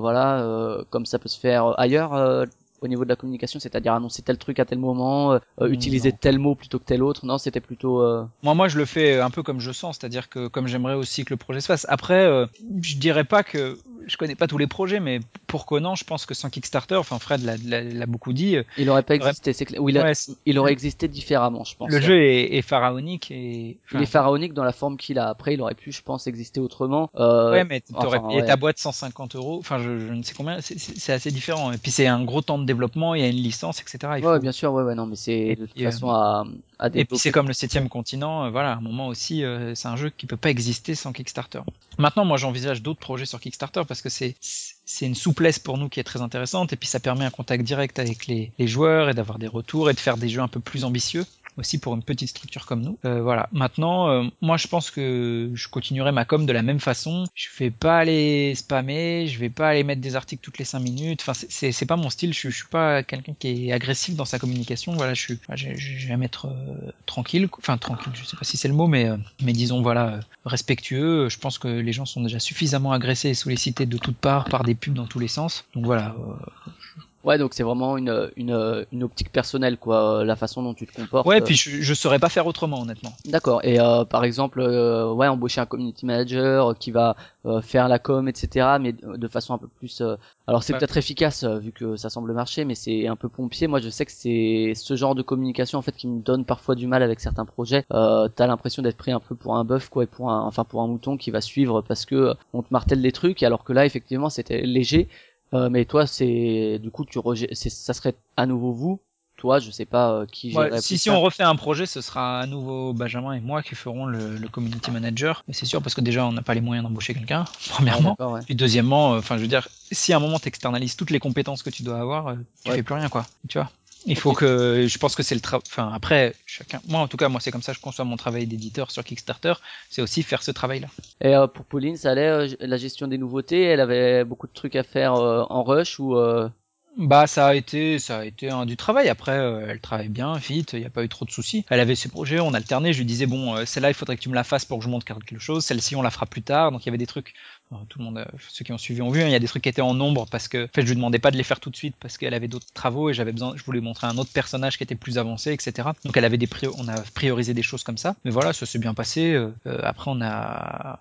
voilà comme ça peut se faire ailleurs au niveau de la communication, c'est-à-dire annoncer tel truc à tel moment, euh,
Non.
utiliser tel mot plutôt que tel autre. Non, c'était plutôt. euh,
Moi, moi, je le fais un peu comme je sens, c'est-à-dire que comme j'aimerais aussi que le projet se fasse. Après, euh, je dirais pas que je connais pas tous les projets, mais pour Conan, je pense que sans Kickstarter, enfin Fred l'a- beaucoup dit, euh,
Il aurait pas existé, c'est. Ou il, a-
Ouais, c'est-
il aurait existé différemment, je pense.
le jeu est, est pharaonique et.
Il est pharaonique dans la forme qu'il a. Après, il aurait pu, je pense, exister autrement. Euh,
Ouais, mais t'aurais
enfin,
payé
ouais.
ta boîte 150 euros. Enfin, je, je ne sais combien. c'est assez différent. Et puis c'est un gros temps de développement. Il y a une licence, etc. Il
ouais, bien sûr, ouais, ouais, non, mais c'est de toute
Et, euh,
façon à, à
Et puis c'est comme le septième continent, euh, voilà, à un moment aussi, euh, c'est un jeu qui peut pas exister sans Kickstarter. Maintenant, moi, j'envisage d'autres projets sur Kickstarter parce que c'est c'est une souplesse pour nous qui est très intéressante et puis ça permet un contact direct avec les, les joueurs et d'avoir des retours et de faire des jeux un peu plus ambitieux aussi pour une petite structure comme nous. Euh, voilà. Maintenant, euh, moi, je pense que je continuerai ma com de la même façon. Je vais pas aller spammer, je vais pas aller mettre des articles toutes les cinq minutes. Enfin, c'est- c'est pas mon style. Je, je suis pas quelqu'un qui est agressif dans sa communication. Voilà, je suis, je, je- vais mettre euh, tranquille. Enfin, tranquille. Je sais pas si c'est le mot, mais euh, mais disons voilà, euh, respectueux. Je pense que les gens sont déjà suffisamment agressés et sollicités de toutes parts par des pubs dans tous les sens. Donc voilà. Euh,
Ouais, donc c'est vraiment une, une, une optique personnelle, quoi, la façon dont tu te comportes.
Ouais, puis je, je saurais pas faire autrement, honnêtement.
D'accord. Et euh, par exemple, euh, ouais, embaucher un community manager qui va euh, faire la com, etc. Mais de façon un peu plus. euh, Alors c'est
Ouais.
peut-être efficace euh, vu que ça semble marcher, mais c'est un peu pompier. Moi, je sais que c'est ce genre de communication en fait qui me donne parfois du mal avec certains projets. Euh, T'as l'impression d'être pris un peu pour un bœuf, quoi, et pour un, enfin pour un mouton qui va suivre parce que euh, on te martèle des trucs, alors que là, effectivement, c'était léger. Euh, mais toi, c'est du coup, tu rejet... c'est ça serait à nouveau vous. Toi, je sais pas euh, qui
Ouais, si si
ça.
on refait un projet, ce sera à nouveau Benjamin et moi qui ferons le, le community manager. Mais c'est sûr parce que déjà on n'a pas les moyens d'embaucher quelqu'un, [LAUGHS] premièrement.
ouais.
Puis deuxièmement, euh, enfin je veux dire, si à un moment t'externalises toutes les compétences que tu dois avoir, euh, tu fais plus rien quoi. Tu vois? Il faut que, je pense que c'est le travail. Enfin après, chacun. Moi en tout cas, moi c'est comme ça que je conçois mon travail d'éditeur sur Kickstarter. C'est aussi faire ce travail-là.
Et euh, pour Pauline, ça allait euh, la gestion des nouveautés. Elle avait beaucoup de trucs à faire euh, en rush ou euh,
Bah ça a été ça a été un du travail après euh, elle travaille bien vite il n'y a pas eu trop de soucis elle avait ses projets on alternait je lui disais bon euh, celle-là il faudrait que tu me la fasses pour que je monte quelque chose celle-ci on la fera plus tard donc il y avait des trucs tout le monde euh, ceux qui ont suivi ont vu hein, il y a des trucs qui étaient en nombre parce que en fait je lui demandais pas de les faire tout de suite parce qu'elle avait d'autres travaux et j'avais besoin je voulais montrer un autre personnage qui était plus avancé etc donc elle avait des on a priorisé des choses comme ça mais voilà ça s'est bien passé euh, euh, après on a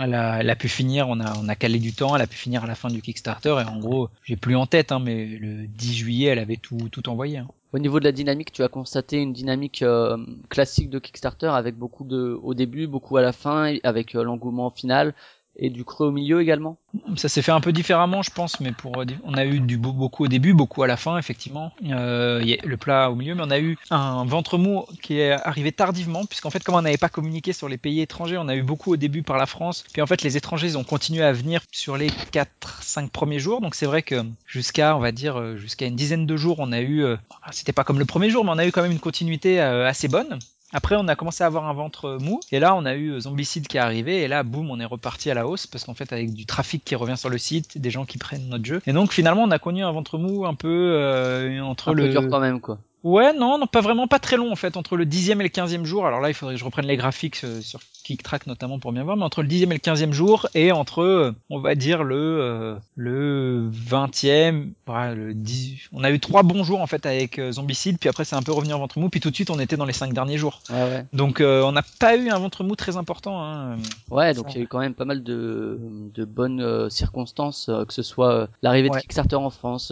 elle a, elle a pu finir, on a, on a calé du temps, elle a pu finir à la fin du Kickstarter et en gros, j'ai plus en tête, hein, mais le 10 juillet, elle avait tout, tout envoyé. hein.
au niveau de la dynamique, tu as constaté une dynamique euh, classique de Kickstarter avec beaucoup de au début, beaucoup à la fin, avec euh, l'engouement final et du creux au milieu également.
Ça s'est fait un peu différemment, je pense, mais pour, euh, on a eu du beau- beaucoup au début, beaucoup à la fin, effectivement. Euh, y a le plat au milieu, mais on a eu un ventre mou qui est arrivé tardivement, puisqu'en fait, comme on n'avait pas communiqué sur les pays étrangers, on a eu beaucoup au début par la France, puis en fait, les étrangers ils ont continué à venir sur les 4-5 premiers jours, donc c'est vrai que jusqu'à, on va dire, euh, jusqu'à une dizaine de jours, on a eu, euh, c'était pas comme le premier jour, mais on a eu quand même une continuité assez bonne. Après, on a commencé à avoir un ventre mou, et là, on a eu Zombicide qui est arrivé, et là, boum, on est reparti à la hausse, parce qu'en fait, avec du trafic qui revient sur le site, des gens qui prennent notre jeu. Et donc, finalement, on a connu un ventre mou un peu euh, entre
Un
le.
peu dur quand même quoi.
Ouais, non, non, pas vraiment, pas très long en fait, entre le dixième et le quinzième jour. Alors là, il faudrait que je reprenne les graphiques euh, sur KickTrack notamment pour bien voir, mais entre le dixième et le quinzième jour et entre, on va dire le euh, le vingtième, voilà, le 10... on a eu trois bons jours en fait avec euh, Zombicide, puis après c'est un peu revenu en ventre mou, puis tout de suite on était dans les cinq derniers jours.
Ouais ouais.
Donc euh, on n'a pas eu un ventre mou très important. Hein.
Ouais, donc il y a eu quand même pas mal de, de bonnes euh, circonstances, euh, que ce soit euh, l'arrivée de
Ouais.
Kickstarter en France,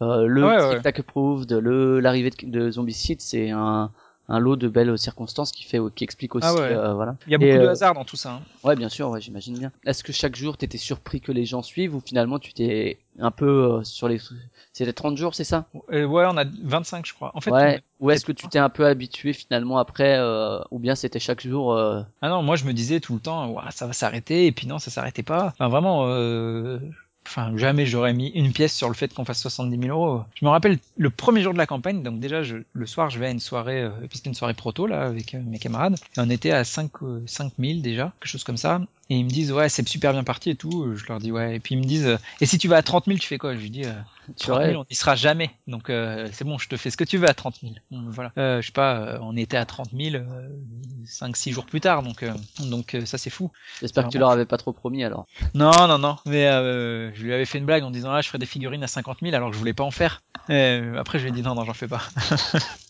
le. TikTok Approved, le l'arrivée de, de Zombicide, c'est un, un lot de belles circonstances qui fait qui explique aussi
Ah ouais.
euh, voilà.
Il y a
Et,
beaucoup de
euh,
hasard dans tout ça. hein.
Ouais, bien sûr, ouais, j'imagine bien. Est-ce que chaque jour t'étais surpris que les gens suivent ou finalement tu t'es un peu euh, sur les c'était 30 jours, c'est ça?
Euh, ouais, on a 25 je crois. En fait,
Ouais. Ou est-ce que tu t'es un peu habitué finalement après euh, ou bien c'était chaque jour euh,
Ah non, moi je me disais tout le temps, Ouah, ça va s'arrêter, et puis non, ça s'arrêtait pas. Enfin vraiment, euh... enfin jamais j'aurais mis une pièce sur le fait qu'on fasse 70 000 euros. Je me rappelle le premier jour de la campagne, donc déjà je... le soir je vais à une soirée, euh... c'était une soirée proto là avec euh, mes camarades, et on était à 5 euh, 5 000 déjà, quelque chose comme ça. Et ils me disent, ouais, c'est super bien parti et tout. Je leur dis, ouais. Et puis ils me disent, euh, et si tu vas à 30 000, tu fais quoi? Je lui dis, euh, 30 000, on n'y sera jamais. Donc euh, c'est bon, je te fais ce que tu veux à 30 000. Bon, voilà. Euh, je sais pas, euh, on était à 30 000 5-6 jours plus tard, donc euh, donc euh, ça c'est fou.
J'espère que tu leur avais pas trop promis alors.
Non, non, non. Mais euh, je lui avais fait une blague en disant, ah, je ferai des figurines à 50 000 alors que je voulais pas en faire. Euh, après, je lui ai dit, non, non, j'en fais pas. [LAUGHS]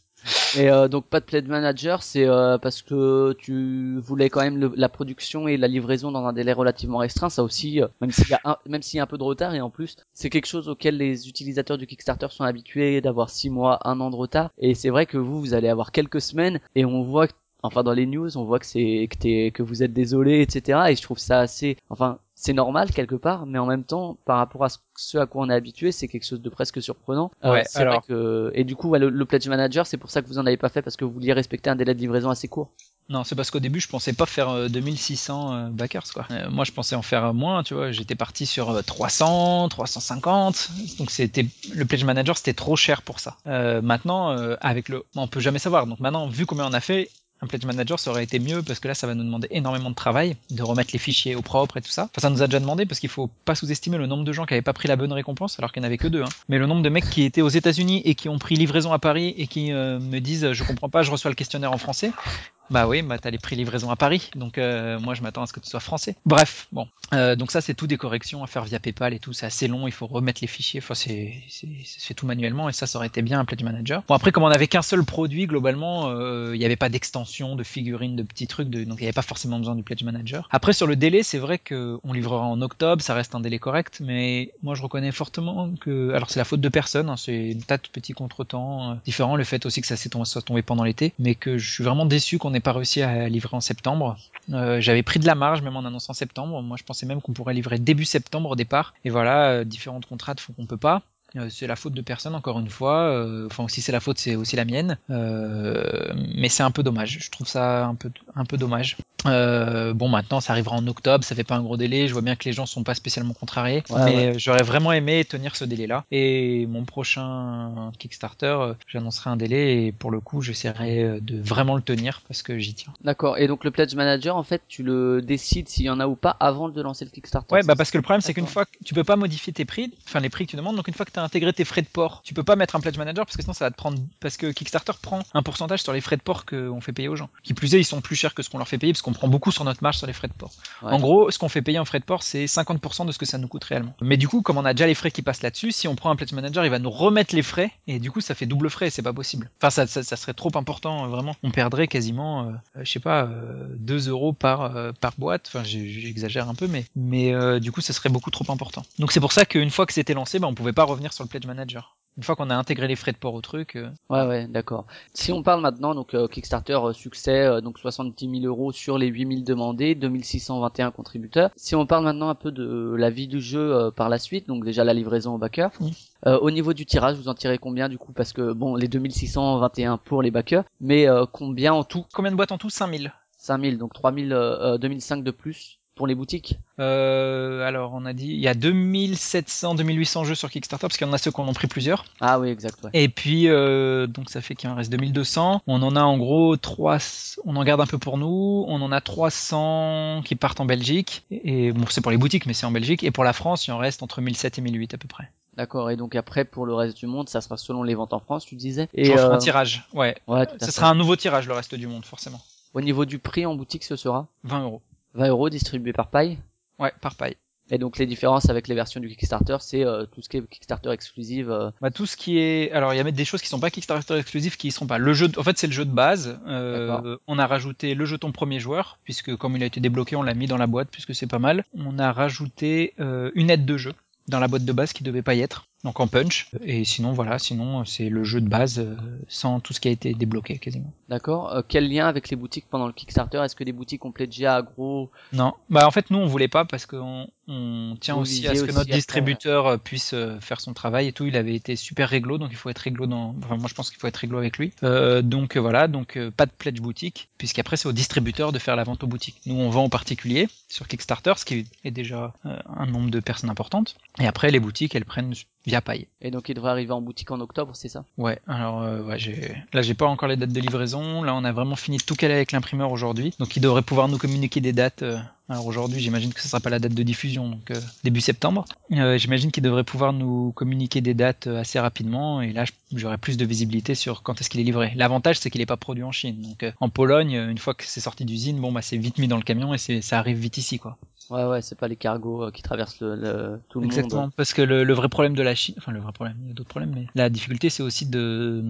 Et euh, donc pas de pledge manager, c'est euh, parce que tu voulais quand même la production et la livraison dans un délai relativement restreint. Ça aussi, euh, même s'il y a un, même s'il y a un peu de retard et en plus c'est quelque chose auquel les utilisateurs du Kickstarter sont habitués d'avoir six mois, un an de retard. Et c'est vrai que vous, vous allez avoir quelques semaines et on voit que Enfin, dans les news, on voit que c'est que, t'es- que vous êtes désolé, etc. Et je trouve ça assez, enfin, c'est normal quelque part, mais en même temps, par rapport à ce, à quoi on est habitué, c'est quelque chose de presque surprenant. Euh,
Ouais,
vrai
alors-
que et du coup, ouais, le, le pledge manager, c'est pour ça que vous en avez pas fait parce que vous vouliez respecter un délai de livraison assez court.
Non, c'est parce qu'au début, je pensais pas faire euh, 2600 euh, backers, quoi. Euh, moi, je pensais en faire euh, moins, tu vois. J'étais parti sur euh, 300, 350. Donc, c'était le pledge manager, c'était trop cher pour ça. Euh, maintenant, euh, avec le, on peut jamais savoir. Donc maintenant, vu combien on a fait, un pledge manager, ça aurait été mieux parce que là, ça va nous demander énormément de travail, de remettre les fichiers au propre et tout ça. Enfin, ça nous a déjà demandé parce qu'il faut pas sous-estimer le nombre de gens qui avaient pas pris la bonne récompense, alors qu'il n'y en avait que deux. Hein. Mais le nombre de mecs qui étaient aux États-Unis et qui ont pris livraison à Paris et qui euh, me disent, je comprends pas, je reçois le questionnaire en français. Bah oui, bah t'as les prix livraison à Paris, donc euh, moi je m'attends à ce que tu sois français. Bref, bon, Euh, donc ça c'est tout des corrections à faire via PayPal et tout, c'est assez long, il faut remettre les fichiers, enfin c'est c'est tout manuellement et ça ça aurait été bien un pledge manager. Bon après comme on avait qu'un seul produit globalement, euh, il n'y avait pas d'extension, de figurines, de petits trucs, de, donc il n'y avait pas forcément besoin du pledge manager. Après sur le délai, c'est vrai que on livrera en octobre, ça reste un délai correct, mais moi je reconnais fortement que, alors c'est la faute de personne, hein, c'est une tas de petits contretemps euh, différents, le fait aussi que ça s'est tombé, soit tombé pendant l'été, mais que je suis vraiment déçu qu'on pas réussi à livrer en septembre. Euh, J'avais pris de la marge même en annonçant septembre. Moi, je pensais même qu'on pourrait livrer début septembre au départ. Et voilà, euh, différentes contraintes font qu'on peut pas. Euh, c'est la faute de personne encore une fois. Euh, Enfin, si c'est la faute, c'est aussi la mienne. Euh, mais c'est un peu dommage. Je trouve ça un peu un peu dommage. Bon, maintenant, ça arrivera en octobre. Ça fait pas un gros délai. Je vois bien que les gens sont pas spécialement contrariés.
Ouais,
mais
ouais.
j'aurais vraiment aimé tenir ce délai-là. Et mon prochain Kickstarter, j'annoncerai un délai et pour le coup, j'essaierai de vraiment le tenir parce que j'y tiens.
D'accord. Et donc le pledge manager, en fait, tu le décides s'il y en a ou pas avant de lancer le Kickstarter.
Ouais, bah parce que le problème c'est qu'une fois que tu peux pas modifier tes prix, enfin les prix que tu demandes, donc une fois que tu as intégré tes frais de port, tu peux pas mettre un pledge manager parce que sinon ça va te prendre parce que Kickstarter prend un pourcentage sur les frais de port qu'on fait payer aux gens. Qui plus est, ils sont plus chers que ce qu'on leur fait payer parce qu'on prend beaucoup sur notre marge sur les frais de port.
Ouais.
En gros, ce qu'on fait payer en frais de port, c'est 50% de ce que ça nous coûte réellement. Mais du coup, comme on a déjà les frais qui passent là-dessus, si on prend un pledge manager, il va nous remettre les frais et du coup ça fait double frais, c'est pas possible. Enfin ça, ça, ça serait trop important euh, vraiment. On perdrait quasiment, euh, je sais pas, euh, 2 euros par euh, par boîte. Enfin j'exagère un peu, mais mais euh, du coup ça serait beaucoup trop important. Donc c'est pour ça qu'une fois que c'était lancé, bah, on pouvait pas revenir sur le pledge manager. Une fois qu'on a intégré les frais de port au truc, euh,
Ouais, ouais, d'accord. Si on parle maintenant, donc euh, Kickstarter euh, succès, donc 70 000 euros sur les 8 000 demandés, 2621 contributeurs. Si on parle maintenant un peu de la vie du jeu par la suite, donc déjà la livraison au backer.
Mm.
Euh, au niveau du tirage, vous en tirez combien du coup? Parce que bon, les 2621 pour les backers, mais combien en tout?
Combien de boîtes en tout? 5000
5000, donc 3000, euh, euh, 2005 de plus pour les boutiques.
euh, alors on a dit il y a 2700 2800 jeux sur Kickstarter parce qu'il y en a ceux qui en pris plusieurs
Ah oui, exact. Ouais.
Et puis, euh, donc ça fait qu'il en reste 2200. On en a en gros 3, on en garde un peu pour nous. On en a 300 qui partent en Belgique. Et bon, c'est pour les boutiques, mais c'est en Belgique. Et pour la France, il en reste entre 1007 et 1008 à peu près.
D'accord. Et donc après pour le reste du monde, ça sera selon les ventes en France, tu disais? Et euh,
un tirage. Ouais.
ouais, tout à
Ce
fait.
sera un nouveau tirage le reste du monde, forcément.
Au niveau du prix en boutique, ce sera?
20 euros.
20 euros distribués par paille.
Ouais, par paille.
Et donc les différences avec les versions du Kickstarter, c'est euh, tout ce qui est Kickstarter exclusive. euh,
Bah, tout ce qui est, alors il y a des choses qui sont pas Kickstarter exclusifs, qui y sont pas. Le jeu, de- en fait, c'est le jeu de base. Euh, on a rajouté le jeton premier joueur, puisque comme il a été débloqué, on l'a mis dans la boîte, puisque c'est pas mal. On a rajouté euh, une aide de jeu dans la boîte de base qui devait pas y être, donc en punch. Et sinon, voilà, sinon c'est le jeu de base euh, sans tout ce qui a été débloqué quasiment.
D'accord. Euh, quel lien avec les boutiques pendant le Kickstarter? Est-ce que des boutiques ont pledgé à gros
Non, bah en fait nous on voulait pas parce qu'on on tient aussi à ce que notre distributeur euh, puisse euh, faire son travail et tout. Il avait été super réglo, donc il faut être réglo dans. Enfin moi je pense qu'il faut être réglo avec lui. Euh, donc voilà, donc pas de pledge boutique, puisqu'après c'est au distributeur de faire la vente aux boutiques. Nous on vend aux particuliers sur Kickstarter, ce qui est déjà euh, un nombre de personnes importantes. Et après les boutiques elles prennent via paille.
Et donc il devrait arriver en boutique en octobre, c'est ça?
Ouais, alors euh, ouais, j'ai là j'ai pas encore les dates de livraison. Là on a vraiment fini de tout caler avec l'imprimeur aujourd'hui, donc il devrait pouvoir nous communiquer des dates euh, Alors aujourd'hui, j'imagine que ce sera pas la date de diffusion, donc euh, début septembre. Euh, j'imagine qu'il devrait pouvoir nous communiquer des dates euh, assez rapidement, et là, j'aurai plus de visibilité sur quand est-ce qu'il est livré. L'avantage, c'est qu'il n'est pas produit en Chine. Donc euh, en Pologne, une fois que c'est sorti d'usine, bon bah c'est vite mis dans le camion et c'est ça arrive vite ici, quoi.
Ouais, ouais, c'est pas les cargos euh, qui traversent le, le- tout le
Exactement,
monde.
parce que le, le vrai problème de la Chine, enfin le vrai problème, il y a d'autres problèmes, mais la difficulté c'est aussi de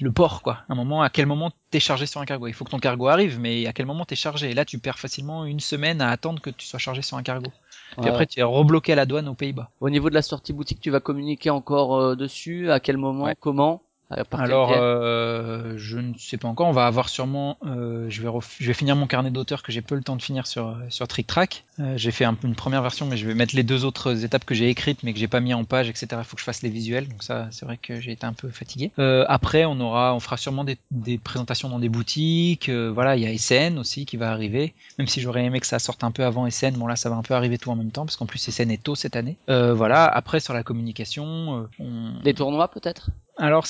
le port, quoi. À un moment, à quel moment t'es chargé sur un cargo? Il faut que ton cargo arrive, mais à quel moment t'es chargé? Et là, tu perds facilement une semaine à attendre que tu sois chargé sur un cargo. Puis
Ouais,
après, tu es rebloqué à la douane aux Pays-Bas.
Au niveau de la sortie boutique, tu vas communiquer encore euh, dessus? À quel moment?
Ouais.
Comment?
Alors, euh, je ne sais pas encore. On va avoir sûrement. euh, je vais ref- je vais finir mon carnet d'auteur que j'ai peu le temps de finir sur sur Trick Track. Euh, j'ai fait un une première version, mais je vais mettre les deux autres étapes que j'ai écrites, mais que j'ai pas mis en page, etc. Il faut que je fasse les visuels. Donc ça, c'est vrai que j'ai été un peu fatigué. Euh, après, on aura, on fera sûrement des, des présentations dans des boutiques. Euh, voilà, il y a SN aussi qui va arriver. Même si j'aurais aimé que ça sorte un peu avant SN, bon là, ça va un peu arriver tout en même temps, parce qu'en plus SN est tôt cette année. Euh, voilà. Après, sur la communication, euh, on...
Des tournois peut-être?
Alors.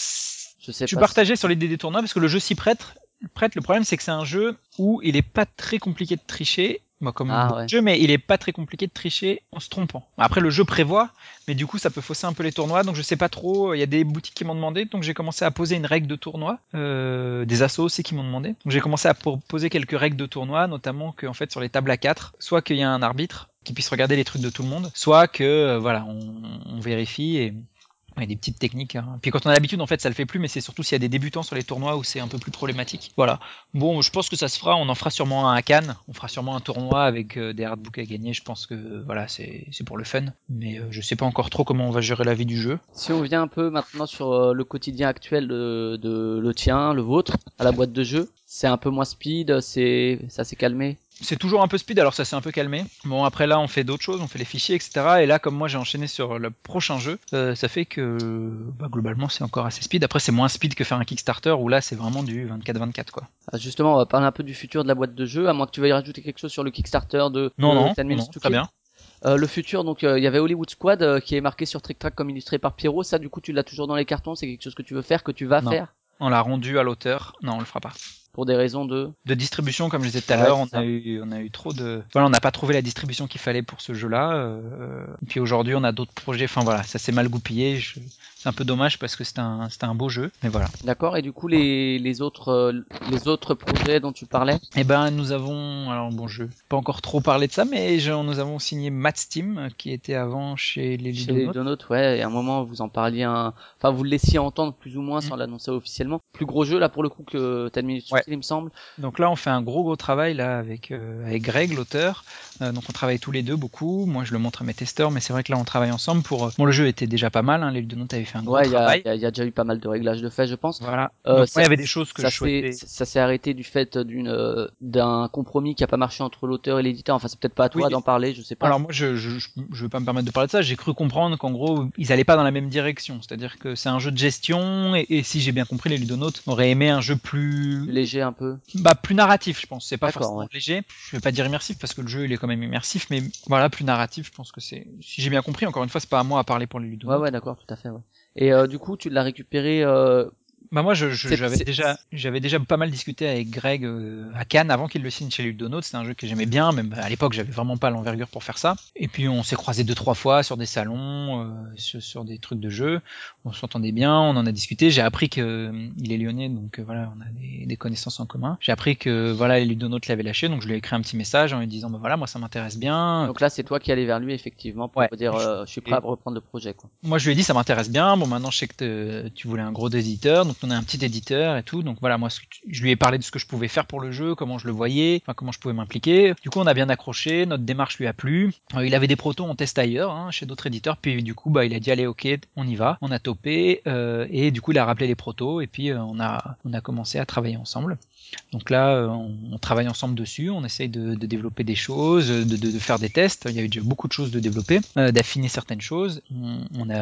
Je sais pas.
partagé sur l'idée des tournois parce que le jeu s'y prête. prête. Le problème, c'est que c'est un jeu où il est pas très compliqué de tricher. Moi, comme
Ah, ouais.
jeux, mais il est pas très compliqué de tricher en se trompant. Après, le jeu prévoit, mais du coup, ça peut fausser un peu les tournois. Donc, je sais pas trop. Il y a des boutiques qui m'ont demandé, donc j'ai commencé à poser une règle de tournoi. Euh, des assos aussi qui m'ont demandé. Donc, j'ai commencé à po- poser quelques règles de tournoi, notamment que, en fait, sur les tables à 4, soit qu'il y a un arbitre qui puisse regarder les trucs de tout le monde, soit que, euh, voilà, on, on vérifie et il des petites techniques. hein. Puis quand on a l'habitude, en fait, ça le fait plus, mais c'est surtout s'il y a des débutants sur les tournois où c'est un peu plus problématique. Voilà. Bon, je pense que ça se fera. On en fera sûrement un à Cannes. On fera sûrement un tournoi avec euh, des hardbooks à gagner. Je pense que voilà, c'est c'est pour le fun. Mais euh, je sais pas encore trop comment on va gérer la vie du jeu.
Si on vient un peu maintenant sur euh, le quotidien actuel de, de le tien, le vôtre, à la boîte de jeu, c'est un peu moins speed, c'est ça s'est calmé?
C'est toujours un peu speed, alors ça s'est un peu calmé. Bon, après là, on fait d'autres choses, on fait les fichiers, etc. Et là, comme moi, j'ai enchaîné sur le prochain jeu, euh, ça fait que bah, globalement, c'est encore assez speed. Après, c'est moins speed que faire un Kickstarter où là, c'est vraiment du 24-24, quoi.
Ah, Justement, on va parler un peu du futur de la boîte de jeu, à moins que tu veuilles rajouter quelque chose sur le Kickstarter de
Non, non, non, non, très bien.
Euh, le futur, donc euh, il y avait Hollywood Squad euh, qui est marqué sur Trick Track comme illustré par Pierrot. Ça, du coup, tu l'as toujours dans les cartons. C'est quelque chose que tu veux faire, que tu vas
Non.
faire,
On l'a rendu à l'auteur. Non, on le fera pas.
Pour des raisons de.
de distribution comme je disais tout à l'heure on
ça.
a eu on a eu trop de voilà on n'a pas trouvé la distribution qu'il fallait pour ce jeu là puis aujourd'hui on a d'autres projets enfin voilà ça s'est mal goupillé Je- c'est un peu dommage parce que c'était un beau jeu mais voilà
D'accord. Et du coup, les les autres euh, les autres projets dont tu parlais?
et ben nous avons alors bon je pas encore trop parler de ça mais je- nous avons signé Matt Steam qui était avant chez les
Chez les. Donotes, ouais, et à un moment vous en parliez un, enfin vous le laissiez entendre plus ou moins sans l'annoncer officiellement. Plus gros jeu là pour le coup que Ten Minutes to
Ouais.
Kill, il me semble.
Donc là, on fait un gros gros travail là avec euh, avec Greg, l'auteur. Euh, donc on travaille tous les deux beaucoup. Moi, je le montre à mes testeurs, mais c'est vrai que là, on travaille ensemble pour. Bon, le jeu était déjà pas mal. Hein, les Ludonautes avaient fait un gros
Ouais, il y a,
travail.
il y, a, il y a déjà eu pas mal de réglages de fait, je pense.
Voilà.
Euh,
ouais, il y avait des choses que
ça
je
ça s'est arrêté du fait d'une d'un compromis qui a pas marché entre l'auteur et l'éditeur. Enfin, c'est peut-être pas à toi
Oui.
d'en parler, je sais pas.
Alors moi, je, je, je, vais pas me permettre de parler de ça. J'ai cru comprendre qu'en gros, ils allaient pas dans la même direction. C'est-à-dire que c'est un jeu de gestion, et, et si j'ai bien compris, les ludonautes auraient aimé un jeu plus,
léger un peu.
bah, plus narratif, je pense. C'est pas forcément
ouais.
léger. Je vais pas dire immersif parce que le jeu il est quand même immersif, mais voilà, plus narratif. Je pense que c'est. Si j'ai bien compris, encore une fois, c'est pas à moi à parler pour les
Ouais,
ludonautes.
ouais, d'accord, tout à fait. Ouais. Et euh, du coup, tu l'as récupéré.
Bah moi, je, je- j'avais
c'est-
déjà, j'avais déjà pas mal discuté avec Greg euh, à Cannes avant qu'il le signe chez Ludonote. C'était un jeu que j'aimais bien, même à l'époque, j'avais vraiment pas l'envergure pour faire ça. Et puis on s'est croisé deux trois fois sur des salons, euh, sur, sur des trucs de jeu. On s'entendait bien, on en a discuté. J'ai appris que euh, il est lyonnais, donc euh, voilà, on a des, des connaissances en commun. J'ai appris que voilà, les Ludonotes l'avaient lâché, donc je lui ai écrit un petit message en lui disant bah voilà, moi ça m'intéresse bien.
Donc là, c'est toi qui allais vers lui effectivement pour
Ouais.
dire euh, je suis prêt à reprendre le projet quoi.
Moi, je lui ai dit, ça m'intéresse bien. Bon, maintenant, je sais que tu voulais un gros éditeur, donc on a un petit éditeur et tout. Donc voilà, moi, je lui ai parlé de ce que je pouvais faire pour le jeu, comment je le voyais, comment je pouvais m'impliquer. Du coup, on a bien accroché, notre démarche lui a plu. Euh, il avait des protos en test ailleurs, hein, chez d'autres éditeurs. Puis du coup, bah, il a dit, allez, ok, on y va. On a topé euh, et du coup, il a rappelé les protos et puis euh, on a on a commencé à travailler ensemble. Donc là, euh, on, travaille ensemble dessus, on essaye de, développer des choses, de, faire des tests. Il y avait déjà beaucoup de choses de développer, euh, d'affiner certaines choses. On, on a,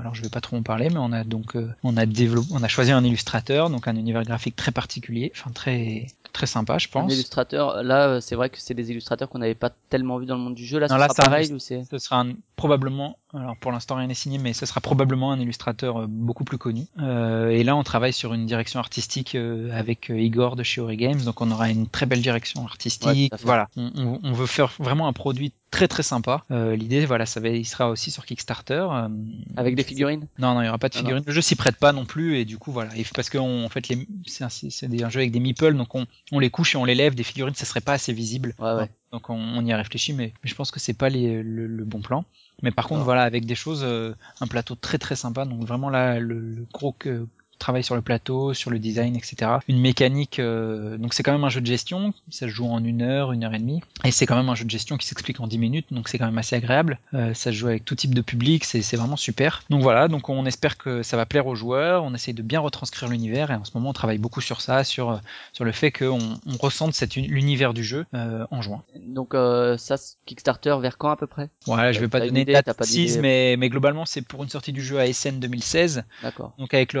alors je vais pas trop en parler, mais on a donc, euh, on a développé, on a choisi un illustrateur, donc un univers graphique très particulier, enfin très très sympa, je
Un
pense.
illustrateur, là, euh, c'est vrai que c'est des illustrateurs qu'on n'avait pas tellement vu dans le monde du jeu. Là,
Non,
ce
là,
sera
ça
pareil ou c'est
Ce sera un- probablement, alors pour l'instant rien n'est signé, mais ce sera probablement un illustrateur euh, beaucoup plus connu. Euh, et là, on travaille sur une direction artistique euh, avec Igor de chez Ori Games, donc on aura une très belle direction artistique. voilà, on, on- on veut faire vraiment un produit très très sympa. Euh, L'idée, voilà, ça va, il sera aussi sur Kickstarter. euh,
avec des figurines?
Non, non, il y aura pas de
Ah
figurines. Le jeu s'y prête pas non plus, et du coup, voilà. Et parce que on- en fait, les- c'est un, un jeu avec des meeples, donc on, on les couche et on les lève. Des figurines, ça serait pas assez visible.
Ouais, ouais.
Donc on, on y a réfléchi, mais, mais je pense que c'est pas les- le, le bon plan. Mais par contre, voilà, avec des choses, euh, un plateau très très sympa. Donc vraiment là, le, le gros que, travail sur le plateau, sur le design, etc. Une mécanique, euh, donc c'est quand même un jeu de gestion, ça se joue en une heure, une heure et demie, et c'est quand même un jeu de gestion qui s'explique en 10 minutes, donc c'est quand même assez agréable. Euh, ça se joue avec tout type de public, c'est vraiment super. Donc voilà, donc on espère que ça va plaire aux joueurs, on essaye de bien retranscrire l'univers, et en ce moment on travaille beaucoup sur ça, sur sur le fait qu'on on ressente l'univers du jeu euh, en juin.
Donc euh, ça, Kickstarter vers quand à peu près?
Voilà, je vais pas donner
idée,
date
pas
précise,
d'idée
mais, mais globalement c'est pour une sortie du jeu à SN 2016,
D'accord.
donc avec le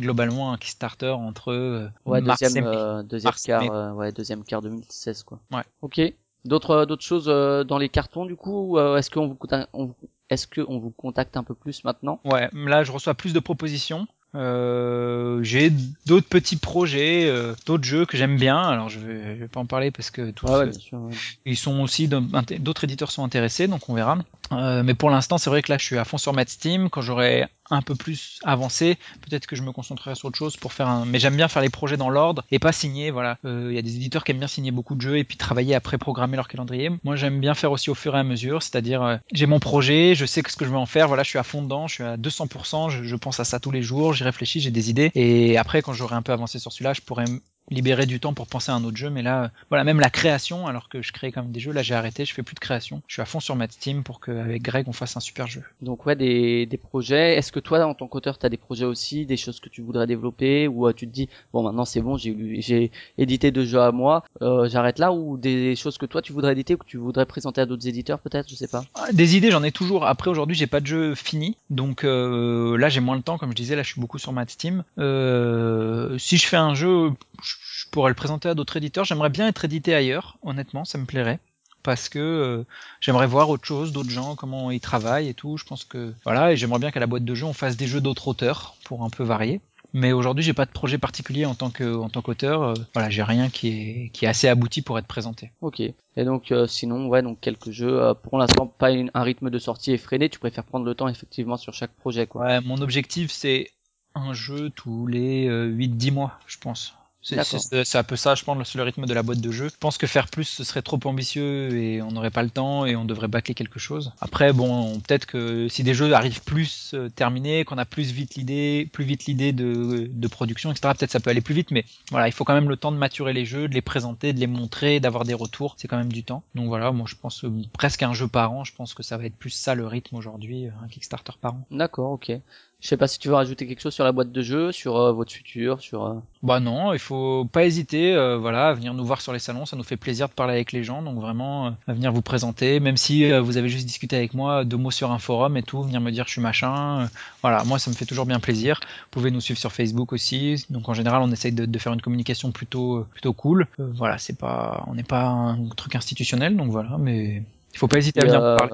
globalement un Kickstarter entre euh,
Ouais, deuxième,
mai.
euh, deuxième quart, euh, ouais, deuxième quart 2016 quoi.
Ouais.
Ok. D'autres d'autres choses dans les cartons du coup ou, Est-ce qu'on vous on, est-ce que on vous contacte un peu plus maintenant?
Ouais, là je reçois plus de propositions. Euh, j'ai d'autres petits projets, euh, d'autres jeux que j'aime bien. Alors je vais, je vais pas en parler parce que tous,
Ouais, ouais, bien sûr. ouais.
ils sont aussi d'autres éditeurs sont intéressés, donc on verra. Euh, mais pour l'instant, c'est vrai que là, je suis à fond sur Mad Steam. Quand j'aurai un peu plus avancé, peut-être que je me concentrerai sur autre chose pour faire un. Mais j'aime bien faire les projets dans l'ordre et pas signer. Voilà, Euh, il y a des éditeurs qui aiment bien signer beaucoup de jeux et puis travailler après programmer leur calendrier. Moi, j'aime bien faire aussi au fur et à mesure, c'est-à-dire euh, j'ai mon projet, je sais ce que je veux en faire. Voilà, je suis à fond dedans, je suis à 200%. Je, je pense à ça tous les jours, j'y réfléchis, j'ai des idées. Et après, quand j'aurai un peu avancé sur celui-là, je pourrais m- libérer du temps pour penser à un autre jeu mais là euh, voilà même la création alors que je crée quand même des jeux là j'ai arrêté je fais plus de création. Je suis à fond sur Mad Steam pour qu'avec Greg on fasse un super jeu.
Donc ouais, des, des projets. Est-ce que toi, en tant qu'auteur, t'as des projets aussi, des choses que tu voudrais développer, ou euh, tu te dis bon maintenant c'est bon, j'ai j'ai édité deux jeux à moi, euh, j'arrête là, ou des choses que toi tu voudrais éditer ou que tu voudrais présenter à d'autres éditeurs peut-être, je sais pas.
Ah, des idées j'en ai toujours. Après aujourd'hui j'ai pas de jeu fini. Donc euh, là j'ai moins le temps comme je disais là je suis beaucoup sur Mad Steam. Euh, si je fais un jeu je je pourrais le présenter à d'autres éditeurs j'aimerais bien être édité ailleurs honnêtement ça me plairait parce que euh, j'aimerais voir autre chose, d'autres gens, comment ils travaillent et tout. Je pense que voilà, et j'aimerais bien qu'à la boîte de jeu on fasse des jeux d'autres auteurs pour un peu varier. Mais aujourd'hui, j'ai pas de projet particulier en tant que en tant qu'auteur. Euh, voilà, j'ai rien qui est qui est assez abouti pour être présenté.
Ok. Et donc euh, sinon, ouais, donc quelques jeux. euh, pour l'instant, pas une- un rythme de sortie effréné. Tu préfères prendre le temps effectivement sur chaque projet, quoi.
Ouais, mon objectif c'est un jeu tous les euh, 8-10 mois, je pense. C'est un peu ça, je pense, le rythme de la boîte de jeu. Je pense que faire plus, ce serait trop ambitieux et on n'aurait pas le temps et on devrait bâcler quelque chose. Après, bon, peut-être que si des jeux arrivent plus euh, terminés, qu'on a plus vite l'idée, plus vite l'idée de, de production, etc. Peut-être ça peut aller plus vite, mais voilà, il faut quand même le temps de maturer les jeux, de les présenter, de les montrer, d'avoir des retours. C'est quand même du temps. Donc voilà, moi je pense euh, presque un jeu par an. Je pense que ça va être plus ça le rythme aujourd'hui, euh, un Kickstarter par an.
D'accord, ok. Je sais pas si tu veux rajouter quelque chose sur la boîte de jeu, sur euh, votre futur, sur. euh,
Bah non, il faut pas hésiter, euh, voilà, à venir nous voir sur les salons, ça nous fait plaisir de parler avec les gens, donc vraiment à venir vous présenter, même si vous avez juste discuté avec moi deux mots sur un forum et tout, venir me dire je suis machin, voilà, moi ça me fait toujours bien plaisir. Vous pouvez nous suivre sur Facebook aussi, donc en général on essaye de, de faire une communication plutôt plutôt cool. Voilà, c'est pas, on n'est pas un truc institutionnel, donc voilà, mais il faut pas hésiter à venir parler.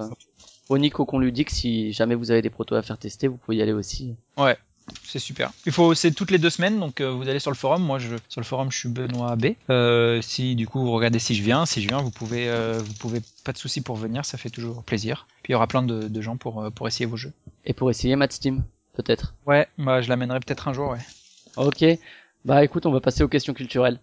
Au Nico qu'on lui dit que si jamais vous avez des protos à faire tester, vous pouvez y aller aussi.
Ouais, c'est super. Il faut c'est toutes les deux semaines, donc euh, vous allez sur le forum. Moi, je sur le forum, je suis Benoît B. Euh, si du coup vous regardez si je viens, si je viens, vous pouvez euh, vous pouvez pas de souci pour venir, ça fait toujours plaisir. Puis il y aura plein de, de gens pour euh, pour essayer vos jeux.
Et pour essayer Mad Steam, peut-être.
Ouais, bah je l'amènerai peut-être un jour, ouais.
Ok. Bah écoute, on va passer aux questions culturelles.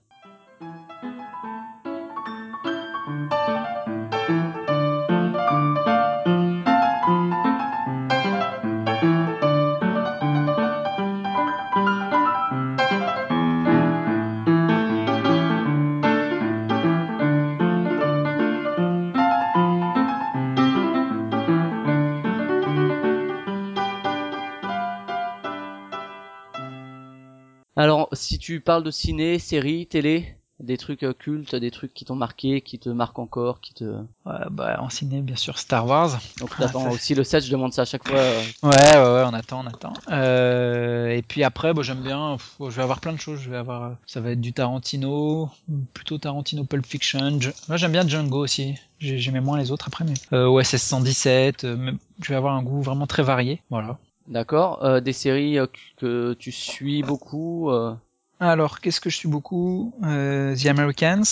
Si tu parles de ciné, série, télé, Des trucs euh, cultes, des trucs qui t'ont marqué, qui te marquent encore, qui te.
Ouais, bah, en ciné, bien sûr, Star Wars.
Donc
Ah,
t'attends aussi le 7, je demande ça à chaque fois. euh,
Ouais, ouais, ouais, on attend, on attend. Euh, et puis après, bon, j'aime bien, pff, je vais avoir plein de choses. Je vais avoir, euh, ça va être du Tarantino, plutôt Tarantino Pulp Fiction. Je- moi, j'aime bien Django aussi. J'ai- J'aimais moins les autres après, mais euh, OSS 117. euh, même- je vais avoir un goût vraiment très varié. Voilà.
D'accord. Euh, des séries que tu suis beaucoup. euh,
Alors, qu'est-ce que je suis beaucoup? Euh, The Americans.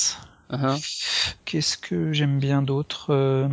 hein.
Qu'est-ce que j'aime bien d'autre euh,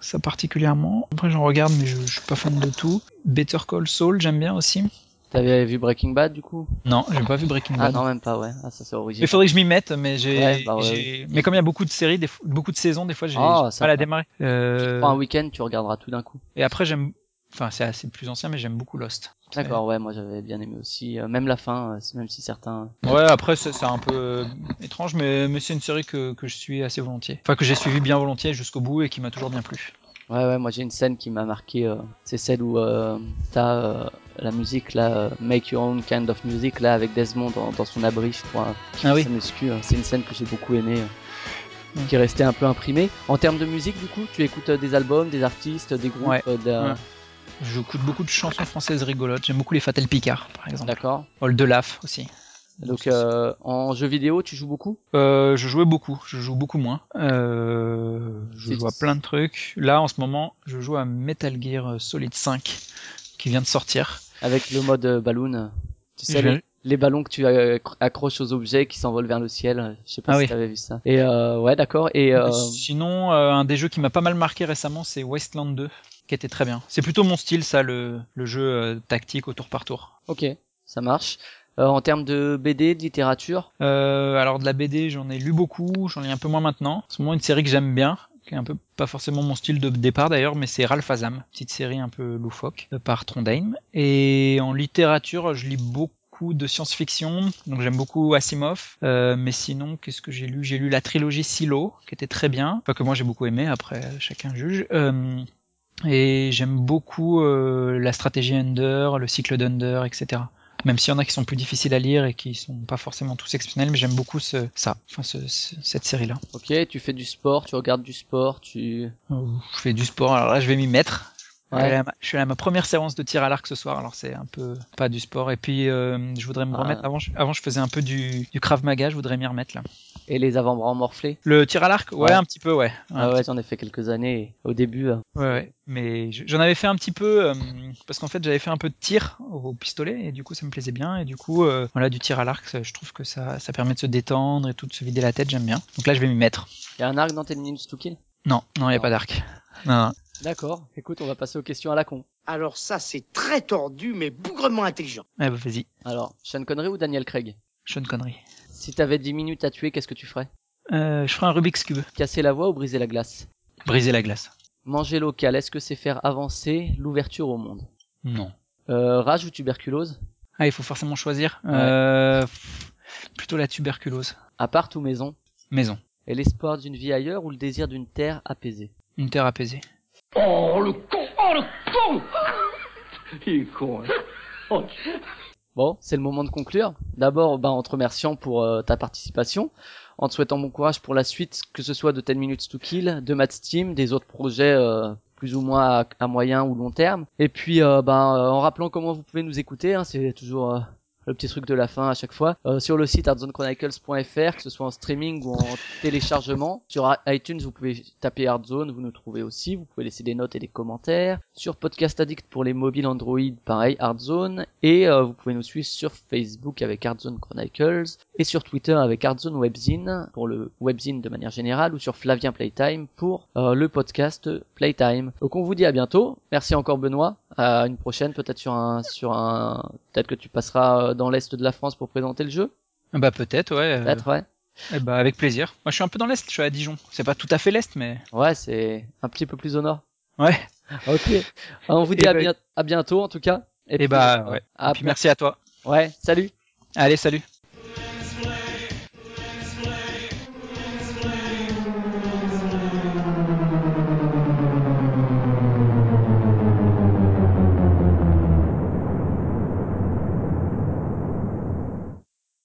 Ça particulièrement? Après, j'en regarde, mais je, je suis pas fan de tout. Better Call Saul, j'aime bien aussi.
T'avais vu Breaking Bad du coup?
Non, j'ai pas vu Breaking
Ah
Bad.
non, même pas, ouais. Ah, ça c'est
Il
original.
faudrait que je m'y mette, mais j'ai,
Ouais, bah ouais,
mais comme il y a beaucoup de séries, des beaucoup de saisons, des fois j'ai
Ah, ça
pas la démarrer.
Tu
Euh,
te prends un week-end, tu regarderas tout d'un coup.
et après j'aime, enfin c'est assez plus ancien, mais j'aime beaucoup Lost.
D'accord, ouais, moi j'avais bien aimé aussi. euh, même la fin, euh, même si certains.
Ouais, après c'est un peu euh, étrange, mais, mais c'est une série que, que je suis assez volontiers. Enfin que j'ai suivi bien volontiers jusqu'au bout et qui m'a toujours bien plu.
Ouais, ouais, moi j'ai une scène qui m'a marqué. euh, c'est celle où euh, t'as euh, la musique là, Make Your Own Kind of Music là, avec Desmond dans, dans son abri, je crois. qui
Ah oui.
c'est une scène que j'ai beaucoup aimée. Qui est restée un peu imprimée. En termes de musique, du coup, tu écoutes des albums, des artistes, des groupes,
Ouais,
de
ouais. J'écoute beaucoup de chansons françaises rigolotes. J'aime beaucoup les Fatal Picard, par exemple.
D'accord.
Old Laf aussi.
Donc euh, en jeu vidéo, tu joues beaucoup?
Euh, je jouais beaucoup, je joue beaucoup moins. Euh, je joue à plein de trucs. Là, en ce moment, je joue à Metal Gear Solid 5, qui vient de sortir.
avec le mode euh, balloon. Tu sais, les, ballons que tu accroches aux objets qui s'envolent vers le ciel. Je sais pas
Ah
si
oui.
t'avais vu ça. Et euh, ouais, d'accord. Et euh,
Sinon, un des jeux qui m'a pas mal marqué récemment, c'est Wasteland 2, qui était très bien. C'est plutôt mon style, ça, le, le jeu euh, tactique au tour par tour.
ok, ça marche. Euh, en termes de BD, de littérature,
Euh, alors de la BD, j'en ai lu beaucoup, j'en lis un peu moins maintenant. En ce moment, une série que j'aime bien, qui est un peu pas forcément mon style de départ d'ailleurs, mais c'est Ralph Azam, petite série un peu loufoque euh, par Trondheim. Et en littérature, je lis beaucoup de science-fiction, donc j'aime beaucoup Asimov. Euh, mais sinon, qu'est-ce que j'ai lu? J'ai lu la trilogie Silo, qui était très bien, pas que moi j'ai beaucoup aimé. Après, chacun juge. Euh, et j'aime beaucoup euh, la stratégie Under, le cycle d'Under, etc. Même s'il y en a qui sont plus difficiles à lire et qui sont pas forcément tous exceptionnels, mais j'aime beaucoup ce, ça, enfin ce- ce- cette série-là.
ok, tu fais du sport, tu regardes du sport, tu...
Euh, Je fais du sport, alors là je vais m'y mettre.
Ouais.
Je, suis à ma, première séance de tir à l'arc ce soir, alors c'est un peu pas du sport. Et puis euh, je voudrais me
Ah.
remettre, avant je, avant je faisais un peu du, du Krav Maga, je voudrais m'y remettre là.
Et les avant-bras morflés?
Le tir à l'arc, ouais,
Ouais.
un petit peu, ouais.
Ah ouais, j'en ai fait quelques années. Au début, euh,
Ouais, ouais. Mais je- j'en avais fait un petit peu euh, parce qu'en fait j'avais fait un peu de tir au pistolet et du coup ça me plaisait bien et du coup euh, voilà du tir à l'arc je trouve que ça ça permet de se détendre et tout de se vider la tête j'aime bien donc là je vais m'y mettre
y a un arc dans 10 minutes to kill
non non il y a
Non.
pas d'arc non, non.
D'accord, écoute, on va passer aux questions à la con.
Alors ça, c'est très tordu, mais bougrement intelligent.
Ouais, bah, vas-y.
Alors, Sean Connery ou Daniel Craig?
Sean Connery.
Si t'avais 10 minutes à tuer, qu'est-ce que tu ferais?
Euh, je ferai un Rubik's cube.
Casser la voie ou briser la glace?
Briser la glace.
Manger local, est-ce que c'est faire avancer l'ouverture au monde?
Non.
Euh, Rage ou tuberculose?
Ah il faut forcément choisir.
Ouais.
euh, plutôt la tuberculose.
Appart ou maison?
Maison.
Et l'espoir d'une vie ailleurs ou le désir d'une terre apaisée?
Une terre apaisée
Oh le con Oh le con [LAUGHS] Il est con, hein. Oh,
Bon, c'est le moment de conclure. D'abord, ben, en te remerciant pour euh, ta participation, en te souhaitant bon courage pour la suite, que ce soit de 10 Minutes to Kill, de Mad Steam, des autres projets euh, plus ou moins à, à moyen ou long terme. Et puis, euh, ben, en rappelant comment vous pouvez nous écouter, hein, c'est toujours euh, le petit truc de la fin à chaque fois, euh, sur le site artzonechronicles.fr, que ce soit en streaming ou en téléchargement. Sur iTunes, vous pouvez taper Artzone, vous nous trouvez aussi. Vous pouvez laisser des notes et des commentaires. Sur Podcast Addict pour les mobiles Android, pareil, Artzone. Et euh, vous pouvez nous suivre sur Facebook avec Artzone Chronicles et sur Twitter avec Artzone Webzine pour le webzine de manière générale ou sur Flavien Playtime pour euh, le podcast Playtime. Donc on vous dit à bientôt. Merci encore Benoît. À une prochaine, peut-être sur un, sur un, peut-être que tu passeras euh, dans l'est de la France pour présenter le jeu.
bah peut-être ouais euh,
Peut-être, ouais.
eh bah avec plaisir moi je suis un peu dans l'est je suis à Dijon c'est pas tout à fait l'est mais
Ouais, c'est un petit peu plus au nord.
ouais [LAUGHS]
Ok. On vous dit
Eh
à, bien, à bientôt en tout cas.
et
puis,
bah
euh,
ouais
à
et puis merci à toi
Ouais, salut.
allez salut